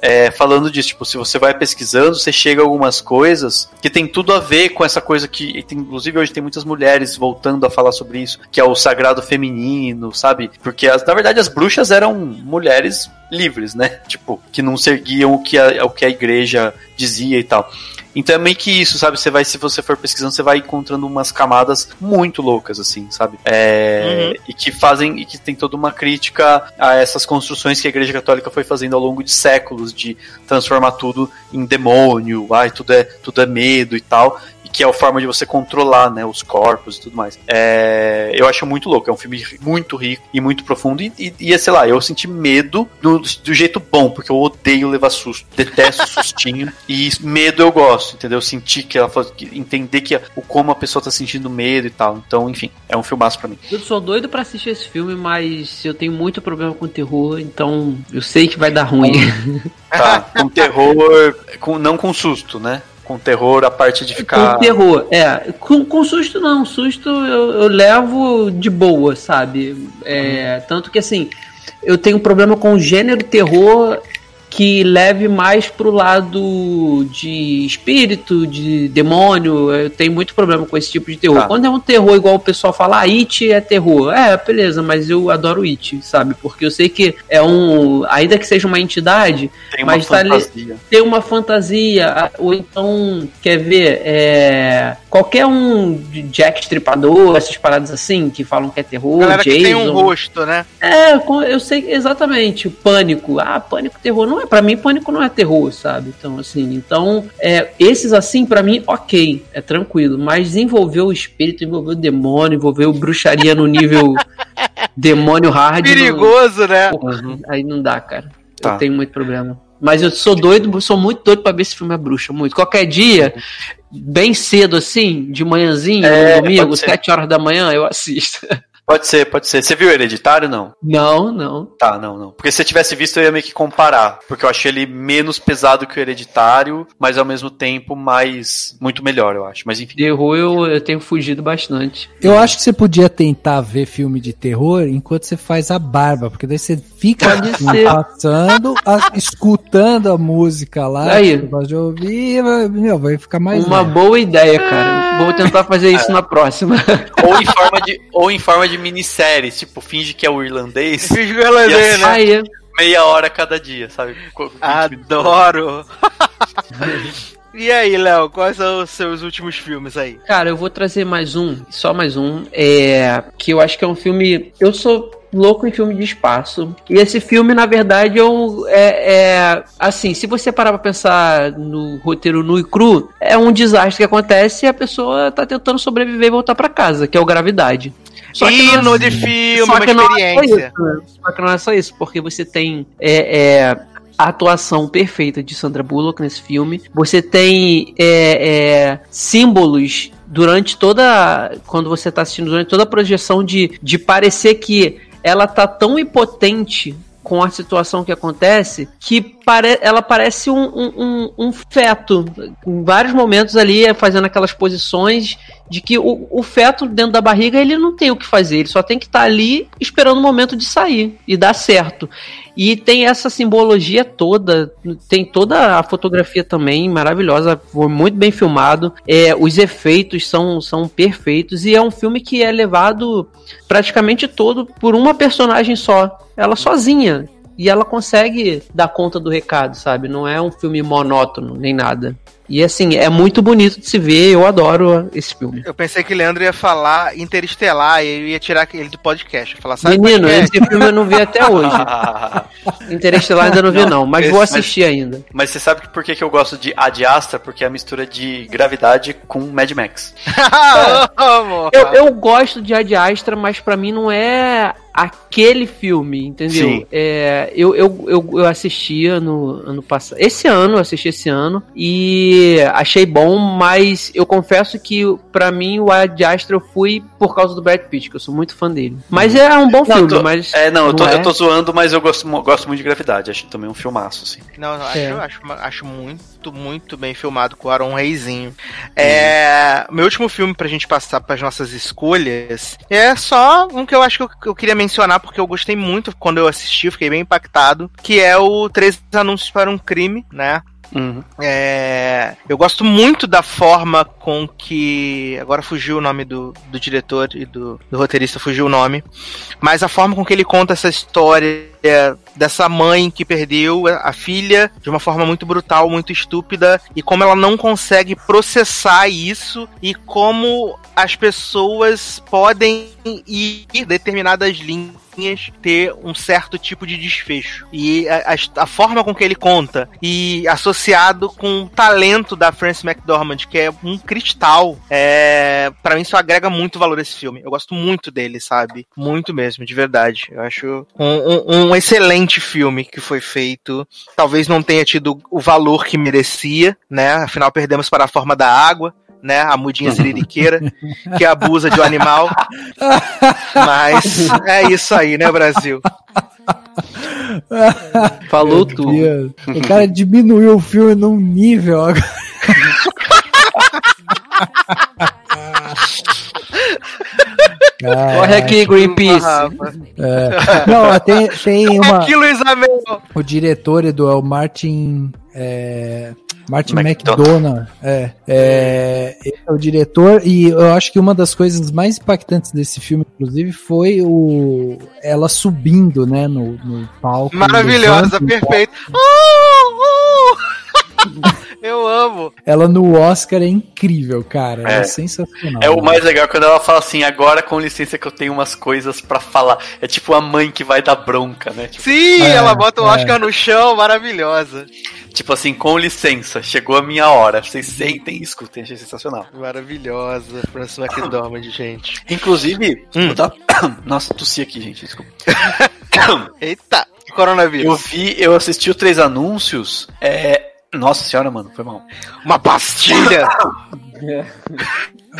é, falando disso, tipo, se você vai pesquisando, você chega a algumas coisas que tem tudo a ver com essa coisa que, tem- inclusive hoje tem muitas mulheres voltando a falar sobre isso, que é o sagrado feminino, sabe? Porque as, na verdade as bruxas eram mulheres livres, né? Tipo, que não seguiam o que a, o que a igreja dizia e tal. Então é meio que isso, sabe? Você vai, se você for pesquisando, você vai encontrando umas camadas muito loucas, assim, sabe? É, E que fazem, e que tem toda uma crítica a essas construções que a Igreja Católica foi fazendo ao longo de séculos, de transformar tudo em demônio, ai, tudo é, tudo é medo e tal que é a forma de você controlar, né, os corpos e tudo mais. É, eu acho muito louco, é um filme muito rico e muito profundo e, e, e sei lá, eu senti medo do, do jeito bom, porque eu odeio levar susto, detesto sustinho e medo eu gosto, entendeu? Eu senti que ela entender que o como a pessoa tá sentindo medo e tal. Então, enfim, é um filmaço para mim. Eu sou doido para assistir esse filme, mas eu tenho muito problema com terror, então eu sei que vai dar ruim. Tá, com terror, com, não com susto, né? Com terror a parte de ficar. Com terror, é. Com, com susto não. Susto eu, eu levo de boa, sabe? É, uhum. Tanto que assim, eu tenho problema com o gênero terror que leve mais pro lado de espírito, de demônio. Eu tenho muito problema com esse tipo de terror. Tá. Quando é um terror igual o pessoal fala, ah, It é terror. É, beleza, mas eu adoro It, sabe? Porque eu sei que é um. Ainda que seja uma entidade, tem uma mas fantasia. Tá tem uma fantasia. Ou então, quer ver, é, qualquer um Jack Stripador, essas paradas assim, que falam que é terror. Galera Jason, que tem um rosto, né? É, eu sei exatamente. Pânico. Ah, pânico, terror. Não é para mim pânico não é terror, sabe? Então assim, então é, esses assim para mim ok, é tranquilo, mas desenvolver o espírito, envolver o demônio, envolver o bruxaria no nível demônio hard, perigoso, não, né? Porra, aí não dá, cara. Tá. Eu tenho muito problema. Mas eu sou doido, sou muito doido para ver esse filme é bruxa, muito. Qualquer dia, bem cedo assim, de manhãzinho, é, domingo, sete horas da manhã, eu assisto. Pode ser, pode ser. Você viu Hereditário, não? Não, não. Tá, não, não. Porque se você tivesse visto, eu ia meio que comparar. Porque eu achei ele menos pesado que o Hereditário, mas ao mesmo tempo mais. muito melhor, eu acho. Mas enfim. Terror eu, eu tenho fugido bastante. Eu acho que você podia tentar ver filme de terror enquanto você faz a barba, porque daí você fica passando, a, escutando a música lá. Aí. Você pode ouvir, meu, vai ficar mais. Uma leve. boa ideia, cara. Vou tentar fazer isso na próxima. Ou em forma de, ou em forma de minisséries, tipo, finge que é o irlandês. Finge que é o irlandês, né? Aí. Meia hora cada dia, sabe? Adoro! E aí, Léo, quais são os seus últimos filmes aí? Cara, eu vou trazer mais um, só mais um, é, que eu acho que é um filme. Eu sou louco em filme de espaço. E esse filme, na verdade, é, um, é, é, assim, se você parar pra pensar no roteiro nu e cru, é um desastre que acontece e a pessoa tá tentando sobreviver e voltar para casa, que é o Gravidade. Só que Hino não, de filme, uma experiência. Não é isso, só que não é só isso, porque você tem é, é, a atuação perfeita de Sandra Bullock nesse filme. Você tem é, é, símbolos durante toda. Quando você está assistindo, durante toda a projeção de, de parecer que ela tá tão impotente com a situação que acontece que pare ela parece um, um, um, feto. Em vários momentos ali, fazendo aquelas posições de que o, o, feto dentro da barriga ele não tem o que fazer, ele só tem que estar tá ali esperando o momento de sair e dar certo. E tem essa simbologia toda, tem toda a fotografia também maravilhosa, foi muito bem filmado. É, os efeitos são, são perfeitos e é um filme que é levado praticamente todo por uma personagem só, ela sozinha. E ela consegue dar conta do recado, sabe? Não é um filme monótono nem nada. E assim, é muito bonito de se ver, eu adoro esse filme. Eu pensei que o Leandro ia falar Interestelar e eu ia tirar ele do podcast. Falar, Sabe Menino, podcast? esse filme eu não vi até hoje. Interestelar ainda não vi, não, mas esse, vou assistir mas, ainda. Mas você sabe por que, que eu gosto de Ad Astra? Porque é a mistura de gravidade com Mad Max. é. eu, eu gosto de Ad Astra, mas para mim não é aquele filme, entendeu? Sim. É, eu, eu, eu, eu assistia no ano passado. Esse ano, eu assisti esse ano. E achei bom, mas eu confesso que para mim o Ad Astra eu fui por causa do Brad Pitt, que eu sou muito fã dele. Mas é um bom não, filme, tô, mas. É, não, eu tô, é... eu tô zoando, mas eu gosto, gosto muito de gravidade. Acho também um filmaço, assim. Não, não é. acho, acho, acho muito, muito bem filmado com o Aaron Reizinho. É, meu último filme pra gente passar para as nossas escolhas é só um que eu acho que eu, eu queria mencionar porque eu gostei muito quando eu assisti, fiquei bem impactado, que é o Três Anúncios para um Crime, né? Uhum. É, eu gosto muito da forma com que. Agora fugiu o nome do, do diretor e do, do roteirista, fugiu o nome. Mas a forma com que ele conta essa história dessa mãe que perdeu a filha de uma forma muito brutal, muito estúpida, e como ela não consegue processar isso e como as pessoas podem ir determinadas linhas ter um certo tipo de desfecho. E a, a, a, forma com que ele conta, e associado com o talento da Frances McDormand, que é um cristal, é, para mim isso agrega muito valor a esse filme. Eu gosto muito dele, sabe? Muito mesmo, de verdade. Eu acho um, um, um excelente filme que foi feito. Talvez não tenha tido o valor que merecia, né? Afinal, perdemos para a forma da água né? A mudinha siririqueira, que abusa de um animal. Mas é isso aí, né, Brasil? Falou tudo. O cara diminuiu o filme num nível agora. Corre aqui, Greenpeace. É. Não, tem, tem uma. Aqui, Luiz Amel. O diretor Edu, é o Martin. É, Martin McDonagh. McDonough, é, é, ele é o diretor e eu acho que uma das coisas mais impactantes desse filme, inclusive, foi o ela subindo, né, no, no palco. Maravilhosa, perfeito. Uh, uh. Eu amo. Ela no Oscar é incrível, cara. É, É. sensacional. É o mais legal quando ela fala assim, agora com licença que eu tenho umas coisas pra falar. É tipo a mãe que vai dar bronca, né? Tipo, Sim, É, ela bota o é. Oscar no chão, maravilhosa. tipo assim, com licença, chegou a minha hora. Vocês sentem e escutem, achei sensacional. Maravilhosa, Francis McDormand, gente. Inclusive, Hum. eu tava- nossa, tossi aqui, gente, desculpa. Eita, Eu coronavírus. vi, eu assisti os três anúncios. É. Nossa senhora, mano, foi mal. Uma pastilha.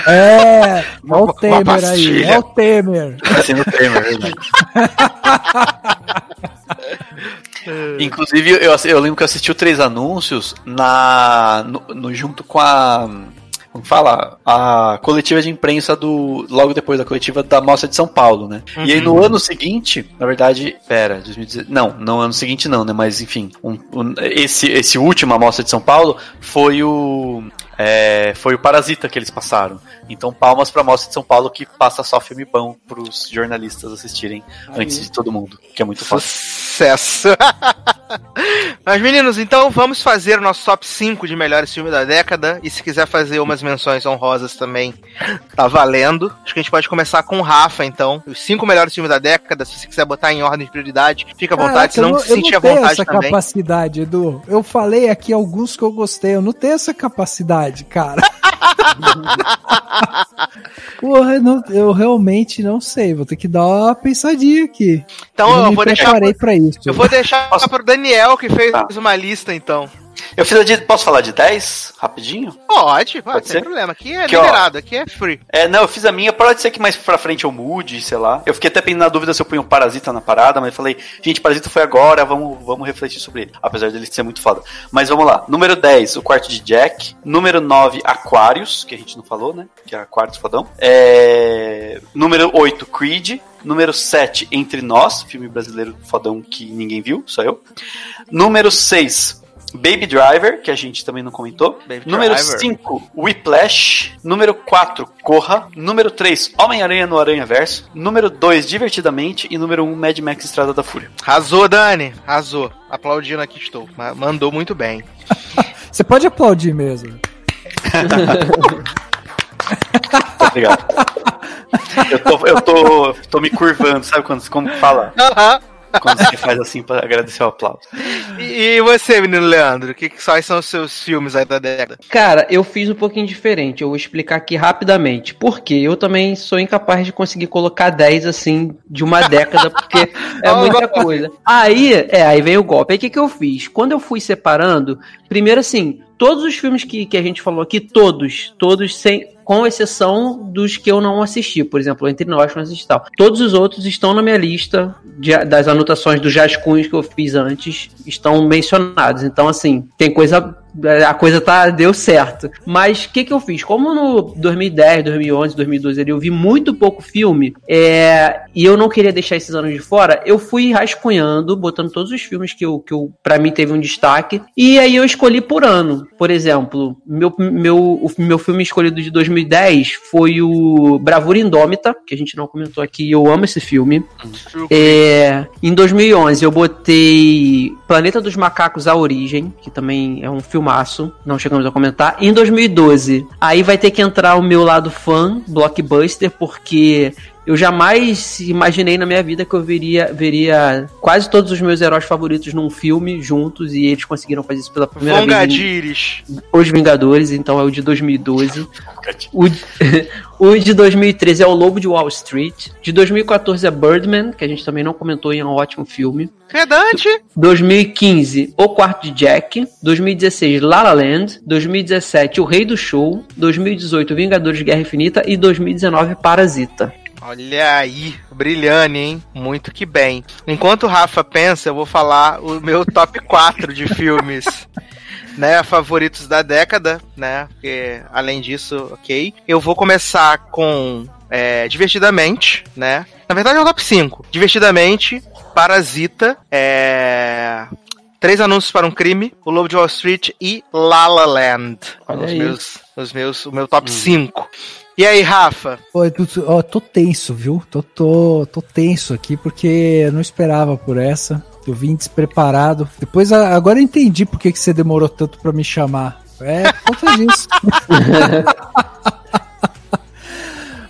É, olha o uma Temer aí, pastilha. olha o Temer. Assim no tema, é verdade. Inclusive, eu, eu lembro que eu assisti os três anúncios na, no, no- junto com a. Como fala? A coletiva de imprensa do. Logo depois da coletiva da Mostra de São Paulo, né? E aí no ano seguinte, na verdade, pera, 2016. Não, no ano seguinte não, né? Mas enfim, um- um- esse, esse último Mostra de São Paulo foi o. é, foi o Parasita que eles passaram. Então, palmas pra Mostra de São Paulo que passa só filme bom pros jornalistas assistirem antes de todo mundo, que é muito fácil. Sucesso. Mas, meninos, então vamos fazer o nosso top 5 de melhores filmes da década. E se quiser fazer umas menções honrosas também, tá valendo. Acho que a gente pode começar com o Rafa, então. Os cinco melhores filmes da década. Se você quiser botar em ordem de prioridade, fica à vontade. Se não eu se sentir eu à não tenho vontade essa também. capacidade, Edu. Eu falei aqui alguns que eu gostei. Eu não tenho essa capacidade, cara. Porra, eu, não- eu realmente não sei. Vou ter que dar uma pensadinha aqui. Então eu eu, vou deixar. preparei pra isso. Eu vou deixar Posso- pro Daniel, que fez Tá. uma lista, então. Eu fiz a de. Posso falar de 10? Rapidinho? Pode, pode, sem ser? problema. Aqui é Que, ó, liberado, aqui é free. É, não, eu fiz a minha, pode ser que mais pra frente eu mude, sei lá. Eu fiquei até na dúvida se eu ponho um Parasita na parada, mas eu falei, gente, Parasita foi agora, vamos, vamos refletir sobre ele. Apesar dele ser muito foda. Mas vamos lá. Número 10, O Quarto de Jack. Número 9, Aquarius, que a gente não falou, né? Que é Aquarius fodão. É... Número 8, Creed. Número 7, Entre Nós, filme brasileiro fodão que ninguém viu, só eu. Número 6, Baby Driver, que a gente também não comentou. Baby Número Driver. 5, Whiplash. Número 4, Corra. Número 3, Homem-Aranha no Aranha Verso. Número 2, Divertidamente. E número 1, Mad Max Estrada da Fúria. Arrasou, Dani. Arrasou. Aplaudindo aqui estou. Ma- Mandou muito bem. Você pode aplaudir mesmo. Obrigado. eu, tô, eu tô, tô me curvando, sabe quando, como fala? Aham. Quando você faz assim pra agradecer o aplauso. E, e você, menino Leandro? O que, quais são os seus filmes aí da década? Cara, eu fiz um pouquinho diferente. Eu vou explicar aqui rapidamente. Porque eu também sou incapaz de conseguir colocar 10 assim de uma década, porque é muita coisa. Aí, é, aí veio o golpe. Aí o que, que eu fiz? Quando eu fui separando, primeiro assim, todos os filmes que, que a gente falou aqui, todos, todos sem. Com exceção dos que eu não assisti, por exemplo, Entre Nós, não assisti tal. Todos os outros estão na minha lista de- das anotações dos rascunhos que eu fiz antes, estão mencionados. Então, assim, tem coisa a coisa tá deu certo. Mas o que que eu fiz? Como no 2010, 2011, 2012 ali, eu vi muito pouco filme, é, e eu não queria deixar esses anos de fora, eu fui rascunhando, botando todos os filmes que eu, que eu para mim teve um destaque, e aí eu escolhi por ano. Por exemplo, meu, meu, o meu filme escolhido de 2010 foi o Bravura Indômita, que a gente não comentou aqui, eu amo esse filme. É, em 2011 eu botei Planeta dos Macacos A Origem, que também é um filmaço, não chegamos a comentar. Em 2012, aí vai ter que entrar o meu lado fã, blockbuster, porque eu jamais imaginei na minha vida que eu veria, veria quase todos os meus heróis favoritos num filme juntos e eles conseguiram fazer isso pela primeira Vongadires. vez. Os Vingadores, então é o de 2012. O, o de 2013 é o Lobo de Wall Street. De 2014 é Birdman, que a gente também não comentou e é um ótimo filme. Redante. 2015, O Quarto de Jack. 2016, La La Land. 2017, O Rei do Show. 2018, Vingadores Guerra Infinita. E 2019, Parasita. Olha aí, brilhante, hein? Muito que bem. Enquanto o Rafa pensa, eu vou falar o meu top 4 de filmes. Né, favoritos da década, né? Porque, além disso, ok. Eu vou começar com é, Divertidamente, né? Na verdade é o top 5. Divertidamente, Parasita, é... Três Anúncios para um Crime, O Lobo de Wall Street e La La Land. Olha os aí. meus, os meus, o meu top 5. E aí, Rafa? Pô, eu tô, ó, tô tenso, viu? Tô, tô, tô tenso aqui porque eu não esperava por essa. Eu vim despreparado. Depois, agora eu entendi por que, você demorou tanto pra me chamar. É, por conta disso.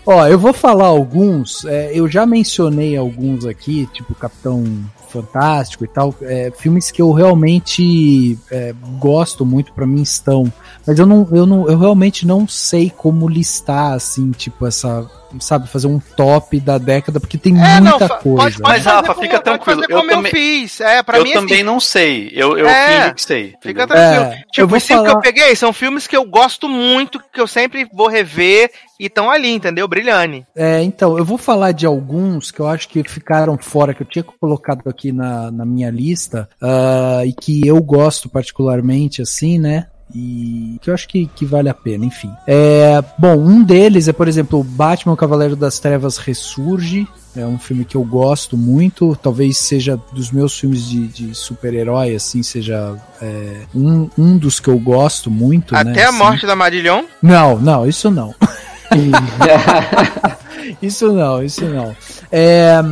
Ó, eu vou falar alguns. é, eu já mencionei alguns aqui, tipo Capitão Fantástico e tal. é, filmes que eu realmente é, gosto muito, pra mim estão. Mas eu não, eu não, eu realmente não sei como listar assim, tipo essa, sabe, fazer um top da década, porque tem É, não, muita fa- coisa. pode, pode Mas, fazer Rafa, fica tranquilo, fazer eu como eu, também- fiz. É, pra eu mim, também assim, não sei. Eu, eu É, que sei. Fica tranquilo. É, eu tipo, vou os cinco que falar- eu peguei são filmes que eu gosto muito, que eu sempre vou rever e estão ali, entendeu? Brilhante. É, então, eu vou falar de alguns que eu acho que ficaram fora, que eu tinha colocado aqui na, na minha lista, ah, e que eu gosto particularmente, assim, né? E que eu acho que, que vale a pena, enfim. É, bom, um deles é, por exemplo, o Batman o Cavaleiro das Trevas Ressurge. É um filme que eu gosto muito, talvez seja dos meus filmes de, de super-herói, assim, seja é, um, um dos que eu gosto muito. né, Até a assim. morte da Marillion. Não, não, isso não. isso não, isso não. É,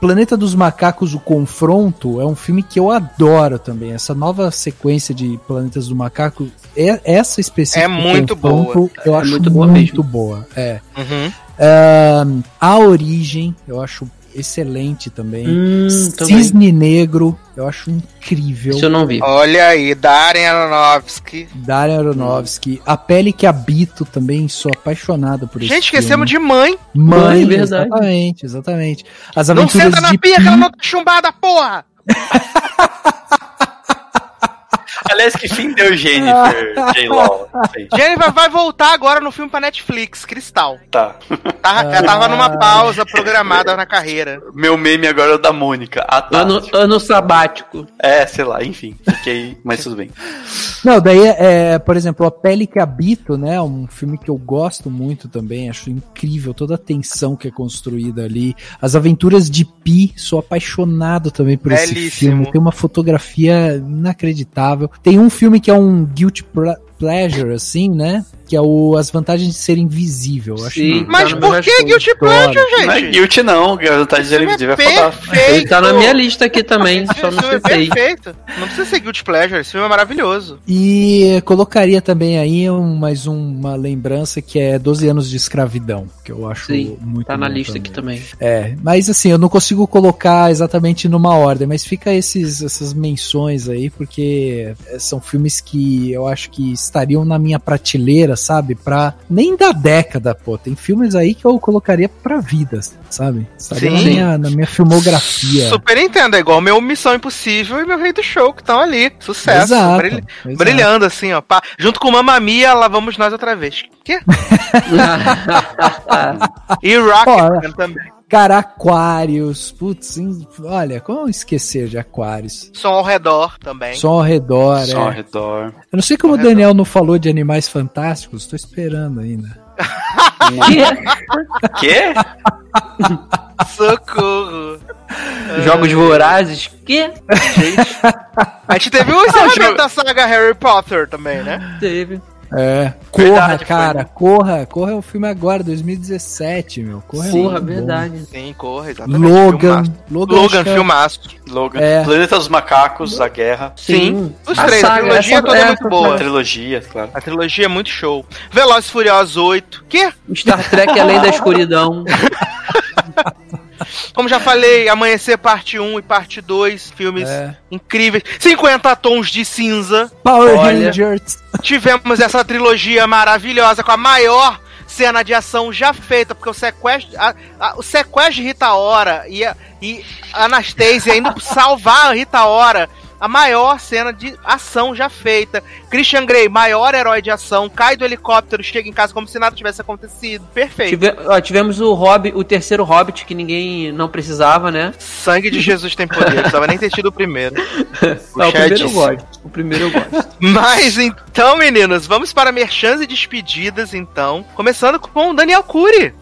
Planeta dos Macacos, o Confronto, é um filme que eu adoro também. Essa nova sequência de Planetas do Macaco, é, essa específica. É muito Confronto, Eu É acho muito muito boa boa. mesmo. boa é. Uhum. É, a Origem, eu acho excelente também. Hum, também. Cisne Negro, eu acho incrível. Isso eu não vi. Olha aí, Darren Aronofsky. Darren Aronofsky. A Pele que Habito também, sou apaixonado por esse Gente, esquecemos de mãe. Mãe, Mãe, verdade. exatamente, exatamente. As Não aventuras senta na de pia que ela não tá chumbada, porra! Aliás, que fim deu Jennifer J. Law? Não sei. Jennifer vai voltar agora no filme pra Netflix, Cristal. Tá. Tá, Ela tava numa pausa programada na carreira. Meu meme agora é o da Mônica. Ah. Ano, ano sabático. É, sei lá, enfim. Fiquei, mas tudo bem. Não, daí é, é, por exemplo, A Pele que Habito, né? Um filme que eu gosto muito também, acho incrível toda a tensão que é construída ali. As Aventuras de Pi, sou apaixonado também por esse Belíssimo. filme. Tem uma fotografia inacreditável. Tem um filme que é um guilty pleasure, assim, né? Que é o As Vantagens de Ser Invisível. Eu acho Sim. Mas Tá por que. Guilty Pleasure, Não é gente? guilty, não. Vontade de filme dizer é. Ele tá na minha lista aqui também, só não filme é perfeito. Não precisa ser Guilty Pleasure, esse filme é maravilhoso. E colocaria também aí um- mais uma lembrança que é 12 anos de escravidão, que eu acho Sim, muito Tá na lista também. aqui também. É, mas assim, eu não consigo colocar exatamente numa ordem, mas fica esses, essas menções aí, porque é, são filmes que eu acho que estariam na minha prateleira, sabe? Pra nem da década, pô. Tem filmes aí que eu colocaria pra vida, sabe? Estaria na minha, na minha filmografia. Super Nintendo, é igual meu Missão Impossível e meu Rei do Show, que estão ali. Sucesso. Exato, brilha- exato. Brilhando, assim, ó. pá. Junto com Mamma Mia, lá vamos nós outra vez. Quê? E Rocketman também. Cara, aquários. Putz, olha, como esquecer de aquários? Som ao redor também. Som ao redor, Só ao é. redor. Eu não sei como o Ao redor. Daniel não falou de animais fantásticos, tô esperando ainda. Quê? Socorro. Jogos vorazes. Que? A gente teve o encerramento da saga Harry Potter também, né? Teve. É. Corra, Verdade, cara, foi. Corra. Corra é o filme agora, 2017, meu. Corra é Porra, muito bom. verdade. Sim, corra, exatamente. Logan. Filmaço. Logan, Logan, é- filmaço. Logan. É. Planeta dos Macacos, a guerra. Sim. Os A três, a saga, trilogia essa- toda é muito essa- boa. A trilogia, claro. A trilogia é muito show. Velozes e Furiosos 8. Que? Star Trek Além da Escuridão. Como já falei, Amanhecer Parte 1 e Parte 2. Filmes É. incríveis. 50 Tons de Cinza. Power Olha. Rangers. Tivemos essa trilogia maravilhosa com a maior cena de ação já feita, porque o sequestro, a- a- o sequestro de Rita Ora e a, e Anastasia indo salvar a Rita Ora, a maior cena de ação já feita. Christian Grey, maior herói de ação, cai do helicóptero, chega em casa como se nada tivesse acontecido. Perfeito. Tive- ó, tivemos o Hobbit, o terceiro Hobbit que ninguém não precisava, né? Sangue de Jesus tem poder, não precisava nem ter tido o primeiro. Ah, o primeiro eu gosto. O primeiro eu gosto. Mas então, meninos, vamos para merchans e despedidas, então. Começando com o Daniel Cury.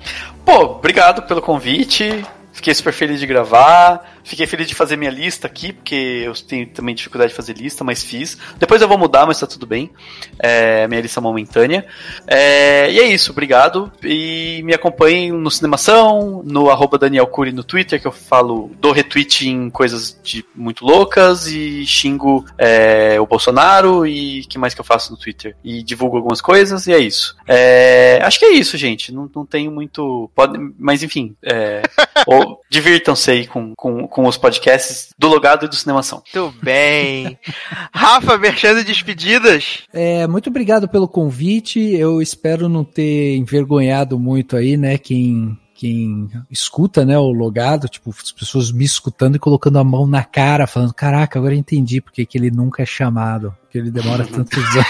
Pô, obrigado pelo convite. Fiquei super feliz de gravar. Fiquei feliz de fazer minha lista aqui, porque eu tenho também dificuldade de fazer lista, mas fiz. Depois eu vou mudar, mas tá tudo bem. É minha lista momentânea. É, e é isso, obrigado. E me acompanhem no Cinemação, no arroba Daniel Cury no Twitter, que eu falo, dou retweet em coisas de muito loucas e xingo é, o Bolsonaro e que mais que eu faço no Twitter? E divulgo algumas coisas e é isso. É, acho que é isso, gente. Não, não tenho muito. Pode, mas enfim, é, ou divirtam-se aí com, com, com os podcasts do Logado e do Cinemação. Muito bem. Rafa, merchans e despedidas. É, muito obrigado pelo convite. Eu espero não ter envergonhado muito aí, né? Quem, quem escuta, né? O logado, tipo, as pessoas me escutando e colocando a mão na cara, falando: Caraca, agora eu entendi porque que ele nunca é chamado, porque ele demora tantos anos.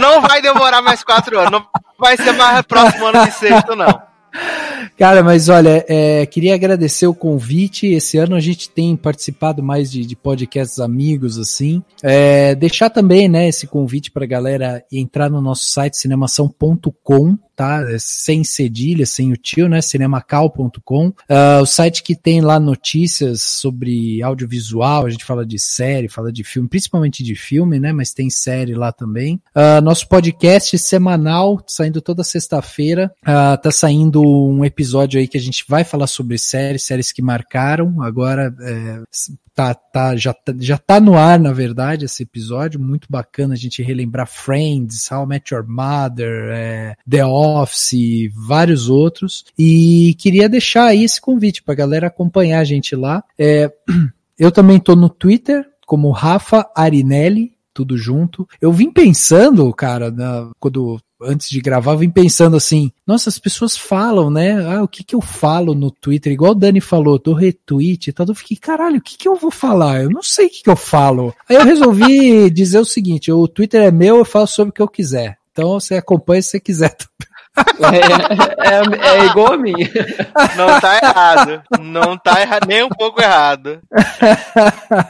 Não vai demorar mais quatro anos. Não vai ser mais próximo ano de sexto, não. Cara, mas olha, é, queria agradecer o convite. Esse ano a gente tem participado mais de, de podcasts amigos, assim. É, deixar também, né, esse convite pra galera entrar no nosso site cinemação.com, tá? É Sem cedilha, sem o tio, né? Cinemacal.com. Ah, o site que tem lá notícias sobre audiovisual, a gente fala de série, fala de filme, principalmente de filme, né? Mas tem série lá também. Ah, nosso podcast semanal, saindo toda sexta-feira. Ah, tá saindo um episódio aí que a gente vai falar sobre séries, séries que marcaram. Agora é, tá, tá, já, tá, já tá no ar, na verdade, esse episódio. Muito bacana a gente relembrar Friends, How I Met Your Mother, é, The Office, vários outros. E queria deixar aí esse convite pra galera acompanhar a gente lá. É, eu também tô no Twitter como Rafa Arinelli, tudo junto. Eu vim pensando, cara, na- quando antes de gravar, eu vim pensando assim, nossa, as pessoas falam, né? Ah, o que que eu falo no Twitter? Igual o Dani falou, do retweet e tal. Eu fiquei, caralho, o que que eu vou falar? Eu não sei o que que eu falo. Aí eu resolvi dizer o seguinte, o Twitter é meu, eu falo sobre o que eu quiser. Então você acompanha se você quiser. É, é- é igual a mim. Não tá errado. Não tá erra nem um pouco errado.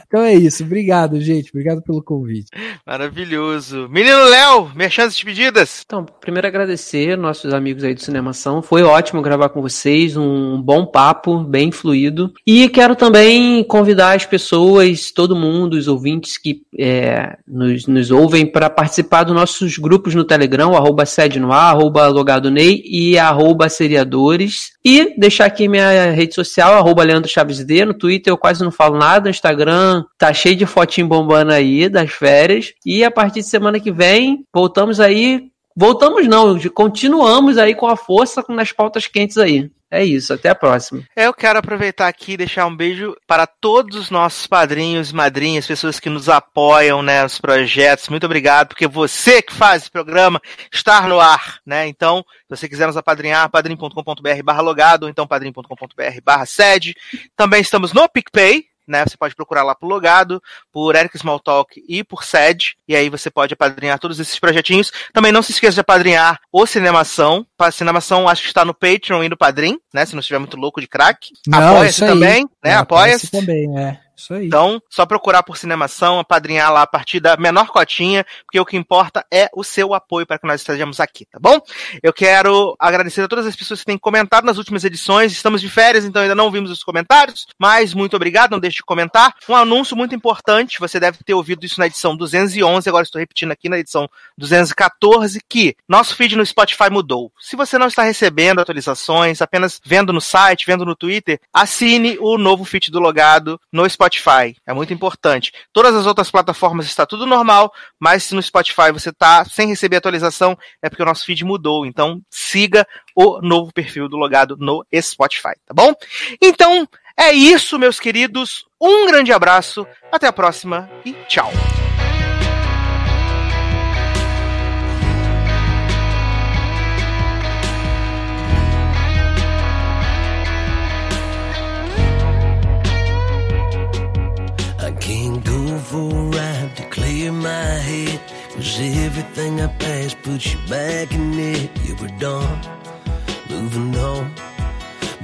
então é isso. Obrigado, gente. Obrigado pelo convite. Maravilhoso. Menino Léo, merchans e despedidas. Então, primeiro agradecer nossos amigos aí do Cinemação. Foi ótimo gravar com vocês, um bom papo, bem fluido. E quero também convidar as pessoas, todo mundo, os ouvintes que é, nos, nos ouvem, para participar dos nossos grupos no Telegram, arroba sede no ar, arroba logado Ney e arroba seriadores. E deixar aqui minha rede social, arroba Leandro Chaves D. No Twitter eu quase não falo nada, no Instagram tá cheio de fotinho bombando aí das férias. E a partir de semana que vem, voltamos aí Voltamos não, continuamos aí com a força nas pautas quentes aí. É isso, até a próxima. Eu quero aproveitar aqui e deixar um beijo para todos os nossos padrinhos e madrinhas, pessoas que nos apoiam né, nos projetos. Muito obrigado, porque você que faz esse programa estar no ar, né? Então, se você quiser nos apadrinhar, padrim.com.br barra logado, ou então padrim.com.br barra sede. Também estamos no PicPay, né? Você pode procurar lá por Logado, por Eric Smalltalk e por SED, e aí você pode apadrinhar todos esses projetinhos. Também não se esqueça de apadrinhar o Cinemação. A Cinemação acho que está no Patreon e no Padrim, né? Se não estiver muito louco de crack. Apoia-se também, né? É, Apoia-se. também, é. Isso aí. Então, só procurar por Cinemação, apadrinhar lá a partir da menor cotinha, porque o que importa é o seu apoio para que nós estejamos aqui, tá bom? Eu quero agradecer a todas as pessoas que têm comentado nas últimas edições. Estamos de férias, então ainda não vimos os comentários, mas muito obrigado, não deixe de comentar. Um anúncio muito importante, você deve ter ouvido isso na edição 211, agora estou repetindo aqui na edição 214, que nosso feed no Spotify mudou. Se você não está recebendo atualizações, apenas vendo no site, vendo no Twitter, assine o novo feed do Logado no Spotify Spotify. É muito importante. Todas as outras plataformas está tudo normal, mas se no Spotify você está sem receber atualização, é porque o nosso feed mudou. Então siga o novo perfil do logado no Spotify, tá bom? Então é isso, meus queridos. Um grande abraço, até a próxima e tchau. A ride to clear my head. Cause everything I pass puts you back in it. You were done, moving on.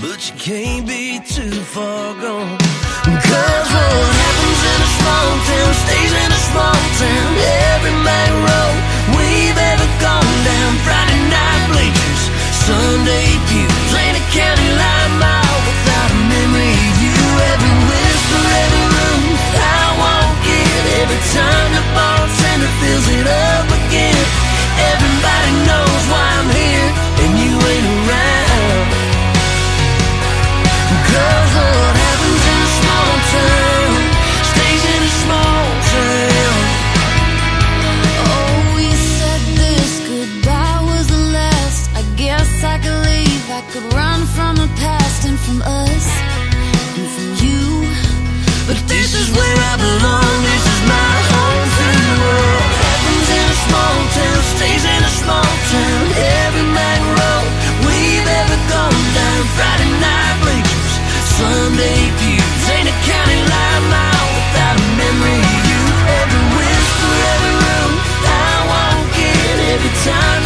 But you can't be too far gone. Cause what happens in a small town stays in a small town. Every main road we've ever gone down. Friday night bleachers, Sunday pews. Ain't a county line mile without a memory of you. Every whisper, every Every time the bartender fills it up again. Everybody knows why I'm here and you ain't around. Cause what happens in a small town stays in a small town. Oh, we said this goodbye was the last. I guess I could leave. I could run from the past and from us and from you. But this is where I belong. Sunday pews. Ain't a county line mile without a memory of you. Every whisper, every room I walk in. Every time